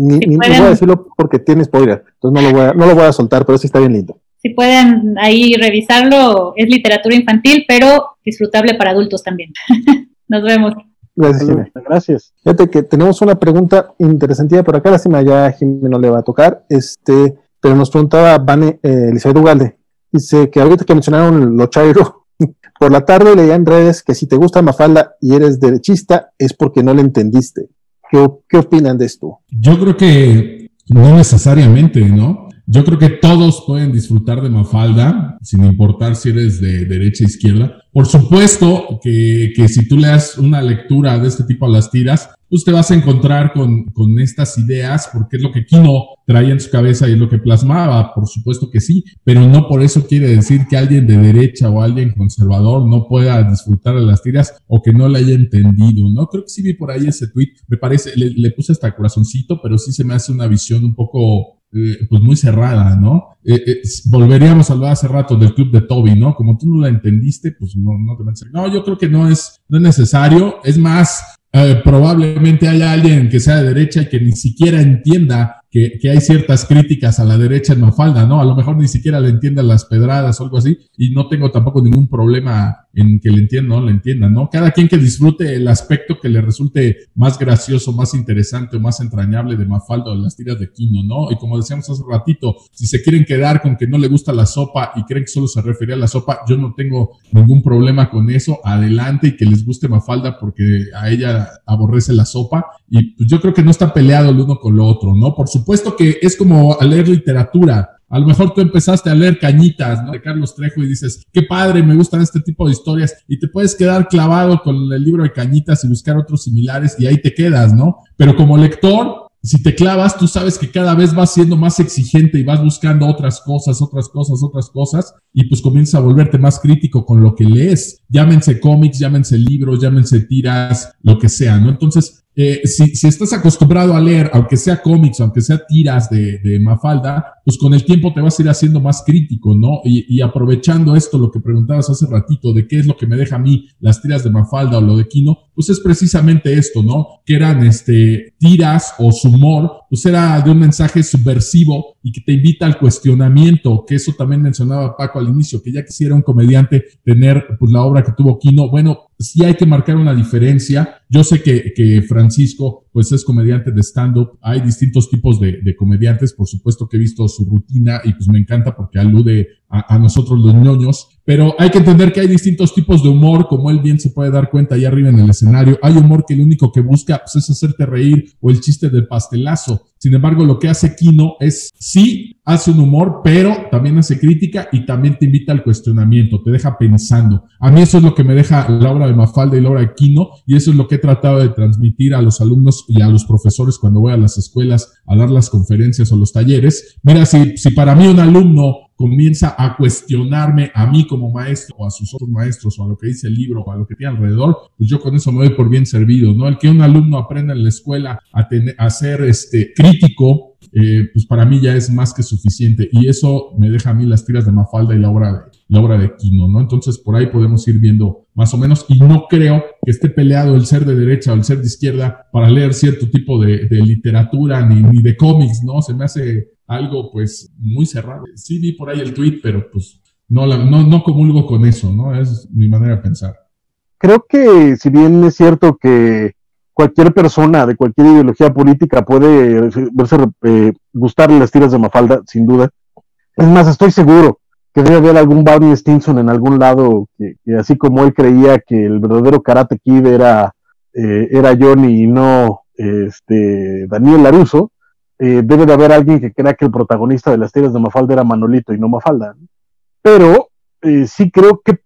ni, ni, voy a decirlo porque tiene spoiler, entonces no lo, voy a, no lo voy a soltar, pero sí está bien lindo. Si pueden ahí revisarlo, es literatura infantil, pero disfrutable para adultos también. [laughs] Nos vemos. Gracias, Gracias. Fíjate que tenemos una pregunta interesante por acá, lástima ya Jimmy no le va a tocar, este, pero nos preguntaba Vane eh, Elizabeth Ugalde, dice que ahorita que mencionaron lo chairo, [laughs] por la tarde leía en redes que si te gusta Mafalda y eres derechista es porque no le entendiste. ¿Qué, qué opinan de esto? Yo creo que no necesariamente, ¿no? Yo creo que todos pueden disfrutar de Mafalda, sin importar si eres de derecha o izquierda. Por supuesto que, que, si tú leas una lectura de este tipo a las tiras, pues te vas a encontrar con, con estas ideas, porque es lo que Kino traía en su cabeza y es lo que plasmaba, por supuesto que sí, pero no por eso quiere decir que alguien de derecha o alguien conservador no pueda disfrutar de las tiras o que no le haya entendido, ¿no? Creo que sí vi por ahí ese tweet, me parece, le, puse hasta corazoncito, pero sí se me hace una visión un poco eh, pues muy cerrada, ¿no? Eh, eh, volveríamos a hablar hace rato del club de Toby, ¿no? Como tú no la entendiste, pues no, no te pensé. No, yo creo que no es, no es necesario. Es más, probablemente haya alguien que sea de derecha y que ni siquiera entienda que, que, hay ciertas críticas a la derecha en Mafalda, ¿no? A lo mejor ni siquiera le entiendan las pedradas o algo así, y no tengo tampoco ningún problema en que le entienda o no le entiendan, ¿no? Cada quien que disfrute el aspecto que le resulte más gracioso, más interesante o más entrañable de Mafalda o de las tiras de Quino, ¿no? Y como decíamos hace ratito, si se quieren quedar con que no le gusta la sopa y creen que solo se refería a la sopa, yo no tengo ningún problema con eso, adelante y que les guste Mafalda porque a ella aborrece la sopa, y pues yo creo que no está peleado el uno con lo otro, ¿no? Por supuesto que es como leer literatura. A lo mejor tú empezaste a leer Cañitas, ¿no? De Carlos Trejo y dices, qué padre, me gustan este tipo de historias. Y te puedes quedar clavado con el libro de Cañitas y buscar otros similares y ahí te quedas, ¿no? Pero como lector, si te clavas, tú sabes que cada vez vas siendo más exigente y vas buscando otras cosas, otras cosas, otras cosas, y pues comienzas a volverte más crítico con lo que lees. Llámense cómics, llámense libros, llámense tiras, lo que sea, ¿no? Entonces, eh, si, estás acostumbrado a leer, aunque sea cómics, aunque sea tiras de, Mafalda, pues con el tiempo te vas a ir haciendo más crítico, ¿no? Y, y, aprovechando esto, lo que preguntabas hace ratito, de qué es lo que me deja a mí las tiras de Mafalda o lo de Kino, pues es precisamente esto, ¿no? Que eran este, tiras o su humor, pues era de un mensaje subversivo y que te invita al cuestionamiento, que eso también mencionaba Paco al inicio, que ya quisiera un comediante tener pues la obra que tuvo Kino, bueno, sí hay que marcar una diferencia. Yo sé que, que Francisco, pues es comediante de stand-up. Hay distintos tipos de, de, comediantes. Por supuesto que he visto su rutina y pues me encanta porque alude a, a, nosotros los ñoños. Pero hay que entender que hay distintos tipos de humor, como él bien se puede dar cuenta ahí arriba en el escenario. Hay humor que lo único que busca pues, es hacerte reír o el chiste del pastelazo. Sin embargo, lo que hace Kino es, sí, hace un humor, pero también hace crítica y también te invita al cuestionamiento, te deja pensando. A mí eso es lo que me deja la obra de Mafalda y la obra de Kino y eso es lo que he tratado de transmitir a los alumnos y a los profesores cuando voy a las escuelas a dar las conferencias o los talleres. Mira, si, si para mí un alumno comienza a cuestionarme a mí como maestro o a sus otros maestros o a lo que dice el libro o a lo que tiene alrededor, pues yo con eso me doy por bien servido, ¿no? El que un alumno aprenda en la escuela a, tener, a ser este, crítico, eh, pues para mí ya es más que suficiente y eso me deja a mí las tiras de Mafalda y la obra de, la obra de Quino, ¿no? Entonces por ahí podemos ir viendo más o menos y no creo que esté peleado el ser de derecha o el ser de izquierda para leer cierto tipo de, literatura ni, ni de cómics, ¿no? Se me hace algo pues muy cerrado. Sí vi por ahí el tweet, pero pues no, no, no comulgo con eso, ¿no? Es mi manera de pensar. Creo que si bien es cierto que cualquier persona de cualquier ideología política puede verse, eh, gustarle las tiras de Mafalda, sin duda. Es más, estoy seguro que debe haber algún Barney Stinson en algún lado que, así como él creía que el verdadero Karate Kid era, eh, era Johnny y no este, Daniel Laruso, eh, debe de haber alguien que crea que el protagonista de las tiras de Mafalda era Manolito y no Mafalda. Pero eh, sí creo que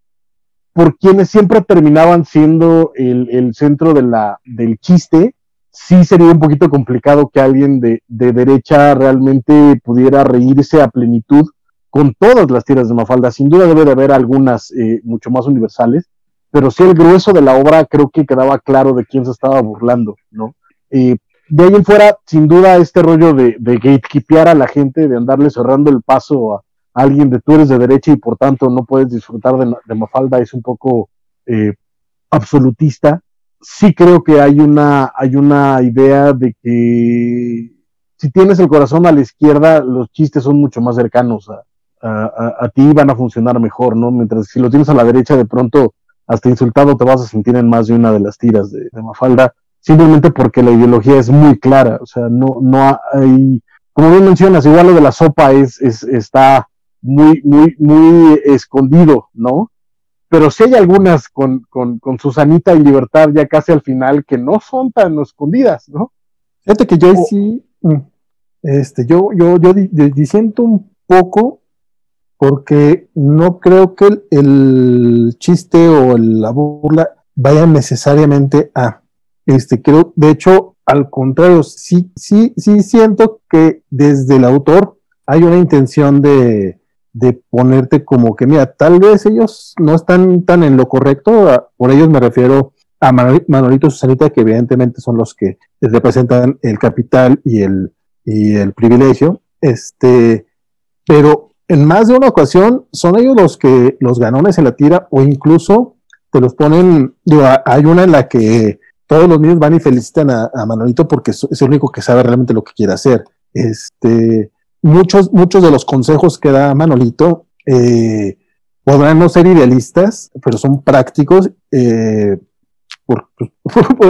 por quienes siempre terminaban siendo el, centro de la, del chiste, sí sería un poquito complicado que alguien de, de derecha realmente pudiera reírse a plenitud con todas las tiras de Mafalda. Sin duda debe de haber algunas eh, mucho más universales, pero sí el grueso de la obra creo que quedaba claro de quién se estaba burlando, ¿no? Eh, de ahí en fuera, sin duda, este rollo de, de gatekeepear a la gente, de andarle cerrando el paso a, alguien de tú eres de derecha y por tanto no puedes disfrutar de, de Mafalda, es un poco eh, absolutista. sí creo que hay una, hay una idea de que si tienes el corazón a la izquierda, los chistes son mucho más cercanos a, a, ti van a funcionar mejor, ¿no? Mientras si lo tienes a la derecha, de pronto hasta insultado te vas a sentir en más de una de las tiras de, Mafalda, simplemente porque la ideología es muy clara, o sea, no, no hay, como bien mencionas, igual lo de la sopa es, es está muy, muy, muy escondido, ¿no? Pero sí hay algunas con, con, con Susanita y Libertad ya casi al final que no son tan escondidas, ¿no? Fíjate que yo sí, mm, este, yo, yo, yo disiento un poco porque no creo que el, chiste o la burla vaya necesariamente a, este, creo, de hecho, al contrario, sí, sí, sí siento que desde el autor hay una intención de, de ponerte como que, mira, tal vez ellos no están tan en lo correcto, por ellos me refiero a Manolito y Susanita, que evidentemente son los que representan el capital y el, y el privilegio, este, pero en más de una ocasión son ellos los que los ganones en la tira o incluso te los ponen, digo, hay una en la que todos los niños van y felicitan a, Manolito porque es, el único que sabe realmente lo que quiere hacer. Este, muchos, muchos de los consejos que da Manolito eh, podrán no ser idealistas, pero son prácticos. Eh, [laughs] por,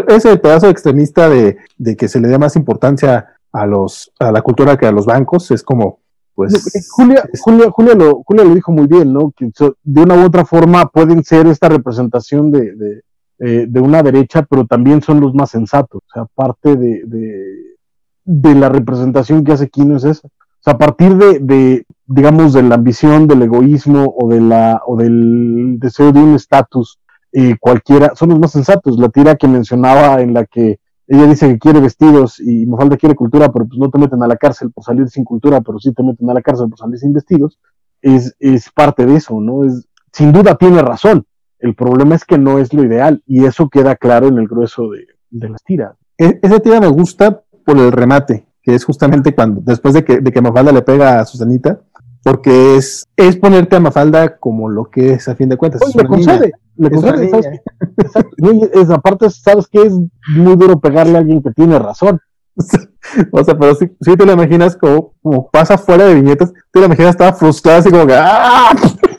ese pedazo extremista de, de, que se le dé más importancia a los a la cultura que a los bancos es como pues Julia, Julia, Julia, lo, Julia lo dijo muy bien, ¿no? Que de una u otra forma pueden ser esta representación de, de, eh, de, una derecha, pero también son los más sensatos. O sea, parte de, de, la representación que hace Kino es esa. Sea, a partir de, digamos, de la ambición, del egoísmo o, de la, o del deseo de un estatus eh, cualquiera, son los más sensatos. La tira que mencionaba en la que ella dice que quiere vestidos y Mafalda quiere cultura, pero pues no te meten a la cárcel por salir sin cultura, pero sí te meten a la cárcel por salir sin vestidos, es, es parte de eso, ¿no? Es, sin duda tiene razón. El problema es que no es lo ideal y eso queda claro en el grueso de, de las tiras. E, esa tira me gusta por el remate, que es justamente cuando, después de que, de que Mafalda le pega a Susanita, porque es, es ponerte a Mafalda como lo que es a fin de cuentas. le concede, le concede, ¿sabes? es, aparte, sabes que es muy duro pegarle a alguien que tiene razón. [laughs] o sea, pero si, si te lo imaginas como, como, pasa fuera de viñetas, te lo imaginas estaba frustrada así como que ¡ah! [laughs]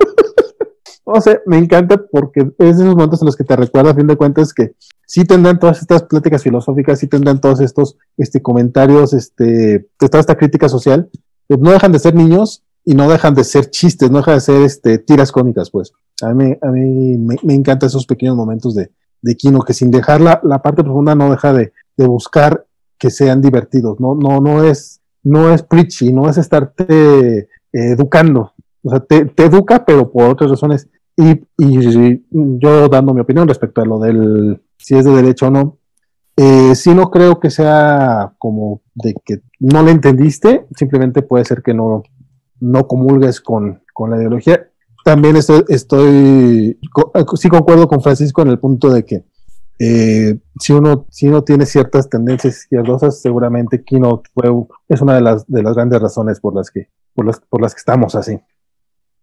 O sea, me encanta porque es de esos momentos en los que te recuerda a fin de cuentas que sí tendrán todas estas pláticas filosóficas, sí tendrán todos estos este, comentarios, este, toda esta crítica social, pero no dejan de ser niños y no dejan de ser chistes, no dejan de ser este, tiras cómicas, pues. A mí, a mí me, me encantan esos pequeños momentos de, de Kino, que sin dejar la, la parte profunda no deja de, de, buscar que sean divertidos, no, no, no es, no es preachy, no es estarte eh, educando, o sea, te, te, educa, pero por otras razones. Y, yo dando mi opinión respecto a lo del si es de derecho o no, eh, si no creo que sea como de que no le entendiste, simplemente puede ser que no, no comulgues con, la ideología. También estoy, estoy, sí concuerdo con Francisco en el punto de que eh, si uno si uno tiene ciertas tendencias izquierdosas, seguramente Kino fue, es una de las, de las grandes razones por las que por las, por las que estamos así.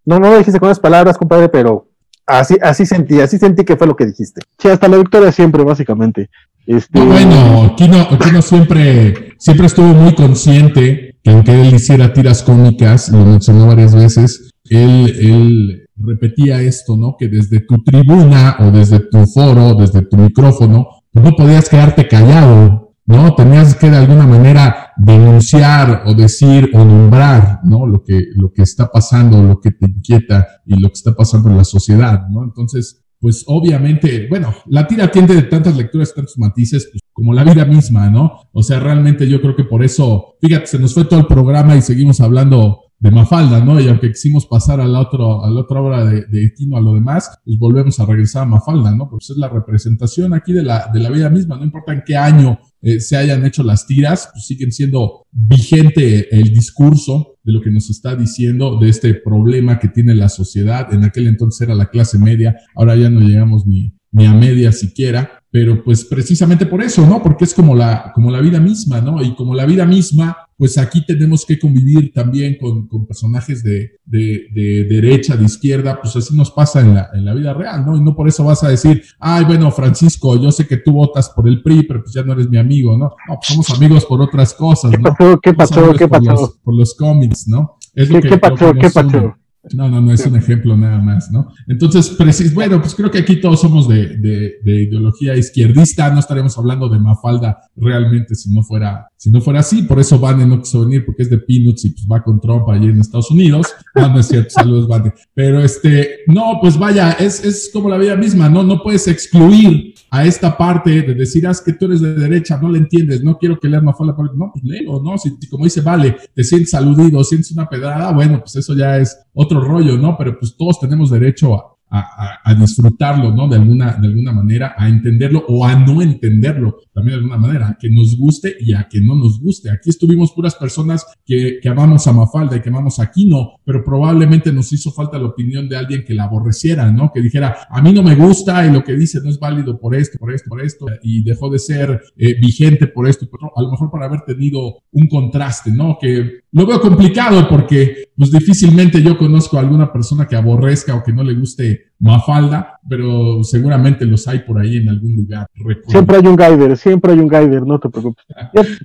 No, no lo dijiste con las palabras, compadre, pero así, así sentí, así sentí que fue lo que dijiste. Sí, hasta la victoria siempre, básicamente. Este... bueno, Kino, Kino siempre, siempre estuvo muy consciente que aunque él hiciera tiras cómicas, lo mencionó varias veces, él, él repetía esto, ¿no? Que desde tu tribuna o desde tu foro, desde tu micrófono, no podías quedarte callado, ¿no? Tenías que de alguna manera denunciar o decir o nombrar, ¿no? Lo que, lo que está pasando, lo que te inquieta y lo que está pasando en la sociedad, ¿no? Entonces, pues obviamente, bueno, la tira tiende de tantas lecturas, tantos matices, pues como la vida misma, ¿no? O sea, realmente yo creo que por eso, fíjate, se nos fue todo el programa y seguimos hablando de Mafalda, ¿no? Y aunque quisimos pasar a la, otro, a la otra obra de, de a lo demás, pues volvemos a regresar a Mafalda, ¿no? Porque es la representación aquí de la, de la vida misma, no importa en qué año eh, se hayan hecho las tiras, pues siguen siendo vigente el discurso de lo que nos está diciendo de este problema que tiene la sociedad. En aquel entonces era la clase media, ahora ya no llegamos ni, ni a media siquiera, pero pues precisamente por eso, ¿no? Porque es como la, como la vida misma, ¿no? Y como la vida misma, pues aquí tenemos que convivir también con, con personajes de, de, de, derecha, de izquierda, pues así nos pasa en la, en la vida real, ¿no? Y no por eso vas a decir, ay, bueno, Francisco, yo sé que tú votas por el PRI, pero pues ya no eres mi amigo, ¿no? No, pues somos amigos por otras cosas, ¿no? ¿Qué pasó? ¿Qué pasó? Por los, por los cómics, ¿no? Es ¿Qué, ¿Qué pasó? ¿Qué pasó? No, no, no es un ejemplo nada más, ¿no? Entonces, bueno, pues creo que aquí todos somos de, de, de, ideología izquierdista, no estaríamos hablando de Mafalda realmente si no fuera, si no fuera así, por eso Vane no quiso venir porque es de Peanuts y pues va con Trump allí en Estados Unidos. No, no es cierto, [laughs] saludos Vane. Pero este, no, pues vaya, es, es como la vida misma, ¿no? No puedes excluir a esta parte de decir, ah, es que tú eres de derecha, no le entiendes, no quiero que leas Mafalda, no, pues léelo, ¿no? Si, como dice, vale, te sientes aludido, sientes una pedrada, bueno, pues eso ya es otro rollo, ¿no? Pero pues todos tenemos derecho a, a, disfrutarlo, ¿no? De alguna, de alguna manera, a entenderlo o a no entenderlo, también de alguna manera, a que nos guste y a que no nos guste. Aquí estuvimos puras personas que, que amamos a Mafalda y que amamos a Kino, pero probablemente nos hizo falta la opinión de alguien que la aborreciera, ¿no? Que dijera, a mí no me gusta y lo que dice no es válido por esto, por esto, por esto, y dejó de ser eh, vigente por esto, pero a lo mejor por haber tenido un contraste, ¿no? Que lo veo complicado porque pues difícilmente yo conozco a alguna persona que aborrezca o que no le guste Mafalda, pero seguramente los hay por ahí en algún lugar. Siempre hay un guider, siempre hay un guider, no te preocupes.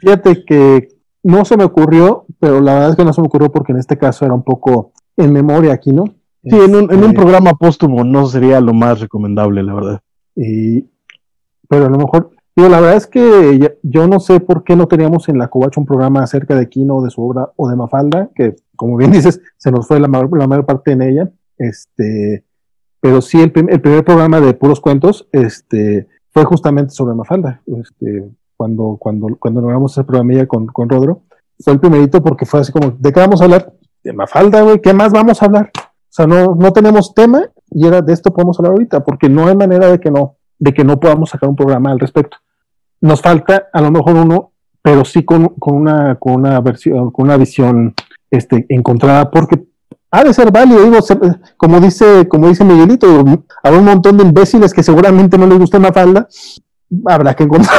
Fíjate que no se me ocurrió, pero la verdad es que no se me ocurrió porque en este caso era un poco en memoria aquí, ¿no? Sí, en un, en un este, programa póstumo no sería lo más recomendable, la verdad. Y, pero a lo mejor Digo, la verdad es que yo no sé por qué no teníamos en la Covacha un programa acerca de Kino, de su obra o de Mafalda, que como bien [laughs] dices, se nos fue la mayor, parte en ella. Este, pero sí, el, primer programa de puros cuentos este, fue justamente sobre Mafalda. Este, cuando, cuando, cuando logramos ese programa con, con Rodro, fue el primerito porque fue así como, ¿de qué vamos a hablar? De Mafalda, güey, ¿qué más vamos a hablar? O sea, no, no tenemos tema y era de esto podemos hablar ahorita, porque no hay manera de que no, de que no podamos sacar un programa al respecto nos falta a lo mejor uno, pero sí con, con, una, con una versión, con una visión este, encontrada, porque ha de ser válido, digo, como dice, como dice Miguelito, habrá un montón de imbéciles que seguramente no les gusta una falda, habrá que encontrar.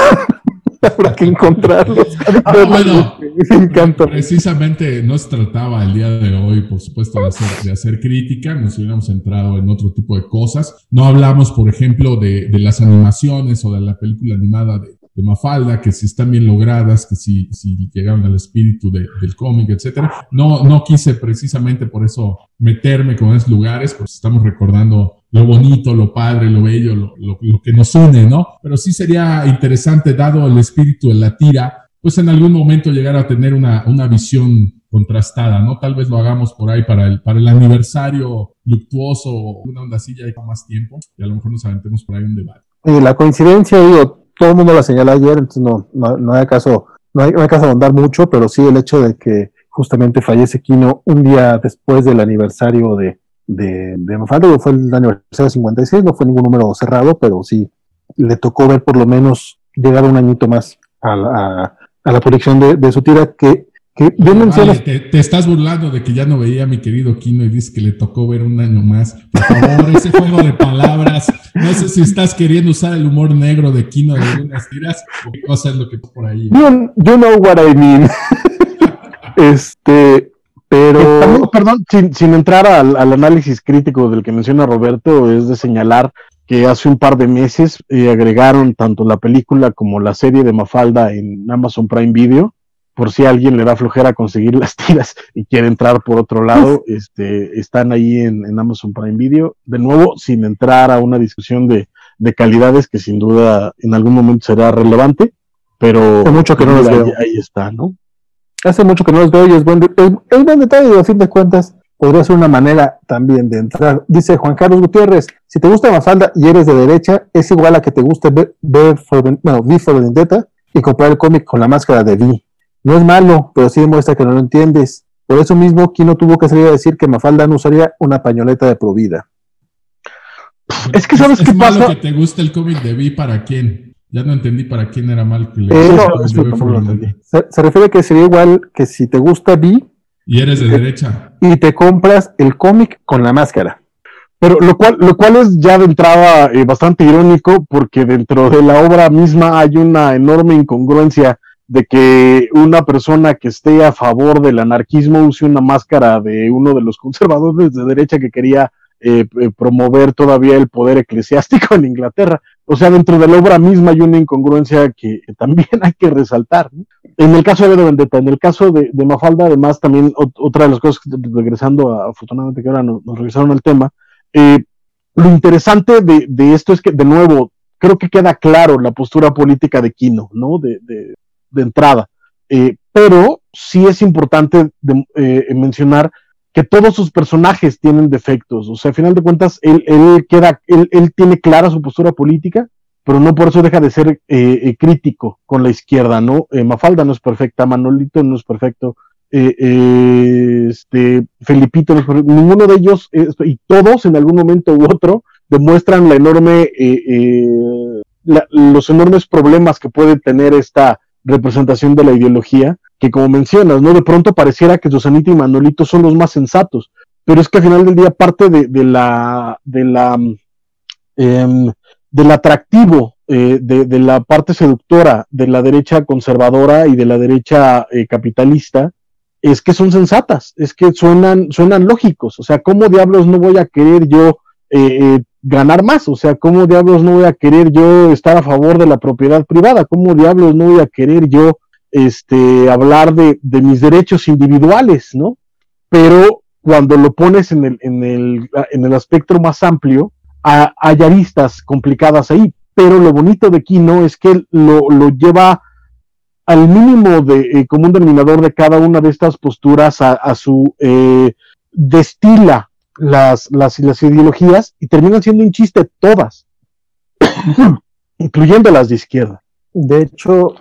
[laughs] habrá que encontrarlos. [laughs] Ah, bueno, precisamente no se trataba el día de hoy, por supuesto, de hacer, de hacer, crítica, nos hubiéramos centrado en otro tipo de cosas. No hablamos, por ejemplo, de, de las animaciones o de la película animada de, de Mafalda, que si están bien logradas, que si, si llegaron al espíritu de, del cómic, etcétera. No, no quise precisamente por eso meterme con esos lugares, pues estamos recordando lo bonito, lo padre, lo bello, lo, lo, lo, que nos une, ¿no? Pero sí sería interesante, dado el espíritu de la tira, pues en algún momento llegar a tener una, una visión contrastada, ¿no? Tal vez lo hagamos por ahí para el, para el aniversario luctuoso, una onda así ya hay más tiempo, y a lo mejor nos aventemos por ahí un debate. Y la coincidencia, digo, todo el mundo la señala ayer, entonces no, no, no hay caso, no hay, no hay caso de ahondar mucho, pero sí el hecho de que justamente fallece Kino un día después del aniversario de, de, de Mafalda, fue el aniversario 56, no fue ningún número cerrado, pero sí le tocó ver por lo menos llegar un añito más a la, a, la proyección de, de, su tira, que te, estás burlando de que ya no veía a mi querido Kino y dices que le tocó ver un año más. Por favor, ese juego de palabras. No sé si estás queriendo usar el humor negro de Kino de algunas tiras o qué cosa es lo que por ahí. You, know what I mean. [laughs] este, pero. Perdón, sin, sin entrar al, al, análisis crítico del que menciona Roberto, es de señalar que hace un par de meses eh, agregaron tanto la película como la serie de Mafalda en Amazon Prime Video por si a alguien le da flojera conseguir las [laughs] tiras y quiere entrar por otro lado, [laughs] este, están ahí en, Amazon Prime Video. De nuevo, sin entrar a una discusión de, de, calidades que sin duda en algún momento será relevante, pero hace mucho que no los ahí, veo. Ahí está, ¿no? Hace mucho que no los veo y es buen, es, es buen detalle, a fin de cuentas podría ser una manera también de entrar. Dice Juan Carlos Gutiérrez, si te gusta Mafalda y eres de derecha, es igual a que te guste ver, ver for, for Vendetta y comprar el cómic con la máscara de V. No es malo, pero sí demuestra que no lo entiendes. Por eso mismo, Kino tuvo que salir a decir que Mafalda no usaría una pañoleta de provida. Es que sabes qué pasa. que te gusta el cómic de Vi para quién. Ya no entendí para quién era mal que le eh, no, se, se, refiere que sería igual que si te gusta Vi. Y eres de derecha. Y te compras el cómic con la máscara. Pero lo cual, lo cual es ya de entrada eh, bastante irónico, porque dentro de la obra misma hay una enorme incongruencia de que una persona que esté a favor del anarquismo use una máscara de uno de los [laughs] conservadores de derecha que quería eh, eh, promover todavía el poder eclesiástico en Inglaterra. O sea, dentro de la obra misma hay una incongruencia que, también [laughs] hay que resaltar. En el caso de Vendetta, en el caso de, Mafalda, además, también otra de las cosas, regresando a, afortunadamente que ahora nos, regresaron al tema, eh, lo interesante de, esto es que, de nuevo, creo que queda claro la postura política de Quino, ¿no? De, de entrada. pero sí es importante mencionar que todos sus personajes tienen defectos. O sea, al final de cuentas, él, él queda, él, tiene clara su postura política, pero no por eso deja de ser eh, eh, crítico con la izquierda, ¿no? Eh, Mafalda no es perfecta, Manolito no es perfecto, este, Felipito no es perfecto, ninguno de ellos, y todos en algún momento u otro, demuestran la enorme, los enormes problemas que puede tener esta representación de la ideología que como mencionas, ¿no? De pronto pareciera que Susanita y Manolito son los más sensatos, pero es que al final del día parte de, la, de la, em, del atractivo eh, de, la parte seductora de la derecha conservadora y de la derecha eh, capitalista es que son sensatas, es que suenan, suenan lógicos, o sea, ¿cómo diablos no voy a querer yo eh, ganar más? O sea, ¿cómo diablos no voy a querer yo estar a favor de la propiedad privada? ¿Cómo diablos no voy a querer yo este, hablar de, mis derechos individuales, ¿no? Pero cuando lo pones en el, en el, en el aspecto más amplio, hay aristas complicadas ahí. Pero lo bonito de Kino es que lo, lo lleva al mínimo de eh, común denominador de cada una de estas posturas a, su eh, destila las, las, las ideologías y terminan siendo un chiste todas, [coughs] incluyendo las de izquierda. De hecho,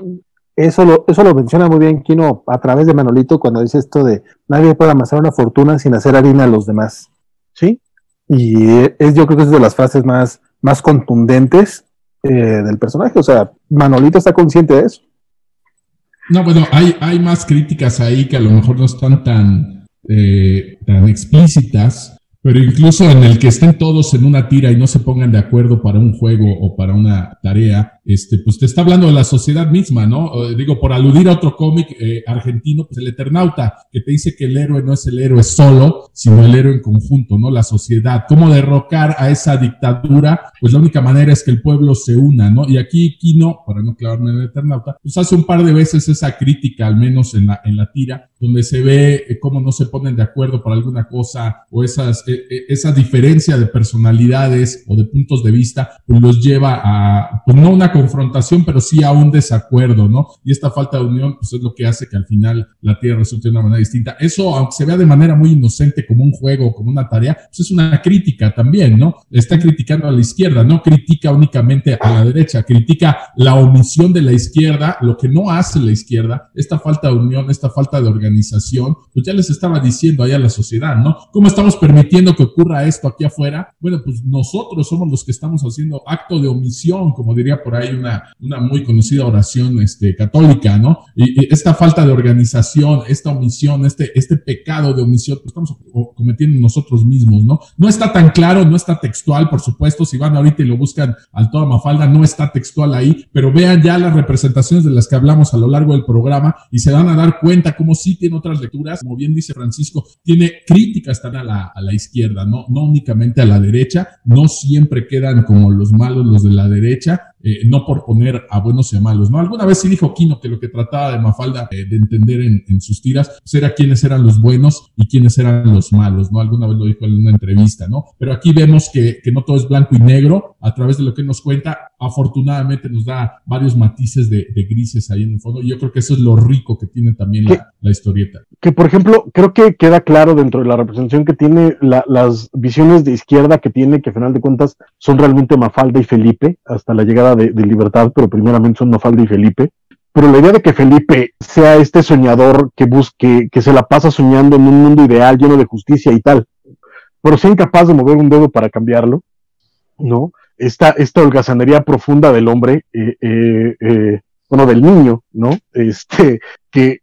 eso lo, eso lo menciona muy bien Kino a través de Manolito cuando dice esto de nadie puede amasar una fortuna sin hacer harina a los demás. ¿Sí? Y es, yo creo que es de las frases más, más contundentes eh, del personaje. O sea, Manolito está consciente de eso. No, bueno, hay, hay más críticas ahí que a lo mejor no están tan, eh, tan explícitas, pero incluso en el que estén todos en una tira y no se pongan de acuerdo para un juego o para una tarea, este, pues te está hablando de la sociedad misma, ¿no? digo, por aludir a otro cómic eh, argentino, pues el Eternauta, que te dice que el héroe no es el héroe solo, sino el héroe en conjunto, ¿no? La sociedad. ¿Cómo derrocar a esa dictadura? Pues la única manera es que el pueblo se una, ¿no? Y aquí Kino, para no clavarme en el Eternauta, pues hace un par de veces esa crítica, al menos en la, en la tira, donde se ve eh, cómo no se ponen de acuerdo para alguna cosa o esas, eh, esa de personalidades o de puntos de vista, pues los lleva a, pues no una confrontación, pero sí a un desacuerdo, ¿no? Y esta falta de unión, pues es lo que hace que al final la Tierra resulte de una manera distinta. Eso, aunque se vea de manera muy inocente como un juego, como una tarea, pues es una crítica también, ¿no? Está criticando a la izquierda, no critica únicamente a la derecha, critica la omisión de la izquierda, lo que no hace la izquierda, esta falta de unión, esta falta de organización, pues ya les estaba diciendo ahí a la sociedad, ¿no? ¿Cómo estamos permitiendo que ocurra esto aquí afuera? Bueno, pues nosotros somos los que estamos haciendo acto de omisión, como diría por ahí una, una muy conocida oración este, católica, ¿no? Y, esta falta de organización, esta omisión, este, este pecado de omisión, pues estamos cometiendo nosotros mismos, ¿no? No está tan claro, no está textual, por supuesto, si van ahorita y lo buscan al toda Mafalda, no está textual ahí, pero vean ya las representaciones de las que hablamos a lo largo del programa y se van a dar cuenta cómo sí tiene otras lecturas, como bien dice Francisco, tiene críticas están a la, a la izquierda, ¿no? No únicamente a la derecha, no siempre quedan como los malos los de la derecha, eh, no por poner a buenos y a malos, ¿no? Alguna vez sí dijo Kino que lo que trataba de Mafalda eh, de entender en, sus tiras pues era quiénes eran los buenos y quiénes eran los malos, ¿no? Alguna vez lo dijo en una entrevista, ¿no? Pero aquí vemos que, no todo es blanco y negro, a través de lo que nos cuenta, afortunadamente nos da varios matices de, grises ahí en el fondo, y yo creo que eso es lo rico que tiene también la, historieta. Que, por ejemplo, creo que queda claro dentro de la representación que tiene las visiones de izquierda que tiene, que a final de cuentas son realmente Mafalda y Felipe, hasta la llegada de, libertad, pero primeramente son Mafalda y Felipe. Pero la idea de que Felipe sea este soñador que busque, que se la pasa soñando en un mundo ideal lleno de justicia y tal, pero sea incapaz de mover un dedo para cambiarlo, ¿no? Esta, esta holgazanería profunda del hombre, eh, eh, eh, bueno, del niño, ¿no? Este, que,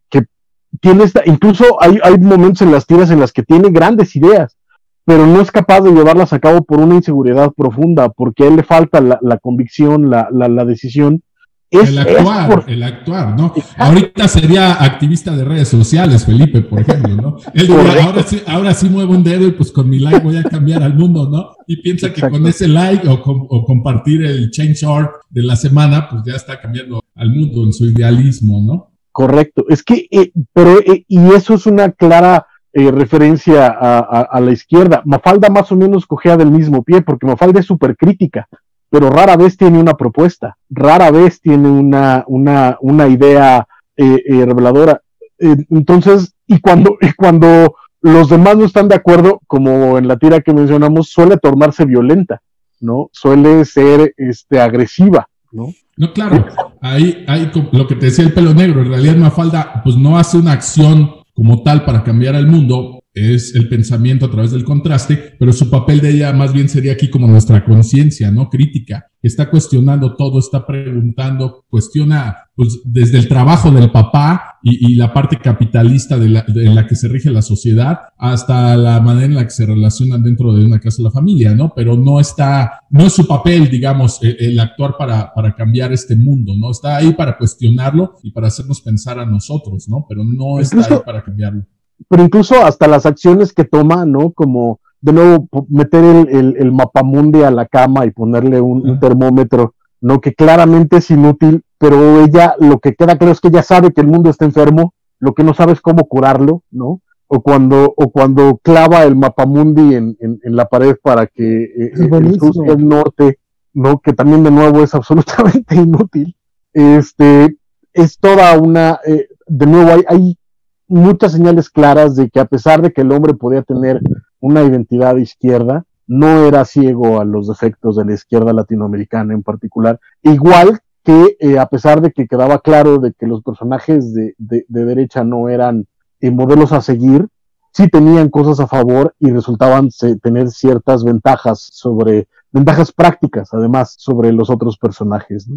tiene esta, incluso hay, hay momentos en las tiras en las que tiene grandes ideas, pero no es capaz de llevarlas a cabo por una inseguridad profunda, porque a él le falta la, convicción, la, la, decisión, el actuar, el actuar, ¿no? Ahorita sería activista de redes sociales, Felipe, por ejemplo, ¿no? Él diría, ahora sí, ahora sí muevo un dedo y pues con mi like voy a cambiar al mundo, ¿no? Y piensa que con ese like o, compartir el change short de la semana, pues ya está cambiando al mundo en su idealismo, ¿no? Correcto. Es que, eh, pero, eh, y eso es una clara eh, referencia a, a, la izquierda. Mafalda más o menos cogea del mismo pie, porque Mafalda es súper crítica pero rara vez tiene una propuesta, rara vez tiene una, una, una idea eh, eh, reveladora. Eh, entonces, y cuando, y cuando los demás no están de acuerdo, como en la tira que mencionamos, suele tornarse violenta, ¿no? Suele ser este, agresiva, ¿no? No, claro, ahí hay lo que te decía el pelo negro, en realidad Mafalda pues no hace una acción como tal para cambiar el mundo, es el pensamiento a través del contraste, pero su papel de ella más bien sería aquí como nuestra conciencia, ¿no? Crítica. Está cuestionando todo, está preguntando, cuestiona pues, desde el trabajo del papá y, la parte capitalista de la, en la que se rige la sociedad hasta la manera en la que se relacionan dentro de una casa de la familia, ¿no? Pero no está, no es su papel, digamos, el, actuar para, para cambiar este mundo, ¿no? Está ahí para cuestionarlo y para hacernos pensar a nosotros, ¿no? Pero no está ahí para cambiarlo pero incluso hasta las acciones que toma, ¿no? Como de nuevo meter el, el, mapamundi a la cama y ponerle un, termómetro, ¿no? Que claramente es inútil, pero ella, lo que queda claro es que ella sabe que el mundo está enfermo, lo que no sabe es cómo curarlo, ¿no? O cuando, o cuando clava el mapamundi en, en, en la pared para que eh, el sur y el norte, ¿no? Que también de nuevo es [laughs] absolutamente inútil. Este, es toda una, eh, de nuevo hay, hay muchas señales claras de que a pesar de que el hombre podía tener una identidad izquierda, no era ciego a los defectos de la izquierda latinoamericana en particular, igual que eh, a pesar de que quedaba claro de que los personajes de, derecha no eran eh, modelos a seguir, sí tenían cosas a favor y resultaban tener ciertas ventajas sobre, ventajas prácticas además sobre los otros personajes.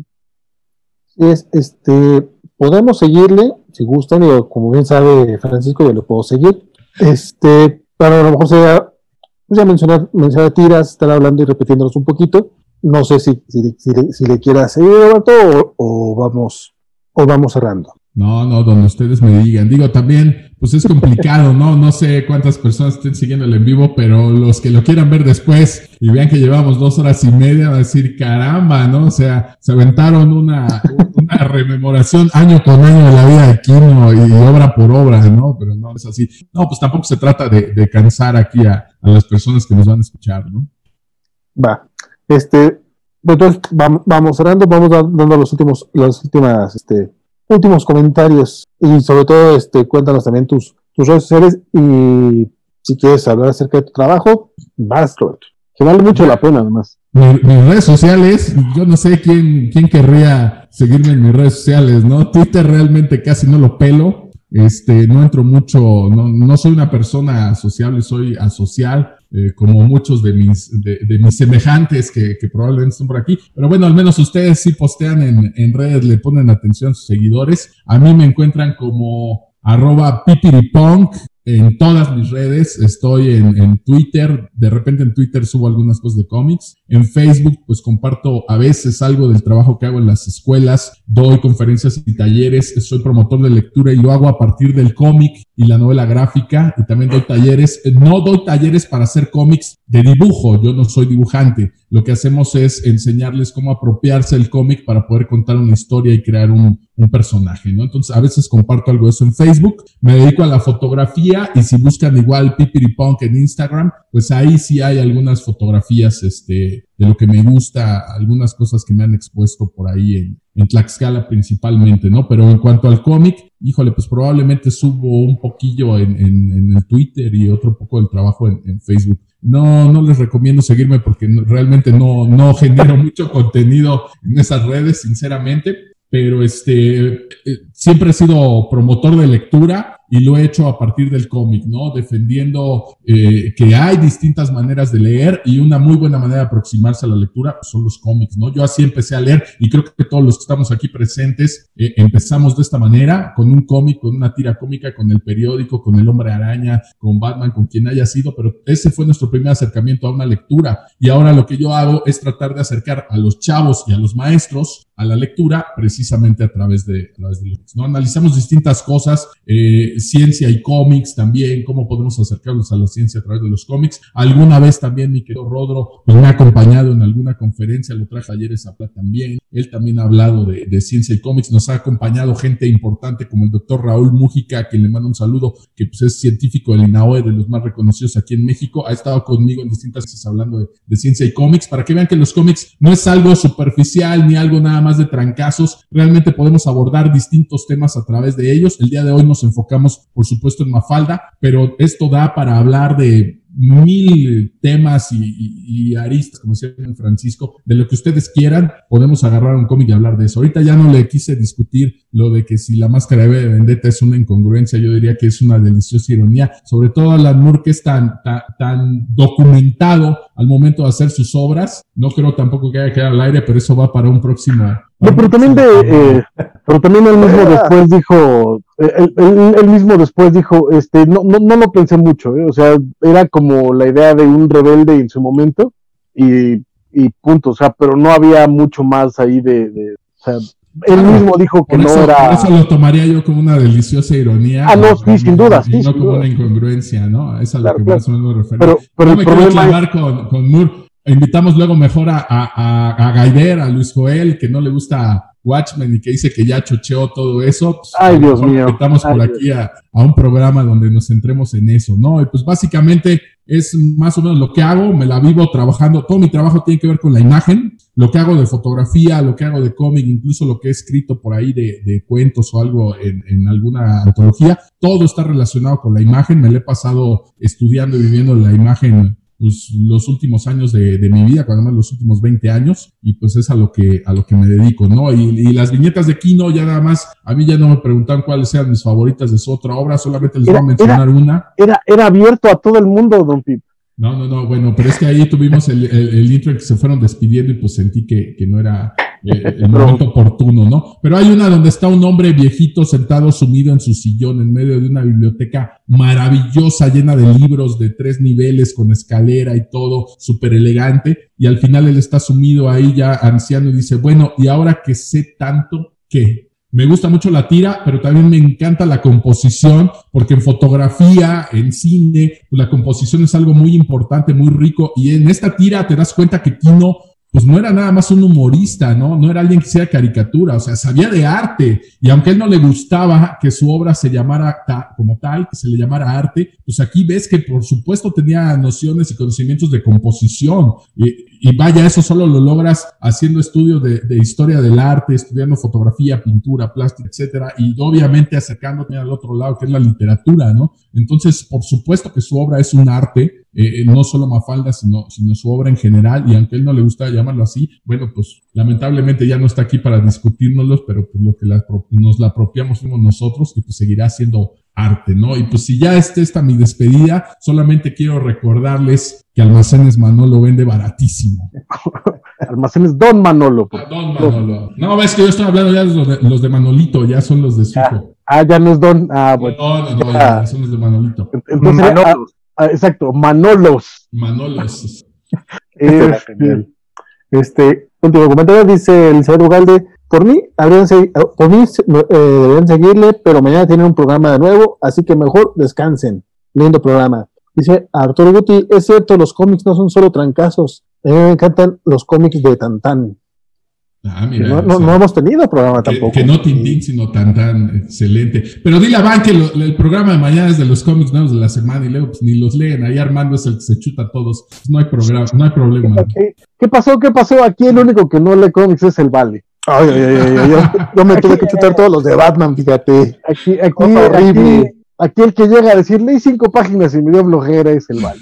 Es, este, podemos seguirle, si gustan, y como bien sabe Francisco, yo lo puedo seguir. Este, para a lo mejor sea, pues ya mencionar, mencionar tiras, estar hablando y repitiéndonos un poquito. No sé si, si, si, le quiera seguir, Roberto, o, vamos, o vamos cerrando. No, no, donde ustedes me digan. Digo, también, pues es complicado, ¿no? No sé cuántas personas estén siguiendo el en vivo, pero los que lo quieran ver después y vean que llevamos dos horas y media, van a decir, caramba, ¿no? O sea, se aventaron una, [laughs] rememoración año con año de la vida de Kino y obra por obra, ¿no? Pero no es así. No, pues tampoco se trata de, cansar aquí a, las personas que nos van a escuchar, ¿no? Va. Este, entonces, vamos cerrando, vamos dando los últimos, las últimas, este, últimos comentarios y sobre todo este, cuéntanos también tus, tus redes sociales y si quieres hablar acerca de tu trabajo, vas, Roberto. Que vale mucho la pena, además. mis redes sociales, yo no sé quién, quién querría seguirme en mis redes sociales, ¿no? Twitter realmente casi no lo pelo. Este, no entro mucho, no, no soy una persona sociable, soy asocial. Eh, como muchos de mis, de, mis semejantes que, que, probablemente están por aquí. Pero bueno, al menos ustedes sí postean en, en redes, le ponen atención a sus seguidores. A mí me encuentran como arroba pipiripunk en todas mis redes. Estoy en, en, Twitter, de repente en Twitter subo algunas cosas de cómics. En Facebook, pues comparto a veces algo del trabajo que hago en las escuelas, doy conferencias y talleres, soy promotor de lectura y lo hago a partir del cómic y la novela gráfica y también doy talleres. No doy talleres para hacer cómics de dibujo, yo no soy dibujante. Lo que hacemos es enseñarles cómo apropiarse el cómic para poder contar una historia y crear un, personaje, ¿no? Entonces, a veces comparto algo de eso en Facebook, me dedico a la fotografía y si buscan igual Pipiripunk en Instagram, pues ahí sí hay algunas fotografías, este, de lo que me gusta, algunas cosas que me han expuesto por ahí en, en Tlaxcala principalmente, ¿no? Pero en cuanto al cómic, híjole, pues probablemente subo un poquillo en, en, el Twitter y otro poco del trabajo en, Facebook. No, no les recomiendo seguirme porque realmente no, no [laughs] genero mucho contenido en esas redes, sinceramente pero este, eh, siempre he sido promotor de lectura y lo he hecho a partir del cómic, ¿no? Defendiendo eh, que hay distintas maneras de leer y una muy buena manera de aproximarse a la lectura son los cómics, ¿no? Yo así empecé a leer y creo que todos los que estamos aquí presentes eh, empezamos de esta manera, con un cómic, con una tira cómica, con el periódico, con el hombre araña, con Batman, con quien haya sido, pero ese fue nuestro primer acercamiento a una lectura y ahora lo que yo hago es tratar de acercar a los chavos y a los maestros a la lectura precisamente a través de, a través de los, ¿no? Analizamos distintas cosas, eh, ciencia y cómics también, cómo podemos acercarnos a la ciencia a través de los cómics. Alguna vez también mi querido Rodro me ha acompañado en alguna conferencia, lo traje ayer esa plata también. Él también ha hablado de, ciencia y cómics, nos ha acompañado gente importante como el doctor Raúl Mújica, que le mando un saludo, que pues es científico del INAOE, de los más reconocidos aquí en México, ha estado conmigo en distintas veces hablando de, ciencia y cómics, para que vean que los cómics no es algo superficial ni algo nada más de trancazos, realmente podemos abordar distintos temas a través de ellos. El día de hoy nos enfocamos, por supuesto, en Mafalda, pero esto da para hablar de mil temas y, aristas, como decía Francisco, de lo que ustedes quieran, podemos agarrar un cómic y hablar de eso. Ahorita ya no le quise discutir lo de que si la máscara de Vendetta es una incongruencia, yo diría que es una deliciosa ironía, sobre todo Alan Moore que es tan, tan, documentado al momento de hacer sus obras, no creo tampoco que haya quedado al aire, pero eso va para un próximo. No, pero también de, eh, pero también él mismo después dijo, él, mismo después dijo, este, no, no, no lo pensé mucho, ¿eh? o sea, era como la idea de un rebelde en su momento y, y punto, o sea, pero no había mucho más ahí de, de o sea, él mismo dijo que no era. eso lo tomaría yo como una deliciosa ironía. Ah, no, sí, sin duda. Y no como una incongruencia, ¿no? Es a lo que más o menos me refiero. Pero, pero no me quiero clavar con, con Moore. Invitamos luego mejor a, a, a, a Gaider, a Luis Joel, que no le gusta Watchmen y que dice que ya chocheó todo eso. Pues, Ay, Dios mío. Estamos por aquí a, a, un programa donde nos centremos en eso, ¿no? Y pues básicamente es más o menos lo que hago, me la vivo trabajando, todo mi trabajo tiene que ver con la imagen, lo que hago de fotografía, lo que hago de cómic, incluso lo que he escrito por ahí de, de cuentos o algo en, en, alguna antología, todo está relacionado con la imagen, me lo he pasado estudiando y viviendo la imagen pues, los últimos años de, de, mi vida, cuando más los últimos 20 años, y pues es a lo que, a lo que me dedico, ¿no? Y, y, las viñetas de Kino, ya nada más, a mí ya no me preguntan cuáles sean mis favoritas de su otra obra, solamente les era, voy a mencionar era, una. Era, era abierto a todo el mundo, Don Pip. No, no, no, bueno, pero es que ahí tuvimos el, el, el intro en que se fueron despidiendo y pues sentí que, que no era eh, el [laughs] momento oportuno, ¿no? Pero hay una donde está un hombre viejito sentado sumido en su sillón en medio de una biblioteca maravillosa, llena de libros de tres niveles, con escalera y todo, súper elegante, y al final él está sumido ahí ya anciano y dice, bueno, y ahora que sé tanto, ¿qué? Me gusta mucho la tira, pero también me encanta la composición, porque en fotografía, en cine, pues la composición es algo muy importante, muy rico. Y en esta tira te das cuenta que Kino pues no era nada más un humorista, ¿no? No era alguien que hiciera caricatura, o sea, sabía de arte. Y aunque a él no le gustaba que su obra se llamara como tal, que se le llamara arte, pues aquí ves que por supuesto tenía nociones y conocimientos de composición. Y, y vaya, eso solo lo logras haciendo estudios de, de, historia del arte, estudiando fotografía, pintura, plástica, etcétera, y obviamente acercándote al otro lado, que es la literatura, ¿no? Entonces, por supuesto que su obra es un arte, eh, no solo Mafalda, sino, sino su obra en general, y aunque él no le gusta llamarlo así, bueno, pues lamentablemente ya no está aquí para discutírnoslos, pero pues lo que la, nos la apropiamos fuimos nosotros y pues seguirá siendo arte, ¿no? Y pues si ya esté esta mi despedida, solamente quiero recordarles que Almacenes Manolo vende baratísimo. [laughs] Almacenes Don Manolo. Ah, Don Manolo. No, ves que yo estoy hablando ya de los de, los de Manolito, ya son los de su hijo. Ah, ya no es Don. Ah, bueno. No, no, no, ya. Ya son los de Manolito. Entonces, Manolos. Ah, exacto, Manolos. Manolos. [laughs] este, este, último comentario dice el señor Ugalde, por mí, habrían, por mí eh, deberían seguirle, pero mañana tienen un programa de nuevo, así que mejor descansen. Lindo programa. Dice Arturo Guti, es cierto, los cómics no son solo trancazos, a mí me encantan los cómics de Tantán. Ah, mira, no, no, no, hemos tenido programa que, tampoco. Que no Tintín, sino tan tan excelente. Pero dile a Van que lo, el programa de mañana es de los cómics nuevos de la semana y luego pues ni los leen. Ahí Armando es el que se chuta a todos. No hay programa, no hay problema. ¿Qué, ¿Qué, pasó? ¿Qué pasó? Aquí el único que no lee cómics es el Vale. Ay, ay, ay, ay yo, yo, me tuve que chutar todos los de Batman, fíjate. Aquí, aquí, horrible. Aquí, aquí, el que llega a decir, leí cinco páginas y me dio flojera es el Vale.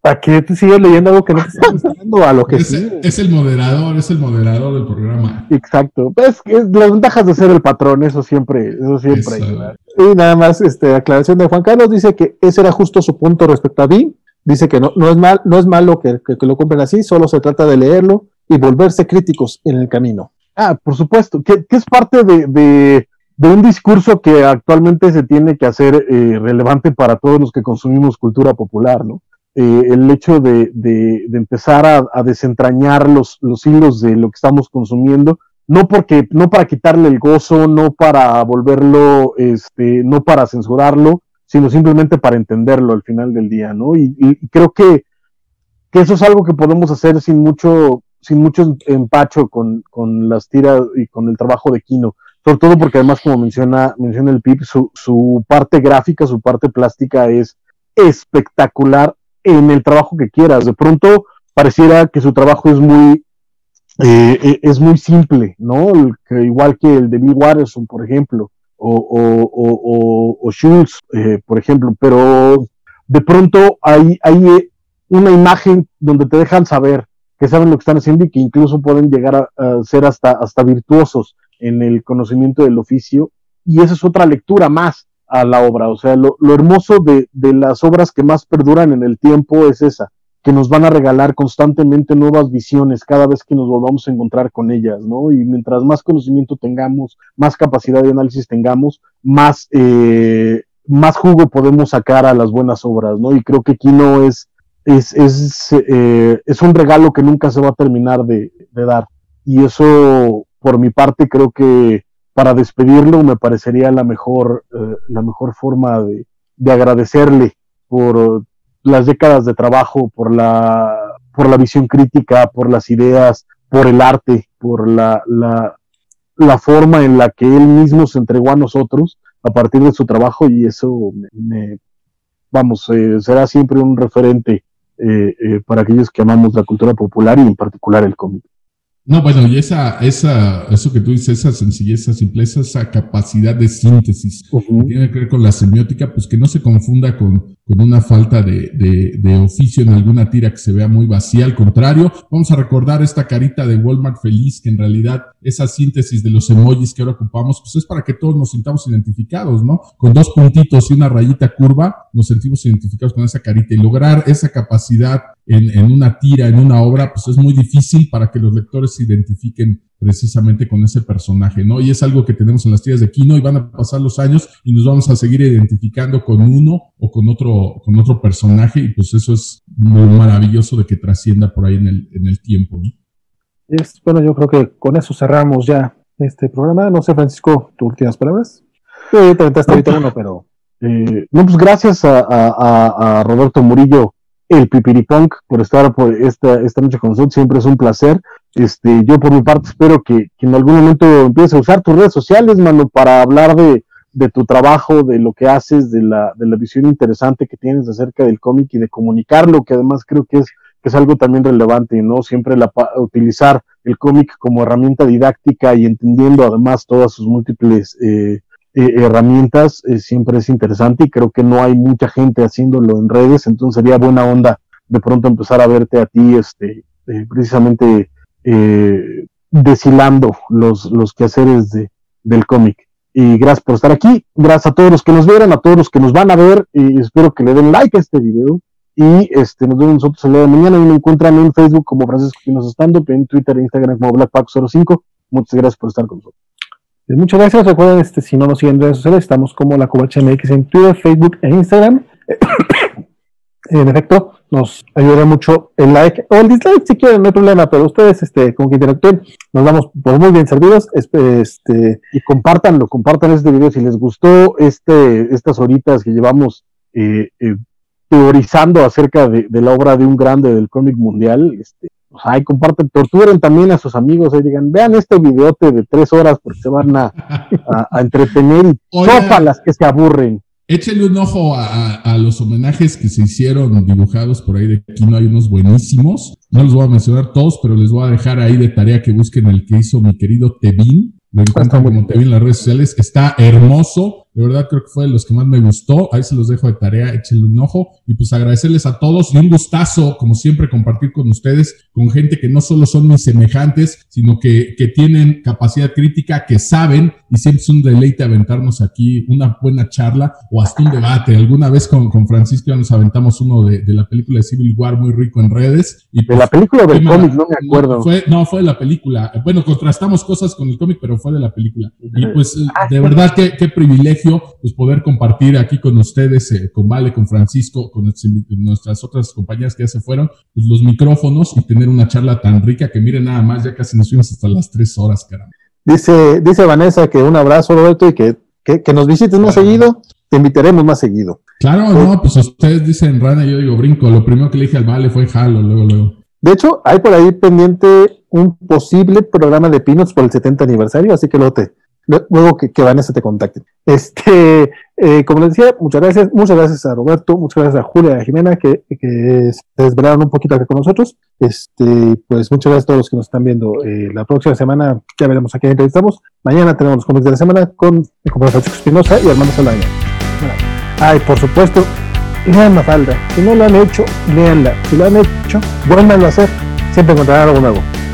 ¿Para qué te sigues leyendo algo que no te está [laughs] gustando? A lo que es, es el moderador, es el moderador del programa. Exacto. Es, las ventajas de ser el patrón, eso siempre, eso siempre ayuda. Y nada más, este, aclaración de Juan Carlos dice que ese era justo su punto respecto a mí. Dice que no, no es mal, no es malo que, que, lo compren así, solo se trata de leerlo y volverse críticos en el camino. Ah, por supuesto, que, que es parte de, de, de, un discurso que actualmente se tiene que hacer eh, relevante para todos los que consumimos cultura popular, ¿no? Eh, el hecho de, de, de empezar a, desentrañar los, los hilos de lo que estamos consumiendo, no porque, no para quitarle el gozo, no para volverlo, este, no para censurarlo, sino simplemente para entenderlo al final del día, ¿no? Y, y creo que, que eso es algo que podemos hacer sin mucho, sin mucho empacho con, con las tiras y con el trabajo de Kino. Sobre todo porque además, como menciona, menciona el PIP, su, su parte gráfica, su parte plástica es espectacular en el trabajo que quieras. De pronto pareciera que su trabajo es muy, eh, eh, es muy simple, ¿no? Que igual que el de Bill Watterson, por ejemplo, o, o, o, o Schultz, eh, por ejemplo, pero de pronto hay, hay una imagen donde te dejan saber que saben lo que están haciendo y que incluso pueden llegar a, a ser hasta, hasta virtuosos en el conocimiento del oficio. Y esa es otra lectura más a la obra. O sea, lo, lo hermoso de, de, las obras que más perduran en el tiempo es esa, que nos van a regalar constantemente nuevas visiones cada vez que nos volvamos a encontrar con ellas, ¿no? Y mientras más conocimiento tengamos, más capacidad de análisis tengamos, más, eh, más jugo podemos sacar a las buenas obras, ¿no? Y creo que Kino es, es, es, eh, es un regalo que nunca se va a terminar de, de dar. Y eso, por mi parte, creo que para despedirlo me parecería la mejor, eh, la mejor forma de, de, agradecerle por las décadas de trabajo, por la, por la visión crítica, por las ideas, por el arte, por la, la, la forma en la que él mismo se entregó a nosotros a partir de su trabajo y eso me, me vamos, eh, será siempre un referente eh, eh, para aquellos que amamos la cultura popular y en particular el cómic. No, bueno, y esa, esa, eso que tú dices, esa sencillez, esa simpleza, esa capacidad de síntesis uh -huh. que tiene que ver con la semiótica, pues que no se confunda con, con una falta de, de, de, oficio en alguna tira que se vea muy vacía. Al contrario, vamos a recordar esta carita de Walmart feliz, que en realidad esa síntesis de los emojis que ahora ocupamos, pues es para que todos nos sintamos identificados, ¿no? Con dos puntitos y una rayita curva, nos sentimos identificados con esa carita y lograr esa capacidad en, en una tira, en una obra, pues es muy difícil para que los lectores se identifiquen precisamente con ese personaje, ¿no? Y es algo que tenemos en las tiras de Kino y van a pasar los años y nos vamos a seguir identificando con uno o con otro, con otro personaje y pues eso es muy maravilloso de que trascienda por ahí en el, en el tiempo, ¿no? Es, bueno, yo creo que con eso cerramos ya este programa. No sé, Francisco, tus últimas palabras. Sí, te aventaste ahorita uno, pero... Eh, no, pues gracias a, a, a Roberto Murillo el Pipiripunk por estar por esta, esta noche con nosotros. Siempre es un placer. Este, yo por mi parte espero que, que en algún momento empieces a usar tus redes sociales, mano, para hablar de, de tu trabajo, de lo que haces, de la, de la visión interesante que tienes acerca del cómic y de comunicarlo, que además creo que es, que es algo también relevante, ¿no? Siempre la, utilizar el cómic como herramienta didáctica y entendiendo además todas sus múltiples eh, eh, herramientas eh, siempre es interesante y creo que no hay mucha gente haciéndolo en redes, entonces sería buena onda de pronto empezar a verte a ti, este, eh, precisamente eh, deshilando los, los quehaceres de, del cómic. Y gracias por estar aquí, gracias a todos los que nos vieron, a todos los que nos van a ver, y espero que le den like a este video. Y este, nos vemos nosotros el mañana. Y me encuentran en Facebook como Francisco Quinos Estando, en Twitter e Instagram como BlackPack05. Muchas gracias por estar con nosotros. Muchas gracias. Recuerden, este, si no nos siguen en redes sociales, estamos como la Covacha MX en Twitter, Facebook e Instagram. [coughs] en efecto, nos ayudará mucho el like o el dislike si quieren, no hay problema, pero ustedes, este, como que interactúen, nos vamos por muy bien servidos. Este, y compártanlo, compartan este video si les gustó este, estas horitas que llevamos eh, eh, teorizando acerca de, de, la obra de un grande del cómic mundial. Este, pues ahí comparten, torturen también a sus amigos y digan, vean este videote de tres horas porque se van a, a, a entretener y sopa las que se aburren. Échenle un ojo a, a, a, los homenajes que se hicieron dibujados por ahí de aquí, no hay unos buenísimos. No los voy a mencionar todos, pero les voy a dejar ahí de tarea que busquen el que hizo mi querido Tevin. Lo encuentran como Tevin en las redes sociales. Está hermoso. De verdad creo que fue de los que más me gustó. Ahí se los dejo de tarea, échenle un ojo. Y pues agradecerles a todos y un gustazo, como siempre, compartir con ustedes, con gente que no solo son mis semejantes, sino que, que tienen capacidad crítica, que saben y siempre es un deleite aventarnos aquí una buena charla o hasta un debate. Alguna vez con, con Francisco nos aventamos uno de, de, la película de Civil War muy rico en redes. Y pues, de la película del cómic, no me acuerdo. Fue, no, fue de la película. Bueno, contrastamos cosas con el cómic, pero fue de la película. Y pues ah, de verdad qué, qué privilegio pues poder compartir aquí con ustedes, eh, con Vale, con Francisco, con nuestras otras compañeras que ya se fueron, pues los micrófonos y tener una charla tan rica que miren nada más, ya casi nos fuimos hasta las tres horas, caramba. Dice, dice Vanessa que un abrazo, Roberto, y que, que, nos visites más seguido, te invitaremos más seguido. Claro, no, pues ustedes dicen rana, yo digo brinco. Lo primero que le dije al Vale fue jalo, luego, luego. De hecho, hay por ahí pendiente un posible programa de Pinos por el 70 aniversario, así que luego te, luego que, que Vanessa te contacte. Este, eh, como les decía, muchas gracias, muchas gracias a Roberto, muchas gracias a Julia y a Jimena que, que se desvelaron un poquito aquí con nosotros. Este, pues muchas gracias a todos los que nos están viendo. Eh, la próxima semana ya veremos a quién entrevistamos. Mañana tenemos los cómics de la semana con el compañero Francisco Espinosa y Armando Saldaña. Ay, por supuesto, lean Mafalda. Si no lo han hecho, leanla. Si lo han hecho, vuelvan a hacer. Siempre encontrarán algo nuevo.